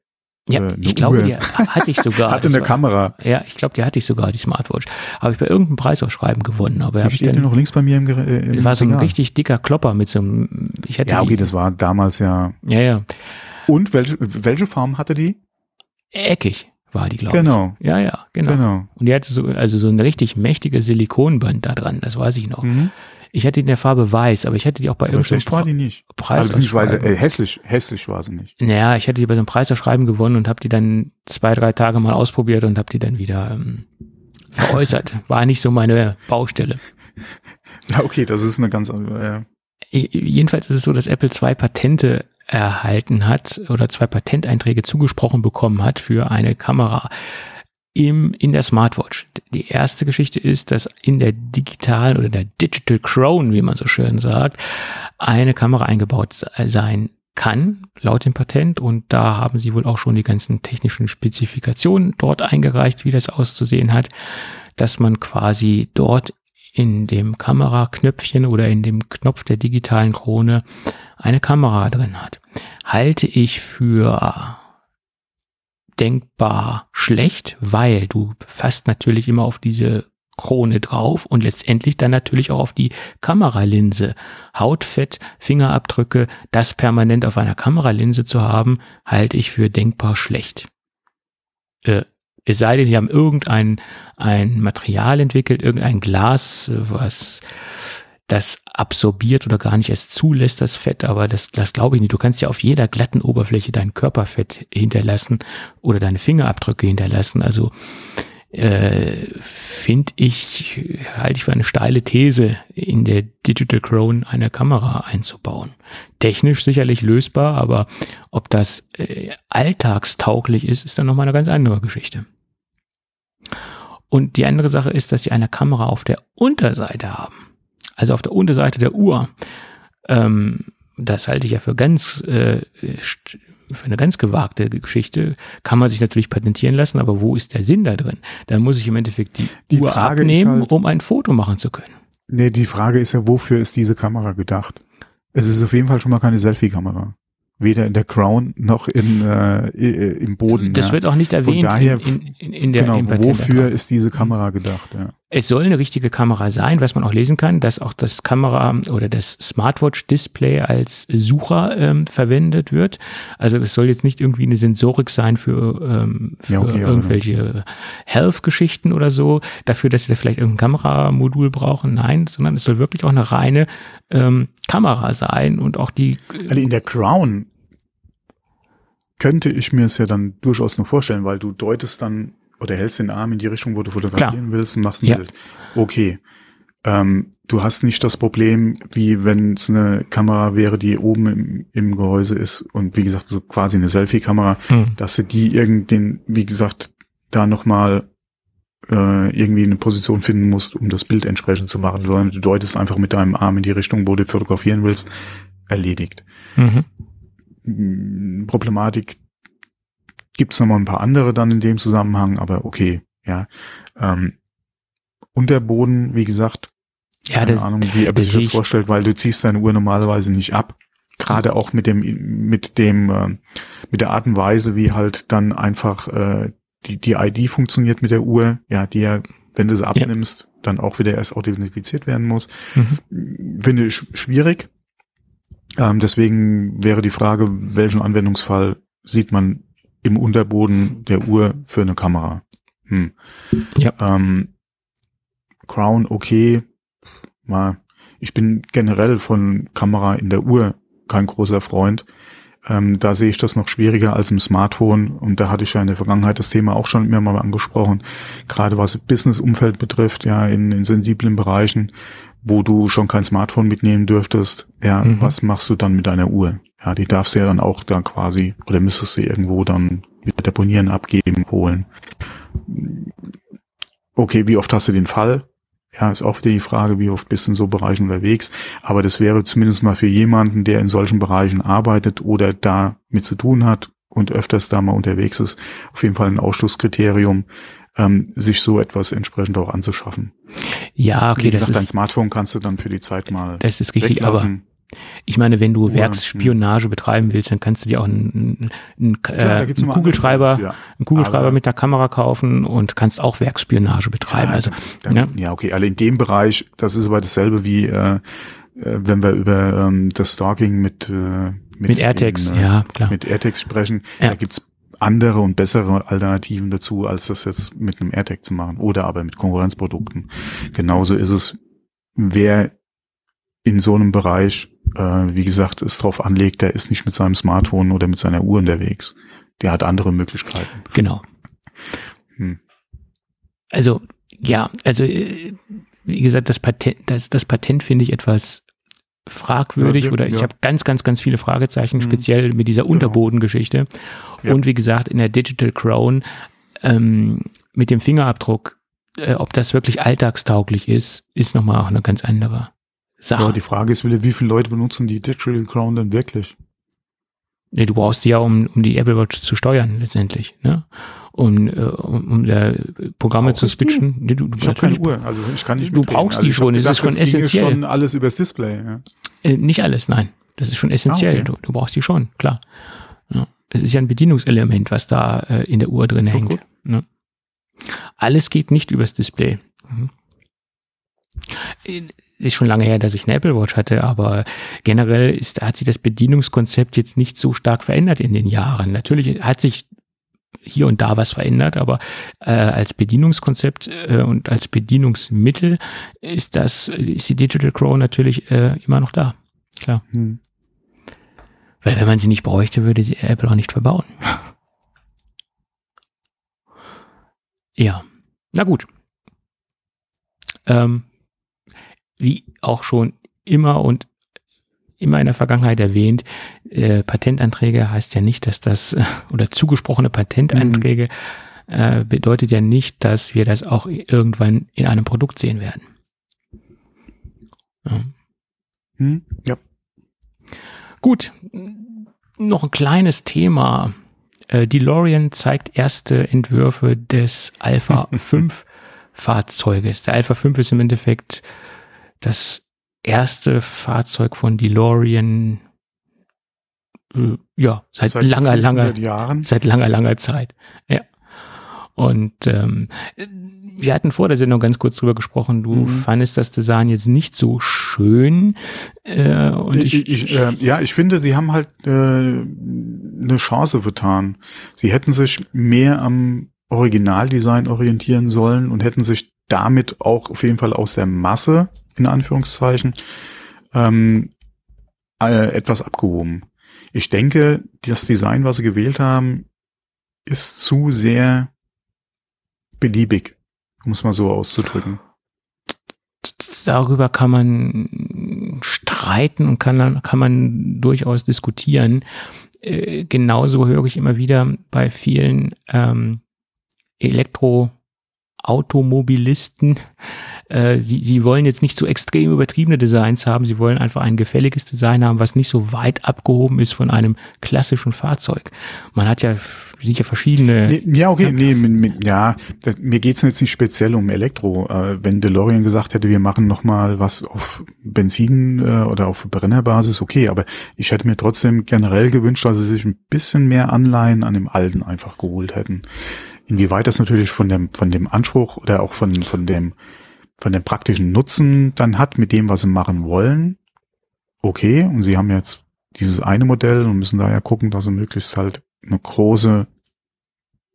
ja, äh, ich glaube, Uhr. die hatte ich sogar. hatte eine war, Kamera. Ja, ich glaube, die hatte ich sogar, die Smartwatch. Habe ich bei irgendeinem Preisausschreiben gewonnen. Aber die steht dann, noch links bei mir im, äh, im war so ein richtig dicker Klopper mit so einem, ich hätte Ja, okay, die, das war damals ja. Ja, ja. Und welche, welche Form hatte die? Eckig war die, glaube genau. ich. Ja, ja, genau. genau. Und die hatte so, also so ein richtig mächtiges Silikonband da dran, das weiß ich noch. Mhm. Ich hatte die in der Farbe weiß, aber ich hatte die auch bei aber irgendeinem war die nicht. Preis. Also äh, hässlich, hässlich war sie nicht. Naja, ich hatte die bei so einem Preiserschreiben gewonnen und habe die dann zwei, drei Tage mal ausprobiert und habe die dann wieder ähm, veräußert. War nicht so meine Baustelle. Ja, okay, das ist eine ganz andere. Äh. Jedenfalls ist es so, dass Apple zwei Patente erhalten hat oder zwei Patenteinträge zugesprochen bekommen hat für eine Kamera im, in der Smartwatch. Die erste Geschichte ist, dass in der digitalen oder der Digital Crown, wie man so schön sagt, eine Kamera eingebaut sein kann, laut dem Patent. Und da haben sie wohl auch schon die ganzen technischen Spezifikationen dort eingereicht, wie das auszusehen hat, dass man quasi dort in dem Kameraknöpfchen oder in dem Knopf der digitalen Krone eine Kamera drin hat. Halte ich für denkbar schlecht, weil du fasst natürlich immer auf diese Krone drauf und letztendlich dann natürlich auch auf die Kameralinse. Hautfett, Fingerabdrücke, das permanent auf einer Kameralinse zu haben, halte ich für denkbar schlecht. Äh, es sei denn, die haben irgendein ein Material entwickelt, irgendein Glas, was das absorbiert oder gar nicht erst zulässt, das Fett, aber das, das glaube ich nicht. Du kannst ja auf jeder glatten Oberfläche dein Körperfett hinterlassen oder deine Fingerabdrücke hinterlassen. Also äh, finde ich, halte ich für eine steile These, in der Digital Crown eine Kamera einzubauen. Technisch sicherlich lösbar, aber ob das äh, alltagstauglich ist, ist dann nochmal eine ganz andere Geschichte. Und die andere Sache ist, dass sie eine Kamera auf der Unterseite haben. Also auf der Unterseite der Uhr. Ähm, das halte ich ja für ganz äh, für eine ganz gewagte Geschichte. Kann man sich natürlich patentieren lassen, aber wo ist der Sinn da drin? Dann muss ich im Endeffekt die, die Uhr Frage abnehmen, halt, um ein Foto machen zu können. Nee, die Frage ist ja, wofür ist diese Kamera gedacht? Es ist auf jeden Fall schon mal keine Selfie-Kamera weder in der Crown noch in, äh, im Boden. Das ja. wird auch nicht erwähnt daher, in, in, in der Genau, wofür ist diese Kamera gedacht? Ja. Es soll eine richtige Kamera sein, was man auch lesen kann, dass auch das Kamera oder das Smartwatch-Display als Sucher ähm, verwendet wird. Also das soll jetzt nicht irgendwie eine Sensorik sein für, ähm, für ja, okay, irgendwelche Health-Geschichten oder so, dafür, dass sie da vielleicht irgendein Kameramodul brauchen. Nein, sondern es soll wirklich auch eine reine ähm, Kamera sein und auch die. Also in der Crown könnte ich mir es ja dann durchaus noch vorstellen, weil du deutest dann oder hältst den Arm in die Richtung, wo du fotografieren Klar. willst und machst ein ja. Bild. Okay. Ähm, du hast nicht das Problem, wie wenn es eine Kamera wäre, die oben im, im Gehäuse ist und wie gesagt, so quasi eine Selfie-Kamera, hm. dass du die irgendein, wie gesagt, da nochmal äh, irgendwie eine Position finden musst, um das Bild entsprechend zu machen, sondern du deutest einfach mit deinem Arm in die Richtung, wo du fotografieren willst, erledigt. Mhm. Hm, Problematik gibt's noch mal ein paar andere dann in dem Zusammenhang, aber okay, ja. Ähm, Unterboden, wie gesagt, ja, keine das, Ahnung, wie er sich das vorstellt, weil du ziehst deine Uhr normalerweise nicht ab. Gerade auch mit dem, mit dem, äh, mit der Art und Weise, wie halt dann einfach äh, die, die ID funktioniert mit der Uhr, ja, die ja, wenn du sie abnimmst, ja. dann auch wieder erst authentifiziert werden muss. Mhm. Finde ich schwierig. Ähm, deswegen wäre die Frage, welchen Anwendungsfall sieht man im Unterboden der Uhr für eine Kamera? Hm. Ja. Ähm, Crown, okay. Mal, ich bin generell von Kamera in der Uhr kein großer Freund. Ähm, da sehe ich das noch schwieriger als im Smartphone. Und da hatte ich ja in der Vergangenheit das Thema auch schon mehrmals angesprochen. Gerade was Business-Umfeld betrifft, ja, in, in sensiblen Bereichen, wo du schon kein Smartphone mitnehmen dürftest, ja, mhm. was machst du dann mit deiner Uhr? Ja, die darfst du ja dann auch da quasi, oder müsstest du irgendwo dann mit Deponieren abgeben, holen. Okay, wie oft hast du den Fall? Ja, ist auch wieder die Frage, wie oft bist du in so Bereichen unterwegs. Aber das wäre zumindest mal für jemanden, der in solchen Bereichen arbeitet oder da mit zu tun hat und öfters da mal unterwegs ist, auf jeden Fall ein Ausschlusskriterium, ähm, sich so etwas entsprechend auch anzuschaffen. Ja, okay. Wie gesagt, das ist, dein Smartphone kannst du dann für die Zeit mal. Das ist richtig, weglassen. aber ich meine, wenn du Werksspionage betreiben willst, dann kannst du dir auch einen, einen, Klar, äh, einen Kugelschreiber, ja. einen Kugelschreiber mit einer Kamera kaufen und kannst auch Werksspionage betreiben. Ja, also, dann, ja. ja, okay, alle in dem Bereich, das ist aber dasselbe wie äh, äh wenn wir über ähm, das Stalking mit äh, mit, mit AirTags, in, äh, ja klar, mit AirTags sprechen. Ja. Da gibt's andere und bessere Alternativen dazu, als das jetzt mit einem AirTag zu machen oder aber mit Konkurrenzprodukten. Genauso ist es, wer in so einem Bereich, äh, wie gesagt, es drauf anlegt, der ist nicht mit seinem Smartphone oder mit seiner Uhr unterwegs. Der hat andere Möglichkeiten. Genau. Hm. Also, ja, also, äh, wie gesagt, das Patent, das, das Patent finde ich etwas fragwürdig ja, oder ich ja. habe ganz, ganz, ganz viele Fragezeichen, mhm. speziell mit dieser genau. Unterbodengeschichte. Ja. Und wie gesagt, in der Digital Crown ähm, mit dem Fingerabdruck, äh, ob das wirklich alltagstauglich ist, ist nochmal auch eine ganz andere Sache. Ja, die Frage ist, wie viele Leute benutzen die Digital Crown denn wirklich? Nee, du brauchst die ja, um, um die Apple Watch zu steuern, letztendlich, ne? Um, äh, um, um da Programme Brauch zu switchen. Nee, du, du, Ich habe keine Uhr, also ich kann nicht Du brauchst also die schon, das ist schon essentiell. schon alles übers Display. Ja. Äh, nicht alles, nein. Das ist schon essentiell. Ah, okay. du, du brauchst die schon, klar. Ja. Es ist ja ein Bedienungselement, was da äh, in der Uhr drin hängt. gut. Ne? Alles geht nicht übers Display. Mhm. Äh, Ist schon lange her, dass ich eine Apple Watch hatte, aber generell ist, hat sich das Bedienungskonzept jetzt nicht so stark verändert in den Jahren. Natürlich hat sich hier und da was verändert, aber äh, als Bedienungskonzept äh, und als Bedienungsmittel ist das ist die Digital Crow natürlich äh, immer noch da. Klar. Hm. Weil wenn man sie nicht bräuchte, würde sie Apple auch nicht verbauen. ja. Na gut. Ähm, wie auch schon immer und immer in der Vergangenheit erwähnt, äh, Patentanträge heißt ja nicht, dass das, oder zugesprochene Patentanträge äh, bedeutet ja nicht, dass wir das auch irgendwann in einem Produkt sehen werden. Ja. Hm? Ja. Gut, noch ein kleines Thema. Äh, DeLorean zeigt erste Entwürfe des Alpha 5 Fahrzeuges. Der Alpha 5 ist im Endeffekt das erste Fahrzeug von DeLorean, äh, ja, seit, Seit langer, langer, 500 Jahren. seit langer, langer Zeit. Ja. Und ähm, wir hatten vor der Sendung ganz kurz drüber gesprochen. Du Mhm. fandest das Design jetzt nicht so schön. Äh, und ich, ich, ich, äh, ja, ich finde, sie haben halt äh, eine Chance vertan. Sie hätten sich mehr am Originaldesign orientieren sollen und hätten sich damit auch auf jeden Fall aus der Masse, in Anführungszeichen, ähm, äh, etwas abgehoben. Ich denke, das Design, was sie gewählt haben, ist zu sehr beliebig, um es mal so auszudrücken. darüber kann man streiten und kann, kann man durchaus diskutieren. Äh, genauso höre ich immer wieder bei vielen ähm, Elektroautomobilisten, äh, sie, sie wollen jetzt nicht so extrem übertriebene Designs haben, sie wollen einfach ein gefälliges Design haben, was nicht so weit abgehoben ist von einem klassischen Fahrzeug. Man hat ja sicher verschiedene ja, okay, nee, mit, mit, ja, das, mir geht's jetzt nicht speziell um Elektro. Äh, wenn DeLorean gesagt hätte, wir machen noch mal was auf Benzin äh, oder auf Brennerbasis, okay, aber ich hätte mir trotzdem generell gewünscht, dass sie sich ein bisschen mehr Anleihen an dem Alten einfach geholt hätten. Inwieweit das natürlich von dem, von dem Anspruch oder auch von, von dem, von dem praktischen Nutzen dann hat mit dem, was sie machen wollen, okay, und sie haben jetzt dieses eine Modell und müssen daher gucken, dass sie möglichst halt eine große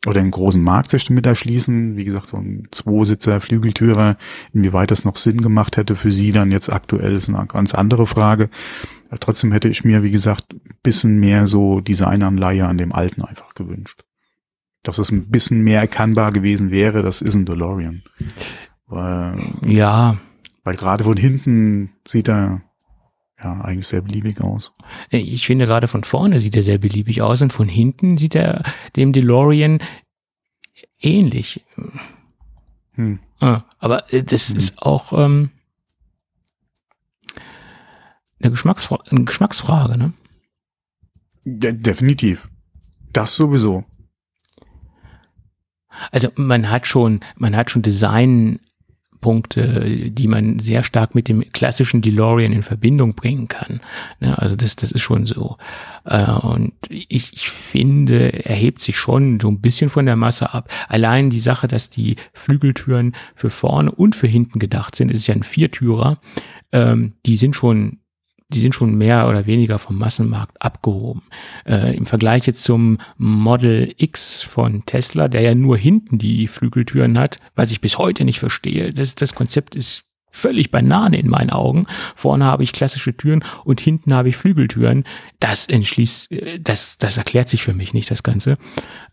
oder einen großen Markt sich damit erschließen. Wie gesagt, so ein Zweisitzer, Flügeltürer, inwieweit das noch Sinn gemacht hätte für sie dann jetzt aktuell, ist eine ganz andere Frage. Aber trotzdem hätte ich mir, wie gesagt, ein bisschen mehr so Designanleihe an dem alten einfach gewünscht. Dass es ein bisschen mehr erkennbar gewesen wäre, das ist ein DeLorean. Weil, ja, weil gerade von hinten sieht er ja eigentlich sehr beliebig aus. Ich finde gerade von vorne sieht er sehr beliebig aus und von hinten sieht er dem DeLorean ähnlich. Hm. Ah, aber äh, das Mhm. ist auch ähm, eine, Geschmacksfra eine Geschmacksfrage. Ne? Ja, definitiv. Das sowieso. Also man hat schon, man hat schon Designpunkte, die man sehr stark mit dem klassischen DeLorean in Verbindung bringen kann. Ne, also das, das ist schon so. Äh, Und ich, ich finde, er hebt sich schon so ein bisschen von der Masse ab. Allein die Sache, dass die Flügeltüren für vorne und für hinten gedacht sind, ist ja ein Viertürer, ähm, die sind schon die sind schon mehr oder weniger vom Massenmarkt abgehoben. Äh, Im Vergleich jetzt zum Model X von Tesla, der ja nur hinten die Flügeltüren hat, was ich bis heute nicht verstehe. Das, das Konzept ist völlig Banane in meinen Augen. Vorne habe ich klassische Türen und hinten habe ich Flügeltüren. Das entschließt, äh, das, das erklärt sich für mich nicht, das Ganze.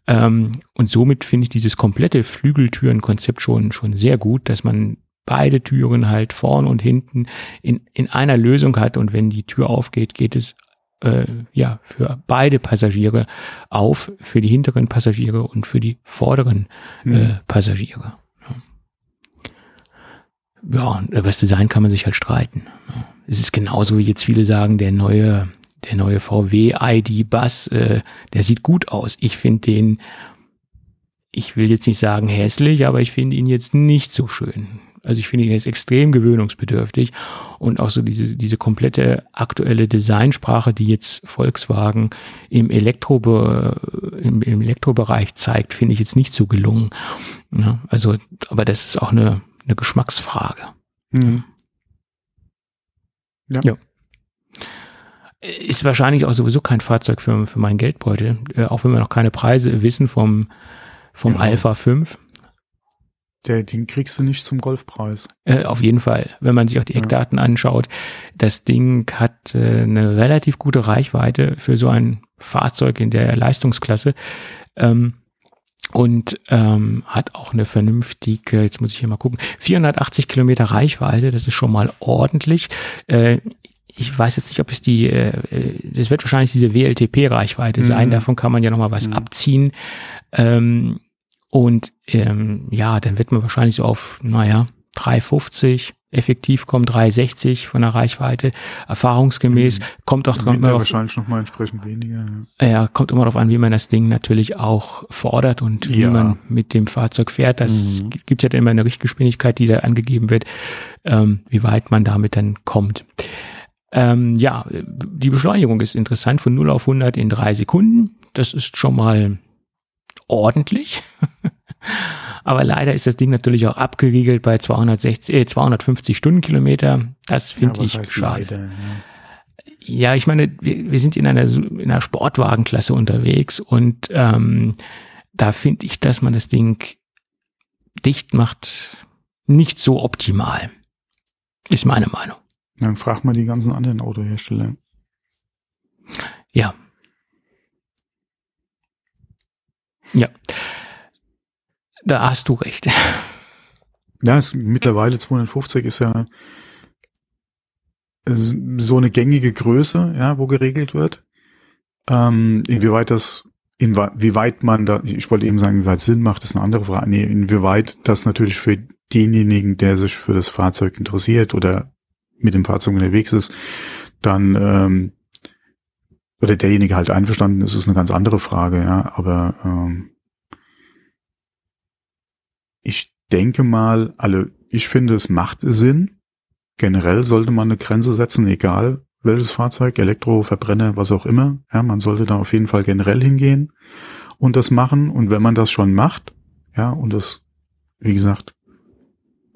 Ähm, und somit finde ich dieses komplette Flügeltüren-Konzept schon, schon sehr gut, dass man beide Türen halt vorn und hinten in, in einer Lösung hat und wenn die Tür aufgeht, geht es äh, ja für beide Passagiere auf, für die hinteren Passagiere und für die vorderen äh, Passagiere. Ja, und über das Design kann man sich halt streiten. Es ist genauso wie jetzt viele sagen, der neue der neue VW ID Bus, äh, der sieht gut aus. Ich finde den, ich will jetzt nicht sagen hässlich, aber ich finde ihn jetzt nicht so schön. Also ich finde ihn jetzt extrem gewöhnungsbedürftig und auch so diese, diese komplette aktuelle Designsprache, die jetzt Volkswagen im, Elektro, im, im Elektrobereich zeigt, finde ich jetzt nicht so gelungen. Ja, also, aber das ist auch eine, eine Geschmacksfrage. Mhm. Ja. ja. Ist wahrscheinlich auch sowieso kein Fahrzeug für, für meinen Geldbeutel, äh, auch wenn wir noch keine Preise wissen vom, vom genau. Alpha 5. Der, den kriegst du nicht zum Golfpreis. Äh, auf jeden Fall. Wenn man sich auch die Eckdaten ja. anschaut, das Ding hat äh, eine relativ gute Reichweite für so ein Fahrzeug in der Leistungsklasse. Ähm, und ähm, hat auch eine vernünftige, jetzt muss ich hier mal gucken, 480 Kilometer Reichweite, das ist schon mal ordentlich. Äh, ich weiß jetzt nicht, ob es die, äh, das wird wahrscheinlich diese WLTP-Reichweite mhm. sein, davon kann man ja nochmal was mhm. abziehen. Ähm, und ähm, ja, dann wird man wahrscheinlich so auf, naja, 350 effektiv kommen, 360 von der Reichweite. Erfahrungsgemäß mhm. kommt auch dran. wahrscheinlich noch mal entsprechend weniger. Ja. ja, kommt immer darauf an, wie man das Ding natürlich auch fordert und ja. wie man mit dem Fahrzeug fährt. Das mhm. gibt ja dann immer eine Richtgeschwindigkeit, die da angegeben wird, ähm, wie weit man damit dann kommt. Ähm, ja, die Beschleunigung ist interessant von 0 auf 100 in drei Sekunden. Das ist schon mal ordentlich. Aber leider ist das Ding natürlich auch abgeriegelt bei 260, äh, 250 Stundenkilometer. Das finde ja, ich schade. Leider, ja. ja. ich meine, wir, wir sind in einer, in einer Sportwagenklasse unterwegs und ähm, da finde ich, dass man das Ding dicht macht, nicht so optimal. Ist meine Meinung. Dann frag mal die ganzen anderen Autohersteller. Ja. Ja. Da hast du recht. Ja, es, mittlerweile 250 ist ja so eine gängige Größe, ja, wo geregelt wird. Ähm, inwieweit das, inwieweit man da, ich wollte eben sagen, inwieweit Sinn macht, ist eine andere Frage. Nee, inwieweit das natürlich für denjenigen, der sich für das Fahrzeug interessiert oder mit dem Fahrzeug unterwegs ist, dann ähm, oder derjenige halt einverstanden ist, ist eine ganz andere Frage, ja. Aber ähm, ich denke mal, alle, ich finde, es macht Sinn. Generell sollte man eine Grenze setzen, egal welches Fahrzeug, Elektro, Verbrenner, was auch immer. Ja, man sollte da auf jeden Fall generell hingehen und das machen. Und wenn man das schon macht, ja, und das, wie gesagt,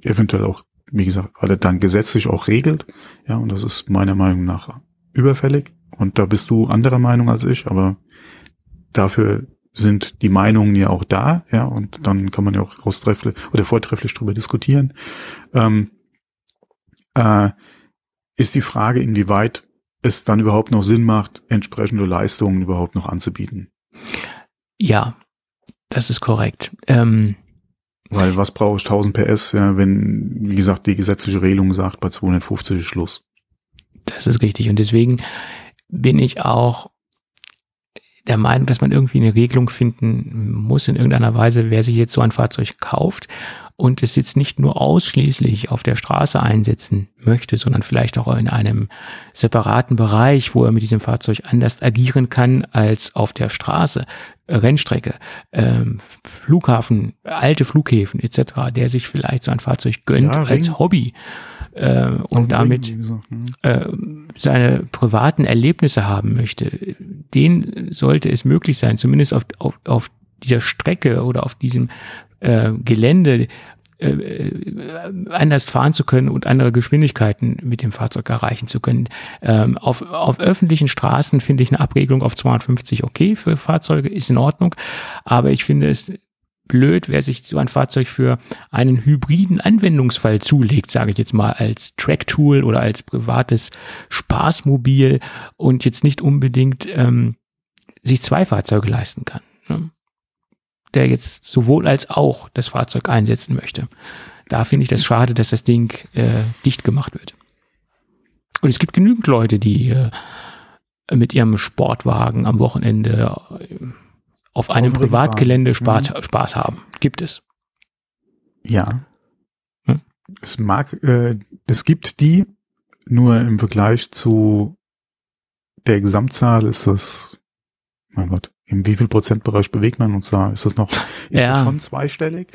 eventuell auch, wie gesagt, oder dann gesetzlich auch regelt, ja, und das ist meiner Meinung nach überfällig. Und da bist du anderer Meinung als ich, aber dafür sind die Meinungen ja auch da, ja, und dann kann man ja auch austrefflich oder vortrefflich drüber diskutieren. Ähm, äh, ist die Frage, inwieweit es dann überhaupt noch Sinn macht, entsprechende Leistungen überhaupt noch anzubieten. Ja, das ist korrekt. Ähm, Weil was brauche ich 1000 PS, ja, wenn, wie gesagt, die gesetzliche Regelung sagt, bei 250 ist Schluss. Das ist richtig. Und deswegen bin ich auch der Meinung, dass man irgendwie eine Regelung finden muss in irgendeiner Weise, wer sich jetzt so ein Fahrzeug kauft und es jetzt nicht nur ausschließlich auf der Straße einsetzen möchte, sondern vielleicht auch in einem separaten Bereich, wo er mit diesem Fahrzeug anders agieren kann als auf der Straße, Rennstrecke, ähm, Flughafen, alte Flughäfen etc., der sich vielleicht so ein Fahrzeug gönnt ja, als Hobby äh, und damit ne? äh, seine privaten Erlebnisse haben möchte, den sollte es möglich sein, zumindest auf, auf, auf dieser Strecke oder auf diesem äh, Gelände äh, äh, anders fahren zu können und andere Geschwindigkeiten mit dem Fahrzeug erreichen zu können. Ähm, auf, auf öffentlichen Straßen finde ich eine Abregelung auf 250 okay für Fahrzeuge, ist in Ordnung, aber ich finde es blöd, wer sich so ein Fahrzeug für einen hybriden Anwendungsfall zulegt, sage ich jetzt mal als Track-Tool oder als privates Spaßmobil und jetzt nicht unbedingt ähm, sich zwei Fahrzeuge leisten kann. Ne? Der jetzt sowohl als auch das Fahrzeug einsetzen möchte. Da finde ich das schade, dass das Ding äh, dicht gemacht wird. Und es gibt genügend Leute, die äh, mit ihrem Sportwagen am Wochenende äh, auf einem Privatgelände Spaß, mhm. Spaß haben. Gibt es. Ja. Hm? Es mag, äh, es gibt die, nur im Vergleich zu der Gesamtzahl ist das, mein Gott, in wie viel Prozentbereich bewegt man uns da? Ist das noch, ist Ja. das schon zweistellig?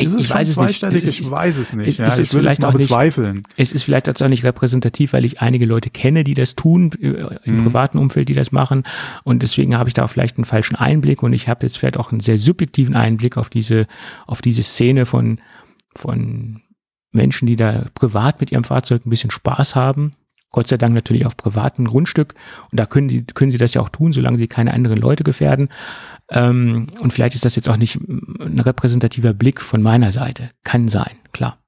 Ich- Ist es ich weiß es nicht. zweistellig? Es Ich ist- weiß es nicht. es ja, ist ich will es vielleicht mal auch nicht- bezweifeln. Es ist vielleicht auch nicht repräsentativ, weil ich einige Leute kenne, die das tun, äh, im Mhm. privaten Umfeld, die das machen. Und deswegen habe ich da vielleicht einen falschen Einblick und ich habe jetzt vielleicht auch einen sehr subjektiven Einblick auf diese, auf diese Szene von, von Menschen, die da privat mit ihrem Fahrzeug ein bisschen Spaß haben. Gott sei Dank natürlich auf privatem Grundstück. Und da können, die, können sie das ja auch tun, solange sie keine anderen Leute gefährden. Ähm, und vielleicht ist das jetzt auch nicht ein repräsentativer Blick von meiner Seite. Kann sein, klar.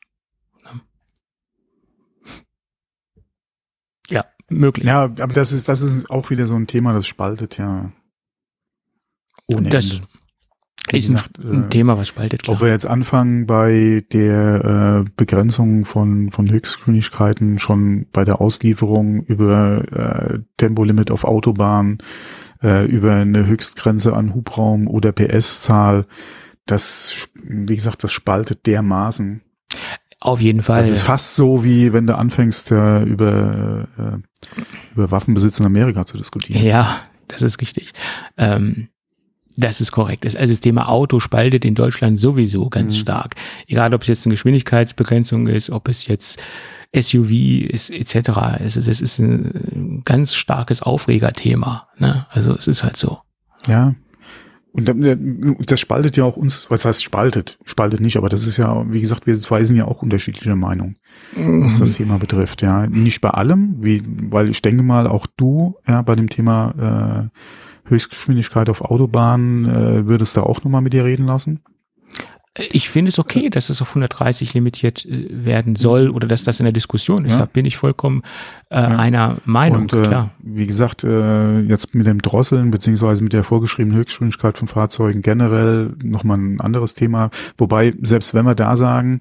Ja, möglich. Ja, aber das ist, das ist auch wieder so ein Thema, das spaltet ja. Ohne das Ende. Ist ein, ein äh, Thema, was spaltet, klar. Ob wir jetzt anfangen bei der äh, Begrenzung von, von Höchstgeschwindigkeiten schon bei der Auslieferung über äh, Tempolimit auf Autobahn, äh, über eine Höchstgrenze an Hubraum oder PS-Zahl, das, wie gesagt, das spaltet dermaßen. Auf jeden Fall. Das ist fast so, wie wenn du anfängst, äh, über, äh, über Waffenbesitz in Amerika zu diskutieren. Ja, das ist richtig. Ähm, das ist korrekt. Also das Thema Auto spaltet in Deutschland sowieso ganz Mhm. stark. Egal, ob es jetzt eine Geschwindigkeitsbegrenzung ist, ob es jetzt SUV ist, etc. Also das ist ein ganz starkes Aufregerthema. Ne? Also es ist halt so. Ja. Und das spaltet ja auch uns, was heißt spaltet? Spaltet nicht, aber das ist ja, wie gesagt, wir zwei sind ja auch unterschiedlicher Meinung, was das Thema betrifft. Ja, nicht bei allem, wie, weil ich denke mal, auch du, ja, bei dem Thema äh, Höchstgeschwindigkeit auf Autobahnen äh, würdest da auch nochmal mit dir reden lassen. Ich finde es okay, dass es auf 130 limitiert äh, werden soll oder dass das in der Diskussion ist. Ja. Da bin ich vollkommen äh, Ja. einer Meinung, Und äh, klar. wie gesagt, äh, jetzt mit dem Drosseln beziehungsweise mit der vorgeschriebenen Höchstgeschwindigkeit von Fahrzeugen generell nochmal ein anderes Thema. Wobei, selbst wenn wir da sagen,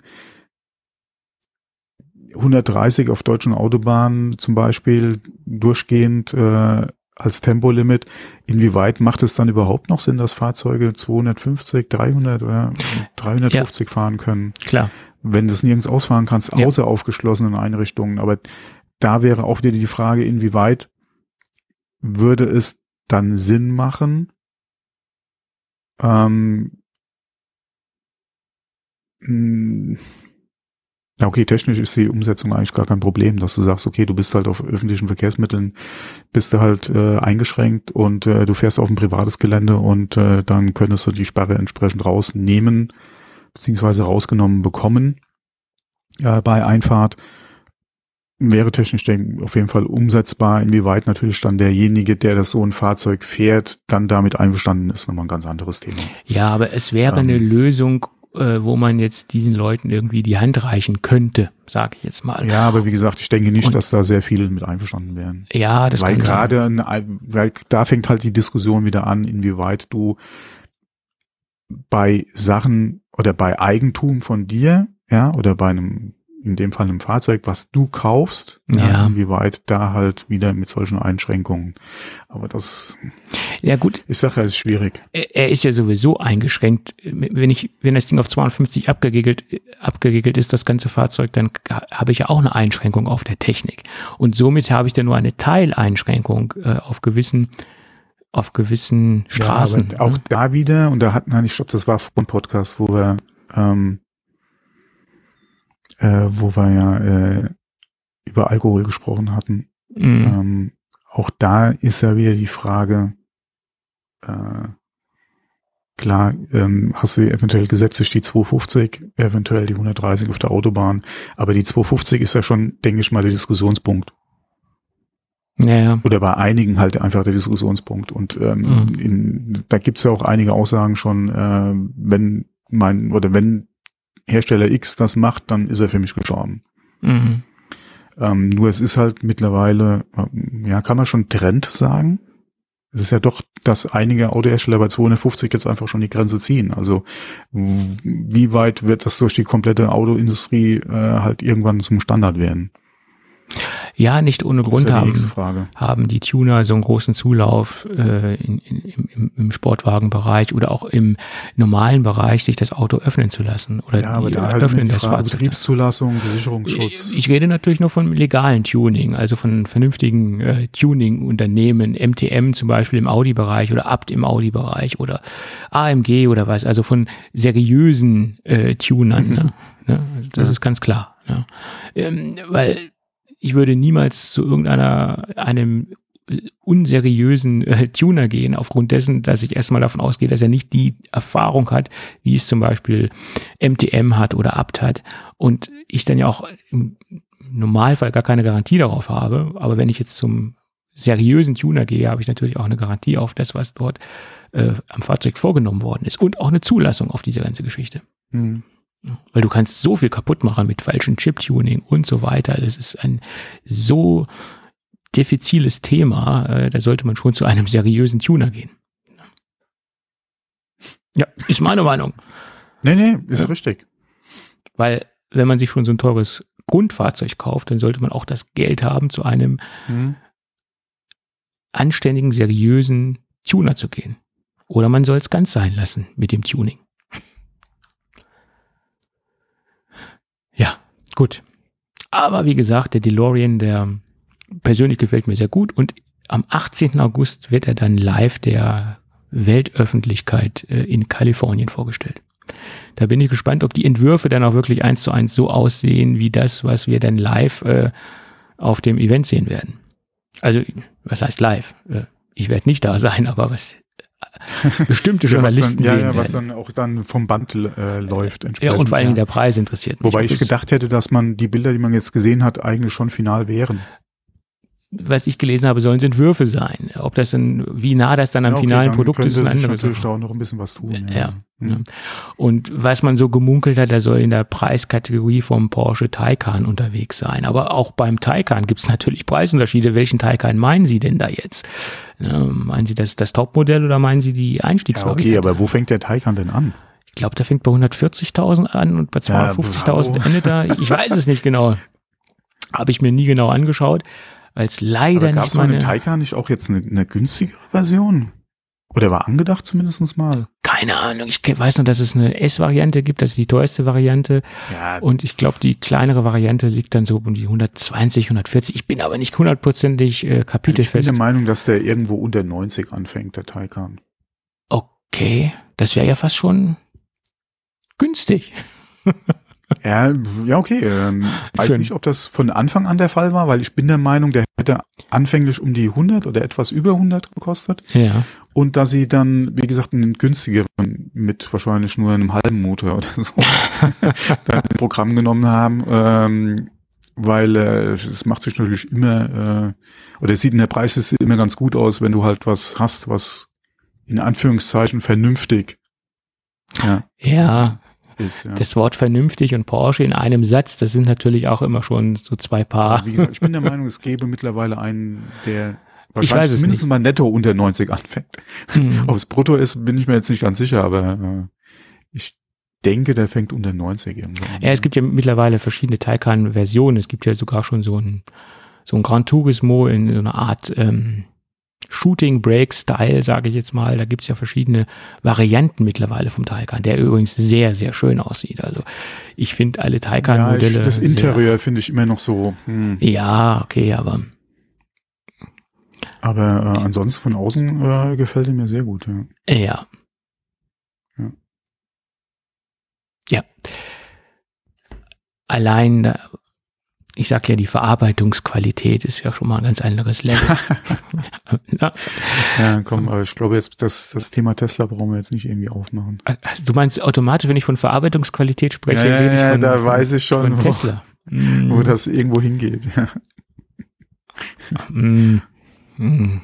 130 auf deutschen Autobahnen zum Beispiel durchgehend äh, als Tempolimit, inwieweit macht es dann überhaupt noch Sinn, dass Fahrzeuge 250, 300 oder 350 fahren können? Klar. wenn du es nirgends ausfahren kannst, Ja. außer auf geschlossenen Einrichtungen. Aber da wäre auch wieder die Frage, inwieweit würde es dann Sinn machen, ähm, ja, okay, technisch ist die Umsetzung eigentlich gar kein Problem, dass du sagst, okay, du bist halt auf öffentlichen Verkehrsmitteln, bist du halt äh, eingeschränkt und äh, du fährst auf ein privates Gelände und äh, dann könntest du die Sperre entsprechend rausnehmen, beziehungsweise rausgenommen bekommen äh, bei Einfahrt. Wäre technisch denk, auf jeden Fall umsetzbar, inwieweit natürlich dann derjenige, der das so ein Fahrzeug fährt, dann damit einverstanden ist, nochmal ein ganz anderes Thema. Ja, aber es wäre Ähm. eine Lösung, äh, wo man jetzt diesen Leuten irgendwie die Hand reichen könnte, sage ich jetzt mal. Ja, aber wie gesagt, ich denke nicht, Und- dass da sehr viele mit einverstanden wären. Ja, das weil gerade, weil da fängt halt die Diskussion wieder an, inwieweit du bei Sachen oder bei Eigentum von dir, ja, oder bei einem, in dem Fall einem Fahrzeug, was du kaufst, Ja. inwieweit da halt wieder mit solchen Einschränkungen. Aber das, Ja gut, ich sage ja, ist schwierig. er ist ja sowieso eingeschränkt. Wenn ich, wenn das Ding auf 250 abgegegelt, abgegegelt ist, das ganze Fahrzeug, dann ha- habe ich ja auch eine Einschränkung auf der Technik. Und somit habe ich dann nur eine Teileinschränkung äh, auf gewissen, auf gewissen Straßen. Ja, auch ne? da wieder, und da hatten, nein, ich glaube, das war vom Podcast, wo wir, ähm, äh, wo wir ja äh, über Alkohol gesprochen hatten. Mhm. Ähm, auch da ist ja wieder die Frage, äh, klar, ähm, hast du eventuell gesetzlich die 250, eventuell die 130 auf der Autobahn, aber die 250 ist ja schon, denke ich mal, der Diskussionspunkt. Ja, ja. Oder bei einigen halt einfach der Diskussionspunkt. Und ähm, Mhm. in, da gibt's ja auch einige Aussagen schon, äh, wenn mein, oder wenn Hersteller X das macht, dann ist er für mich gestorben. Mhm. Ähm, nur es ist halt mittlerweile, ähm, ja, kann man schon Trend sagen. Es ist ja doch, dass einige Autohersteller bei 250 jetzt einfach schon die Grenze ziehen. Also wie weit wird das durch die komplette Autoindustrie äh, halt irgendwann zum Standard werden? Ja, nicht ohne Grund ja die haben, haben die Tuner so einen großen Zulauf äh, in, in, im, im Sportwagenbereich oder auch im normalen Bereich, sich das Auto öffnen zu lassen. Oder Ja, aber die da halt öffnen das Frage Fahrzeug. Betriebszulassung, Versicherungsschutz. Ich rede natürlich nur von legalen Tuning, also von vernünftigen äh, Tuning-Unternehmen, MTM zum Beispiel im Audi-Bereich oder Abt im Audi-Bereich oder AMG oder was, also von seriösen äh, Tunern. Ne? Ne? Das Ja. ist ganz klar. Ne? Ähm, weil ich würde niemals zu irgendeiner einem unseriösen äh, Tuner gehen, aufgrund dessen, dass ich erstmal davon ausgehe, dass er nicht die Erfahrung hat, wie es zum Beispiel MTM hat oder Abt hat und ich dann ja auch im Normalfall gar keine Garantie darauf habe. Aber wenn ich jetzt zum seriösen Tuner gehe, habe ich natürlich auch eine Garantie auf das, was dort äh, am Fahrzeug vorgenommen worden ist und auch eine Zulassung auf diese ganze Geschichte. Hm. Weil du kannst so viel kaputt machen mit falschen Chip-Tuning und so weiter. Das ist ein so diffiziles Thema, äh, da sollte man schon zu einem seriösen Tuner gehen. Ja, ist meine Meinung. Nee, nee, ist Ja. richtig. Weil wenn man sich schon so ein teures Grundfahrzeug kauft, dann sollte man auch das Geld haben, zu einem Hm. anständigen, seriösen Tuner zu gehen. Oder man soll es ganz sein lassen mit dem Tuning. Gut. Aber wie gesagt, der DeLorean, der persönlich gefällt mir sehr gut und am 18. August wird er dann live der Weltöffentlichkeit äh, in Kalifornien vorgestellt. Da bin ich gespannt, ob die Entwürfe dann auch wirklich eins zu eins so aussehen, wie das, was wir dann live äh, auf dem Event sehen werden. Also, was heißt live? Äh, ich werde nicht da sein, aber was bestimmte Ja, was Journalisten dann, ja, sehen ja, was dann auch dann vom Band äh, läuft. Ja, und vor Dingen ja. der Preis interessiert mich. Wobei Ob ich gedacht hätte, dass man die Bilder, die man jetzt gesehen hat, eigentlich schon final wären. Was ich gelesen habe, sollen es Entwürfe sein. Ob das dann, wie nah das dann am Ja, okay, finalen dann Produkt ist, ist könnte eine sich andere natürlich da auch noch ein bisschen was tun. Ja. Hm. Ja. Und was man so gemunkelt hat, er soll in der Preiskategorie vom Porsche Taycan unterwegs sein. Aber auch beim Taycan gibt es natürlich Preisunterschiede. Welchen Taycan meinen Sie denn da jetzt? Ne, meinen Sie das, das Topmodell oder meinen Sie die Ja, Einstiegsvariante? okay, aber wo fängt der Taycan denn an? Ich glaube, der fängt bei 140.000 an und bei Ja, 250.000 wow. endet er. Ich weiß es nicht genau. Habe ich mir nie genau angeschaut, weil es leider Aber gab nicht es von dem meine... Taycan nicht auch jetzt eine, eine günstigere Version? Oder war angedacht zumindest mal? Keine Ahnung. Ich weiß nur, dass es eine S-Variante gibt. Das ist die teuerste Variante. Ja, Und ich glaube, die kleinere Variante liegt dann so um die 120, 140. Ich bin aber nicht hundertprozentig äh, ich bin der kapitelfest. Meinung, dass der irgendwo unter 90 anfängt, der Taycan. Okay, das wäre ja fast schon günstig. Ja, ja, okay. Ähm, weiß nicht, ob das von Anfang an der Fall war, weil ich bin der Meinung, der hätte anfänglich um die 100 oder etwas über 100 gekostet. Ja. Und dass sie dann, wie gesagt, einen günstigeren mit wahrscheinlich nur einem halben Motor oder so dann ein Programm genommen haben, ähm, weil äh, es macht sich natürlich immer, äh, oder es sieht in der Preisliste immer ganz gut aus, wenn du halt was hast, was in Anführungszeichen vernünftig ja, Ja, ist. Ja. das Wort vernünftig und Porsche in einem Satz, das sind natürlich auch immer schon so zwei Paar. Wie gesagt, ich bin der Meinung, es gäbe mittlerweile einen, der Ich weiß wahrscheinlich es zumindest nicht. mal netto unter 90 anfängt. Hm. Ob es brutto ist, bin ich mir jetzt nicht ganz sicher, aber äh, ich denke, der fängt unter 90 irgendwo an. Ja, es gibt ja mittlerweile verschiedene Taycan-Versionen. Es gibt ja sogar schon so ein, so ein Gran Turismo in so einer Art ähm, Shooting Break Style, sage ich jetzt mal. Da gibt's ja verschiedene Varianten mittlerweile vom Taycan, der übrigens sehr, sehr schön aussieht. Also ich finde alle ja, Taycan-Modelle. das sehr- Interieur finde ich immer noch so. Hm. Ja, okay, aber Aber äh, ansonsten von außen äh, gefällt er mir sehr gut. Ja. ja. Ja. Ja. Allein, da- ich sag ja, die Verarbeitungsqualität ist ja schon mal ein ganz anderes Level. ja. ja, komm, aber ich glaube jetzt, das, das Thema Tesla brauchen wir jetzt nicht irgendwie aufmachen. Du meinst automatisch, wenn ich von Verarbeitungsqualität spreche, Ja, rede ich ja, von, da weiß ich schon, wo- Tesla. Mm, Wo das irgendwo hingeht. Ja. mm, mm.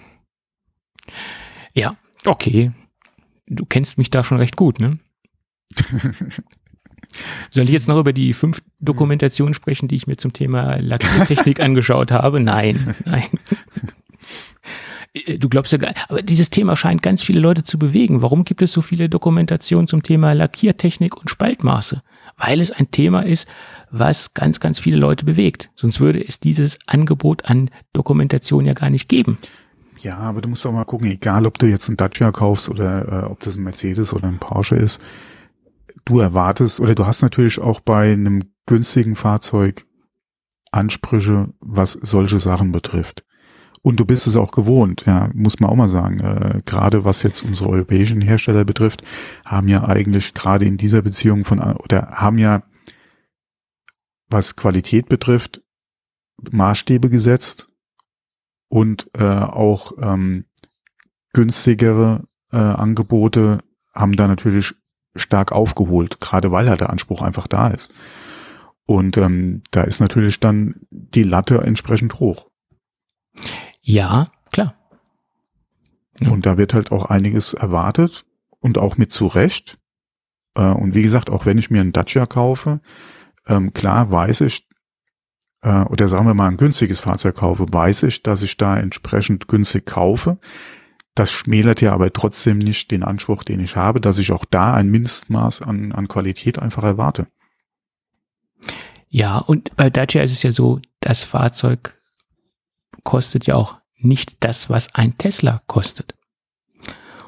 Ja, okay. Du kennst mich da schon recht gut, ne? Soll ich jetzt noch über die fünf Dokumentationen sprechen, die ich mir zum Thema Lackiertechnik angeschaut habe? Nein, nein. Äh, Du glaubst ja gar aber dieses Thema scheint ganz viele Leute zu bewegen. Warum gibt es so viele Dokumentationen zum Thema Lackiertechnik und Spaltmaße? weil es ein Thema ist, was ganz, ganz viele Leute bewegt. Sonst würde es dieses Angebot an Dokumentation ja gar nicht geben. Ja, aber du musst auch mal gucken, egal ob du jetzt einen Dacia kaufst oder äh, ob das ein Mercedes oder ein Porsche ist, du erwartest oder du hast natürlich auch bei einem günstigen Fahrzeug Ansprüche, was solche Sachen betrifft. Und du bist es auch gewohnt, ja, muss man auch mal sagen. Äh, gerade was jetzt unsere europäischen Hersteller betrifft, haben ja eigentlich gerade in dieser Beziehung von oder haben ja was Qualität betrifft Maßstäbe gesetzt und äh, auch ähm, günstigere äh, Angebote haben da natürlich stark aufgeholt, gerade weil halt der Anspruch einfach da ist. Und ähm, da ist natürlich dann die Latte entsprechend hoch. Ja, klar. Ja. Und da wird halt auch einiges erwartet und auch mit Zurecht. Äh, und wie gesagt, auch wenn ich mir einen Dacia kaufe, ähm, klar weiß ich, äh, oder sagen wir mal ein günstiges Fahrzeug kaufe, weiß ich, dass ich da entsprechend günstig kaufe. Das schmälert ja aber trotzdem nicht den Anspruch, den ich habe, dass ich auch da ein Mindestmaß an, an Qualität einfach erwarte. Ja, und bei Dacia ist es ja so, das Fahrzeug kostet ja auch nicht das, was ein Tesla kostet.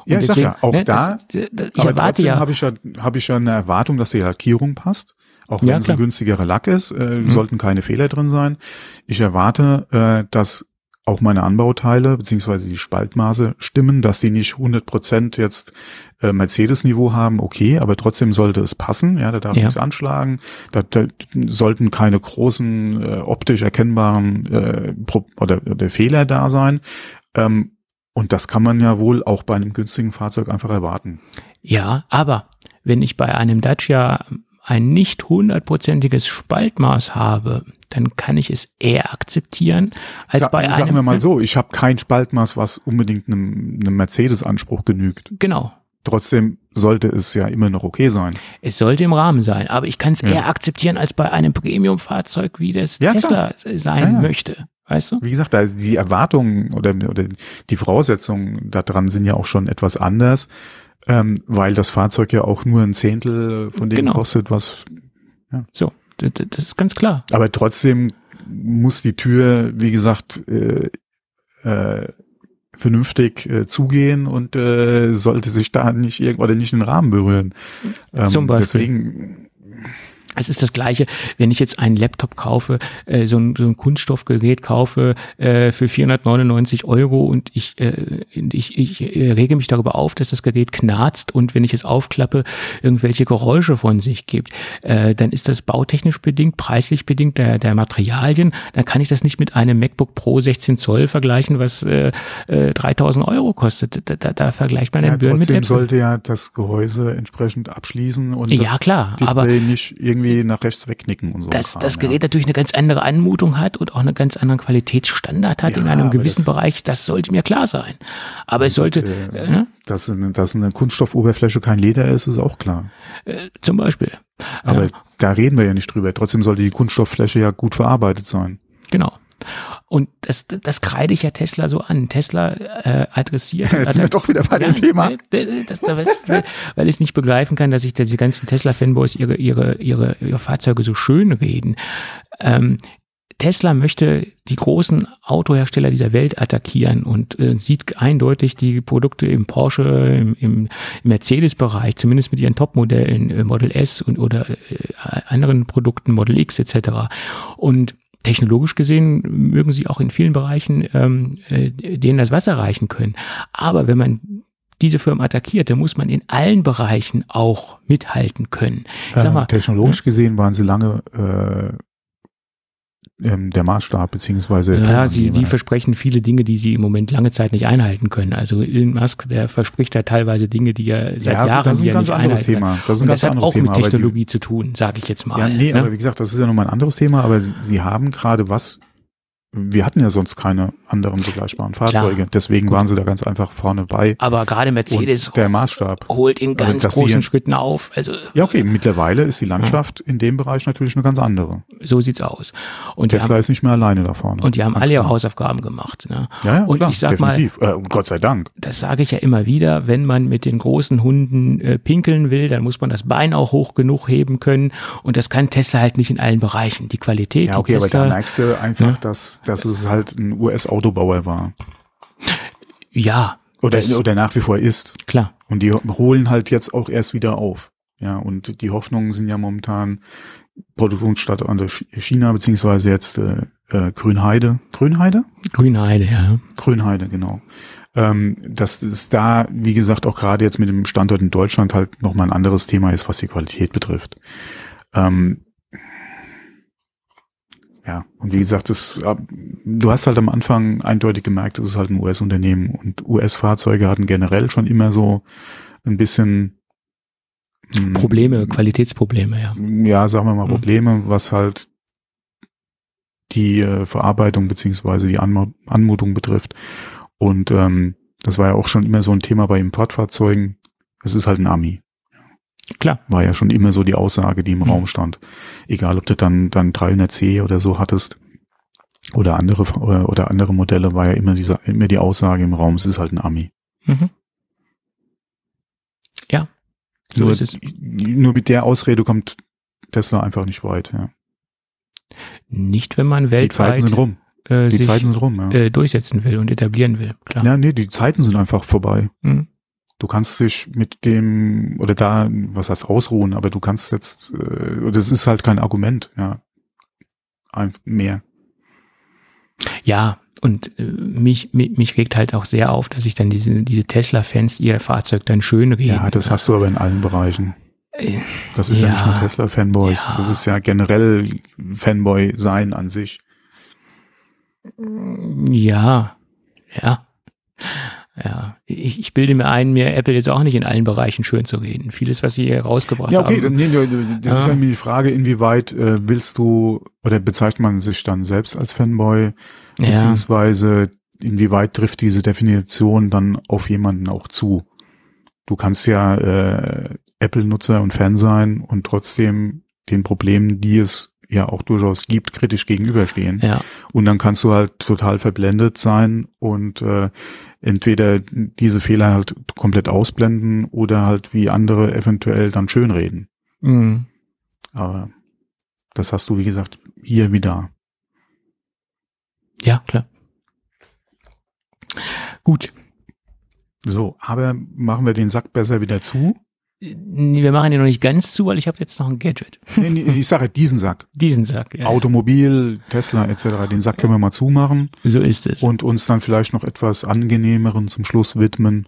Und ja, ich deswegen, sag ja, auch ne, da, das, das, ich aber trotzdem ja, habe ich ja, habe ich ja eine Erwartung, dass die Lackierung passt. Auch wenn ja, es ein günstigerer Lack ist, äh, mhm. sollten keine Fehler drin sein. Ich erwarte, äh, dass auch meine Anbauteile beziehungsweise die Spaltmaße stimmen, dass die nicht 100 Prozent jetzt äh, Mercedes-Niveau haben, okay, aber trotzdem sollte es passen, ja, da darf ja. nichts anschlagen, da, da sollten keine großen äh, optisch erkennbaren äh, oder, oder Fehler da sein. Ähm, und das kann man ja wohl auch bei einem günstigen Fahrzeug einfach erwarten. Ja, aber wenn ich bei einem Dacia ein nicht hundertprozentiges Spaltmaß habe, dann kann ich es eher akzeptieren als Sa bei einem. Sagen wir mal so, ich habe kein Spaltmaß, was unbedingt einem, einem Mercedes-Anspruch genügt. Genau. Trotzdem sollte es ja immer noch okay sein. Es sollte im Rahmen sein, aber ich kann es ja. eher akzeptieren als bei einem Premium-Fahrzeug, wie das ja, Tesla klar. sein ja, möchte. Weißt du? Wie gesagt, da die Erwartungen oder, oder die Voraussetzungen daran sind ja auch schon etwas anders ähm, weil das Fahrzeug ja auch nur ein Zehntel von dem genau. kostet, was. Ja. So, das ist ganz klar. Aber trotzdem muss die Tür, wie gesagt, äh, äh, vernünftig äh, zugehen und äh, sollte sich da nicht irgendwo oder nicht den Rahmen berühren. Ähm, Zum Beispiel. Deswegen es ist das Gleiche, wenn ich jetzt einen Laptop kaufe, äh, so, ein, so ein Kunststoffgerät kaufe äh, für 499 Euro und ich, äh, ich, ich äh, rege mich darüber auf, dass das Gerät knarzt und wenn ich es aufklappe, irgendwelche Geräusche von sich gibt, äh, dann ist das bautechnisch bedingt, preislich bedingt der, der Materialien. Dann kann ich das nicht mit einem MacBook Pro 16 Zoll vergleichen, was äh, äh, 3000 Euro kostet. Da, da, da vergleicht man den ja, Birnen mit Apple. sollte ja das Gehäuse entsprechend abschließen und ja, klar, Display aber nicht irgendwie irgendwie nach rechts wegknicken und so. Dass Kram, das Gerät ja. natürlich eine ganz andere Anmutung hat und auch einen ganz anderen Qualitätsstandard hat ja, in einem gewissen das, Bereich, das sollte mir klar sein. Aber es sollte. Äh, äh, dass, eine, dass eine Kunststoffoberfläche kein Leder ist, ist auch klar. Äh, zum Beispiel. Aber ja. da reden wir ja nicht drüber. Trotzdem sollte die Kunststofffläche ja gut verarbeitet sein. Genau. Und das, das kreide ich ja Tesla so an. Tesla äh, adressiert. Jetzt sind wir doch wieder bei dem Thema. Das, das, weil, weil ich es nicht begreifen kann, dass sich diese ganzen Tesla-Fanboys ihre, ihre, ihre, ihre Fahrzeuge so schön reden. Ähm, Tesla möchte die großen Autohersteller dieser Welt attackieren und äh, sieht eindeutig die Produkte im Porsche, im, im Mercedes-Bereich, zumindest mit ihren Top-Modellen, äh, Model S und oder äh, anderen Produkten, Model X etc. Und technologisch gesehen mögen sie auch in vielen Bereichen ähm, äh, denen das Wasser reichen können. Aber wenn man diese Firmen attackiert, dann muss man in allen Bereichen auch mithalten können. Ich sag mal, technologisch gesehen waren sie lange äh, ähm, der Maßstab beziehungsweise ja, sie, sie versprechen viele Dinge, die sie im Moment lange Zeit nicht einhalten können. Also Elon Musk, der verspricht da teilweise Dinge, die er seit ja, Jahren das ist ein ganz anderes Thema. Das ist ein ganz das hat auch Thema, mit Technologie die, zu tun, sage ich jetzt mal. Ja, nee, ne? aber wie gesagt, das ist ja nochmal ein anderes Thema. Aber sie, sie haben gerade was wir hatten ja sonst keine anderen begleichbaren Fahrzeuge. Klar. Deswegen Gut. waren sie da ganz einfach vorne bei. Aber gerade Mercedes der Maßstab holt in ganz also, großen Schritten auf. Also ja, okay. Mittlerweile ist die Landschaft ja. in dem Bereich natürlich eine ganz andere. So sieht's aus. Und Tesla haben, ist nicht mehr alleine da vorne. Und die haben alle ihre Hausaufgaben gemacht. Ne? Ja, ja, Und klar, ich sag definitiv. mal, äh, Gott sei Dank. Das sage ich ja immer wieder. Wenn man mit den großen Hunden äh, pinkeln will, dann muss man das Bein auch hoch genug heben können. Und das kann Tesla halt nicht in allen Bereichen. Die Qualität. Ja, okay, aber da merkst du einfach, ja. dass, dass es halt ein US-Autobauer war. Ja. Oder, oder nach wie vor ist. Klar. Und die holen halt jetzt auch erst wieder auf. Ja, und die Hoffnungen sind ja momentan Produktionsstandort China, beziehungsweise jetzt äh, äh, Grünheide. Grünheide? Grünheide, ja. Grünheide, genau. Ähm, dass es da, wie gesagt, auch gerade jetzt mit dem Standort in Deutschland halt nochmal ein anderes Thema ist, was die Qualität betrifft. Ähm, ja, und wie gesagt, das, du hast halt am Anfang eindeutig gemerkt, es ist halt ein US-Unternehmen und US-Fahrzeuge hatten generell schon immer so ein bisschen hm, Probleme, Qualitätsprobleme, ja. Ja, sagen wir mal hm. Probleme, was halt die äh, Verarbeitung beziehungsweise die Anmu Anmutung betrifft. Und ähm, das war ja auch schon immer so ein Thema bei Importfahrzeugen. Es ist halt ein Ami. Klar. War ja schon immer so die Aussage, die im mhm. Raum stand. Egal, ob du dann, dann 300C oder so hattest oder andere, oder andere Modelle, war ja immer diese, immer die Aussage im Raum, es ist halt ein Ami. Mhm. Ja. So nur, ist es. Nur mit der Ausrede kommt Tesla einfach nicht weit, ja. Nicht, wenn man weltweit. Die Zeiten sind rum. Äh, die Zeiten sind rum, ja. Äh, durchsetzen will und etablieren will, klar. Ja, nee, die Zeiten sind einfach vorbei. Mhm. Du kannst dich mit dem oder da, was heißt ausruhen, aber du kannst jetzt, äh, das ist halt kein Argument, ja, ein, mehr. Ja, und äh, mich, mich, mich regt halt auch sehr auf, dass sich dann diese, diese Tesla-Fans ihr Fahrzeug dann schön reden. Ja, das hast du aber in allen Bereichen. Äh, das ist ja, ja nicht nur Tesla-Fanboys, ja. das ist ja generell Fanboy sein an sich. Ja, ja. Ja, ich, ich bilde mir ein, mir Apple jetzt auch nicht in allen Bereichen schön zu reden. Vieles, was sie hier rausgebracht haben. Ja, okay, haben. Nee, das ja. ist ja die Frage, inwieweit äh, willst du oder bezeichnet man sich dann selbst als Fanboy, beziehungsweise inwieweit trifft diese Definition dann auf jemanden auch zu? Du kannst ja äh, Apple-Nutzer und Fan sein und trotzdem den Problemen, die es ja auch durchaus gibt, kritisch gegenüberstehen. Ja. Und dann kannst du halt total verblendet sein und äh, entweder diese Fehler halt komplett ausblenden oder halt wie andere eventuell dann schönreden. Mhm. Aber das hast du, wie gesagt, hier wie da. Ja, klar. Gut. So, aber machen wir den Sack besser wieder zu? Wir machen den noch nicht ganz zu, weil ich habe jetzt noch ein Gadget. Nee, nee, ich sage diesen Sack. Diesen Sack, ja. Automobil, Tesla etc. Den Sack können wir mal zumachen. So ist es. Und uns dann vielleicht noch etwas angenehmeren zum Schluss widmen.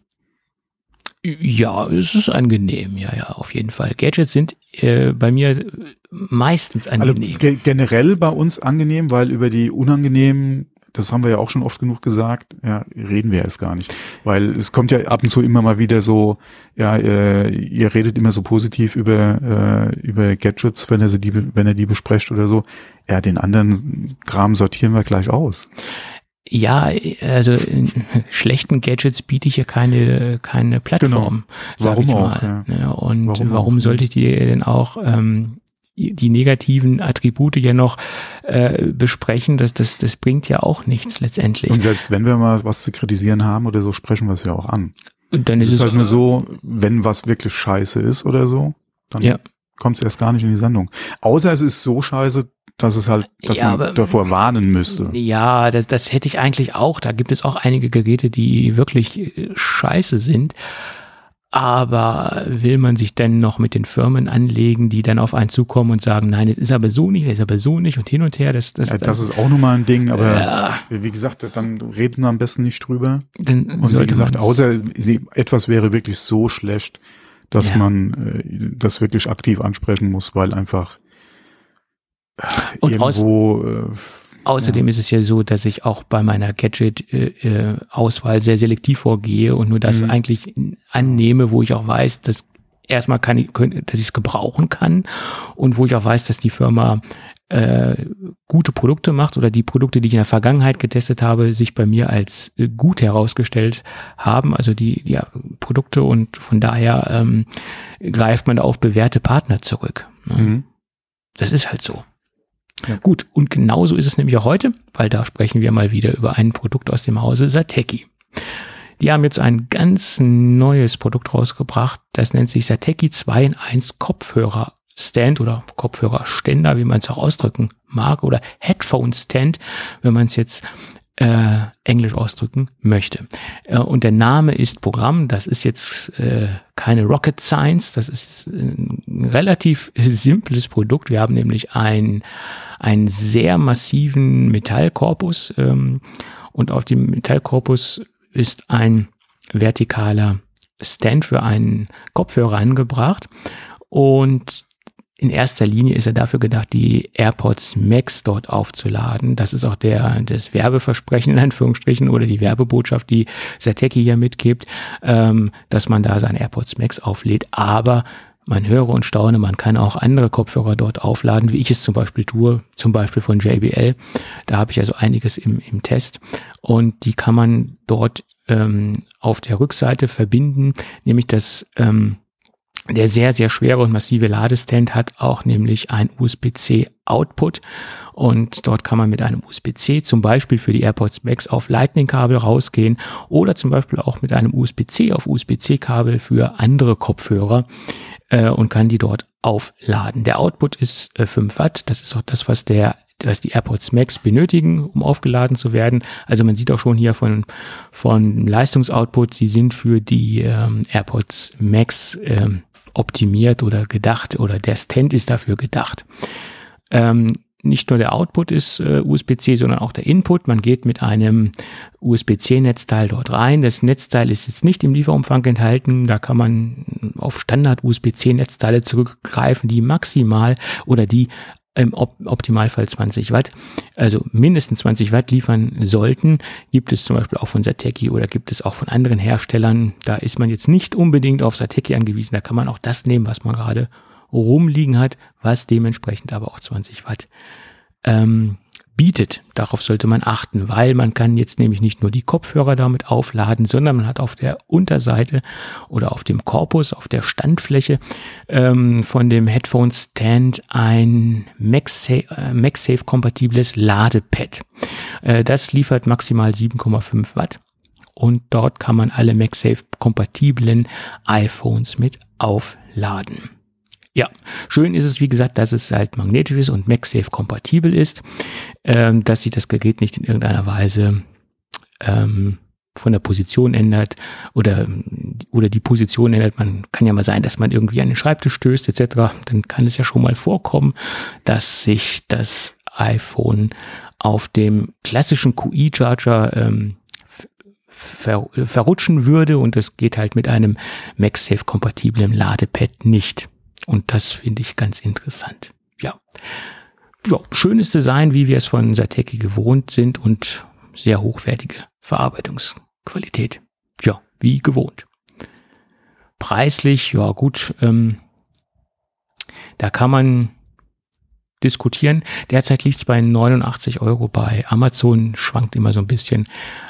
Ja, es ist angenehm, ja, ja, auf jeden Fall. Gadgets sind äh, bei mir meistens also angenehm. Also ge generell bei uns angenehm, weil über die unangenehmen das haben wir ja auch schon oft genug gesagt, ja, reden wir erst gar nicht. Weil es kommt ja ab und zu immer mal wieder so, ja, äh, ihr redet immer so positiv über, äh, über Gadgets, wenn er sie die, wenn er die besprecht oder so. Ja, den anderen Kram sortieren wir gleich aus. Ja, also in schlechten Gadgets biete ich ja keine keine Plattform. Genau. Warum auch? Ja. Ne, und warum, warum auch? sollte ich die denn auch ähm, die negativen Attribute ja noch äh, besprechen, das, das, das bringt ja auch nichts letztendlich. Und selbst wenn wir mal was zu kritisieren haben oder so, sprechen wir es ja auch an. Und dann ist es ist halt nur so, wenn was wirklich scheiße ist oder so, dann ja. kommt es erst gar nicht in die Sendung. Außer es ist so scheiße, dass es halt, dass ja, man aber, davor warnen müsste. Ja, das, das hätte ich eigentlich auch. Da gibt es auch einige Geräte, die wirklich äh, scheiße sind. Aber will man sich denn noch mit den Firmen anlegen, die dann auf einen zukommen und sagen, nein, das ist aber so nicht, das ist aber so nicht und hin und her, das, das, ja, das ist auch nochmal ein Ding, aber ja. wie gesagt, dann reden wir am besten nicht drüber. Dann und wie gesagt, außer sie, etwas wäre wirklich so schlecht, dass ja. man äh, das wirklich aktiv ansprechen muss, weil einfach und irgendwo äh, Außerdem ja. ist es ja so, dass ich auch bei meiner Gadget-Auswahl äh, äh sehr selektiv vorgehe und nur das mhm. eigentlich annehme, wo ich auch weiß, dass erstmal kann ich, dass ich es gebrauchen kann und wo ich auch weiß, dass die Firma äh, gute Produkte macht oder die Produkte, die ich in der Vergangenheit getestet habe, sich bei mir als äh, gut herausgestellt haben. Also die, die Produkte und von daher ähm, greift man auf bewährte Partner zurück. Ne? Mhm. Das ist halt so. Ja. Gut, und genauso ist es nämlich auch heute, weil da sprechen wir mal wieder über ein Produkt aus dem Hause Sateki. Die haben jetzt ein ganz neues Produkt rausgebracht, das nennt sich Sateki 2 in 1 Kopfhörer Stand oder Kopfhörerständer, wie man es auch ausdrücken mag, oder Headphone Stand, wenn man es jetzt äh, Englisch ausdrücken möchte. Äh, und der Name ist Programm. Das ist jetzt äh, keine Rocket Science. Das ist ein relativ simples Produkt. Wir haben nämlich ein einen sehr massiven Metallkorpus ähm, und auf dem Metallkorpus ist ein vertikaler Stand für einen Kopfhörer angebracht und in erster Linie ist er dafür gedacht, die AirPods Max dort aufzuladen. Das ist auch der, das Werbeversprechen in Anführungsstrichen oder die Werbebotschaft, die Sateki hier mitgibt, ähm, dass man da seine AirPods Max auflädt. Aber man höre und staune, man kann auch andere Kopfhörer dort aufladen, wie ich es zum Beispiel tue, zum Beispiel von JBL. Da habe ich also einiges im, im Test. Und die kann man dort ähm, auf der Rückseite verbinden, nämlich das ähm, der sehr, sehr schwere und massive Ladestand hat auch nämlich ein USB-C Output. Und dort kann man mit einem USB-C zum Beispiel für die AirPods Max auf Lightning-Kabel rausgehen oder zum Beispiel auch mit einem USB-C auf USB-C-Kabel für andere Kopfhörer äh, und kann die dort aufladen. Der Output ist äh, 5 Watt, das ist auch das, was der was die AirPods Max benötigen, um aufgeladen zu werden. Also man sieht auch schon hier von, von Leistungsoutput, sie sind für die ähm, AirPods Max ähm, optimiert oder gedacht oder der Stand ist dafür gedacht. Ähm, nicht nur der Output ist äh, USB-C, sondern auch der Input. Man geht mit einem USB-C-Netzteil dort rein. Das Netzteil ist jetzt nicht im Lieferumfang enthalten. Da kann man auf Standard USB-C-Netzteile zurückgreifen, die maximal oder die im Optimalfall 20 Watt, also mindestens 20 Watt liefern sollten. Gibt es zum Beispiel auch von Sateki oder gibt es auch von anderen Herstellern. Da ist man jetzt nicht unbedingt auf Sateki angewiesen. Da kann man auch das nehmen, was man gerade rumliegen hat, was dementsprechend aber auch 20 Watt ähm, bietet. Darauf sollte man achten, weil man kann jetzt nämlich nicht nur die Kopfhörer damit aufladen, sondern man hat auf der Unterseite oder auf dem Korpus, auf der Standfläche ähm, von dem Headphone Stand ein MagSafe-kompatibles äh, Ladepad. Äh, das liefert maximal 7,5 Watt und dort kann man alle MagSafe-kompatiblen iPhones mit aufladen. Ja, schön ist es, wie gesagt, dass es halt magnetisch ist und MagSafe kompatibel ist, ähm, dass sich das Gerät nicht in irgendeiner Weise ähm, von der Position ändert oder, oder die Position ändert. Man kann ja mal sein, dass man irgendwie an den Schreibtisch stößt etc. Dann kann es ja schon mal vorkommen, dass sich das iPhone auf dem klassischen QI-Charger ähm, ver verrutschen würde und es geht halt mit einem MagSafe-kompatiblen Ladepad nicht. Und das finde ich ganz interessant. Ja. ja, schönes Design, wie wir es von Sateki gewohnt sind und sehr hochwertige Verarbeitungsqualität. Ja, wie gewohnt. Preislich, ja gut, ähm, da kann man diskutieren. Derzeit liegt es bei 89 Euro bei Amazon, schwankt immer so ein bisschen,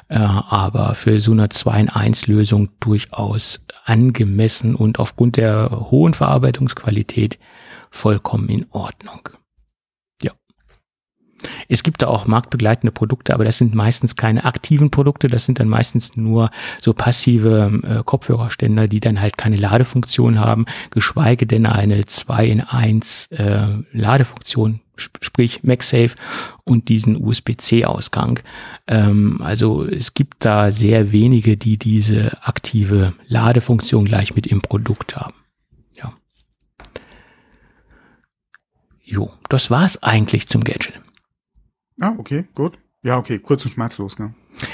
äh, aber für so eine 2 in 1 Lösung durchaus angemessen und aufgrund der hohen Verarbeitungsqualität vollkommen in Ordnung. Es gibt da auch marktbegleitende Produkte, aber das sind meistens keine aktiven Produkte, das sind dann meistens nur so passive äh, Kopfhörerständer, die dann halt keine Ladefunktion haben, geschweige denn eine 2 in 1 äh, Ladefunktion, sp sprich MagSafe und diesen USB-C-Ausgang. Ähm, also es gibt da sehr wenige, die diese aktive Ladefunktion gleich mit im Produkt haben. Ja. Jo, das war's eigentlich zum Gadget. Ah, okay, gut. Ja, okay, kurz und schmerzlos, ne?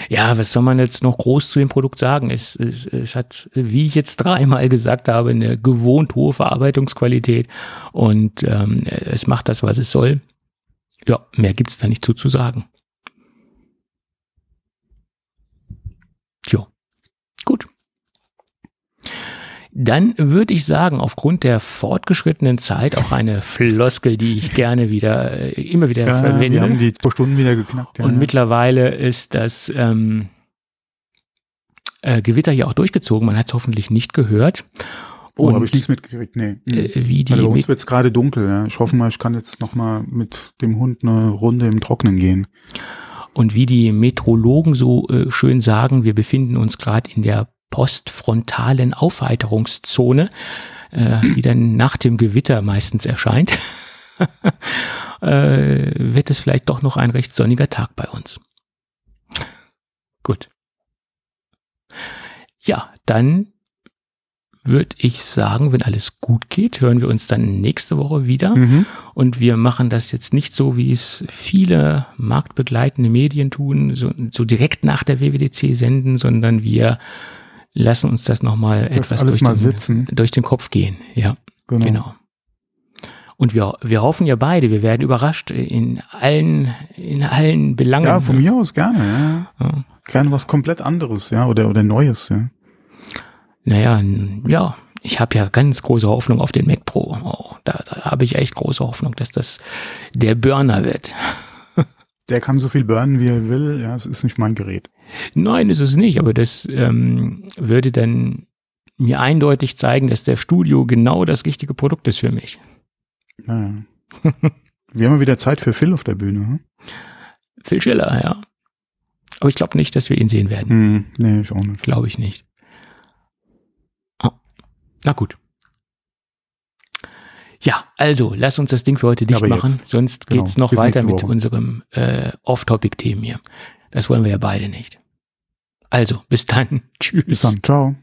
Ja, was soll man jetzt noch groß zu dem Produkt sagen? Es, es, es hat, wie ich jetzt dreimal gesagt habe, eine gewohnt hohe Verarbeitungsqualität und ähm, es macht das, was es soll. Ja, mehr gibt's da nicht zu, zu sagen. Jo. Gut. Dann würde ich sagen, aufgrund der fortgeschrittenen Zeit auch eine Floskel, die ich gerne wieder, äh, immer wieder Ja, verwende. wir haben die zwei Stunden wieder geknackt. Ja, Und ja. mittlerweile ist das ähm, äh, Gewitter hier auch durchgezogen. Man hat es hoffentlich nicht gehört. oh, Und habe ich nichts mitgekriegt, nee. äh, wie die also bei uns mit, wird's gerade dunkel, ja. Ich hoffe mal, ich kann jetzt noch mal mit dem Hund eine Runde im Trocknen gehen. und wie die Metrologen so äh, schön sagen, wir befinden uns gerade in der postfrontalen Aufheiterungszone, äh, die dann nach dem Gewitter meistens erscheint. äh, wird es vielleicht doch noch ein recht sonniger Tag bei uns. Gut. Ja, dann würde ich sagen, wenn alles gut geht, hören wir uns dann nächste Woche wieder. Mhm. Und wir machen das jetzt nicht so, wie es viele marktbegleitende Medien tun, so, so direkt nach der WWDC senden, sondern wir lassen uns das nochmal etwas durch mal den, durch den Kopf gehen. Ja, Genau. genau. Und wir, wir hoffen ja beide, wir werden überrascht in allen, in allen Belangen. Ja, von mir aus gerne, ja. Ja. Gerne was komplett anderes, ja, oder, oder Neues, ja. Naja, ja, ich habe ja ganz große Hoffnung auf den Mac Pro. Oh, da da habe ich echt große Hoffnung, dass das der Burner wird. Der kann so viel burnen, wie er will, ja, es ist nicht mein Gerät. Nein, ist es nicht, aber das ähm, würde dann mir eindeutig zeigen, dass der Studio genau das richtige Produkt ist für mich. Ja. ja. Wir haben wieder Zeit für Phil auf der Bühne. Hm? Phil Schiller, ja. Aber ich glaube nicht, dass wir ihn sehen werden. Hm, nee, ich auch nicht. Glaube ich nicht. Ah, na gut. Ja, also, lass uns das Ding für heute dicht Aber machen, jetzt. sonst Genau. geht's noch Bis weiter mit unserem äh, Off-Topic-Themen hier. Das wollen wir ja beide nicht. Also, bis dann. Tschüss. Bis dann. Ciao.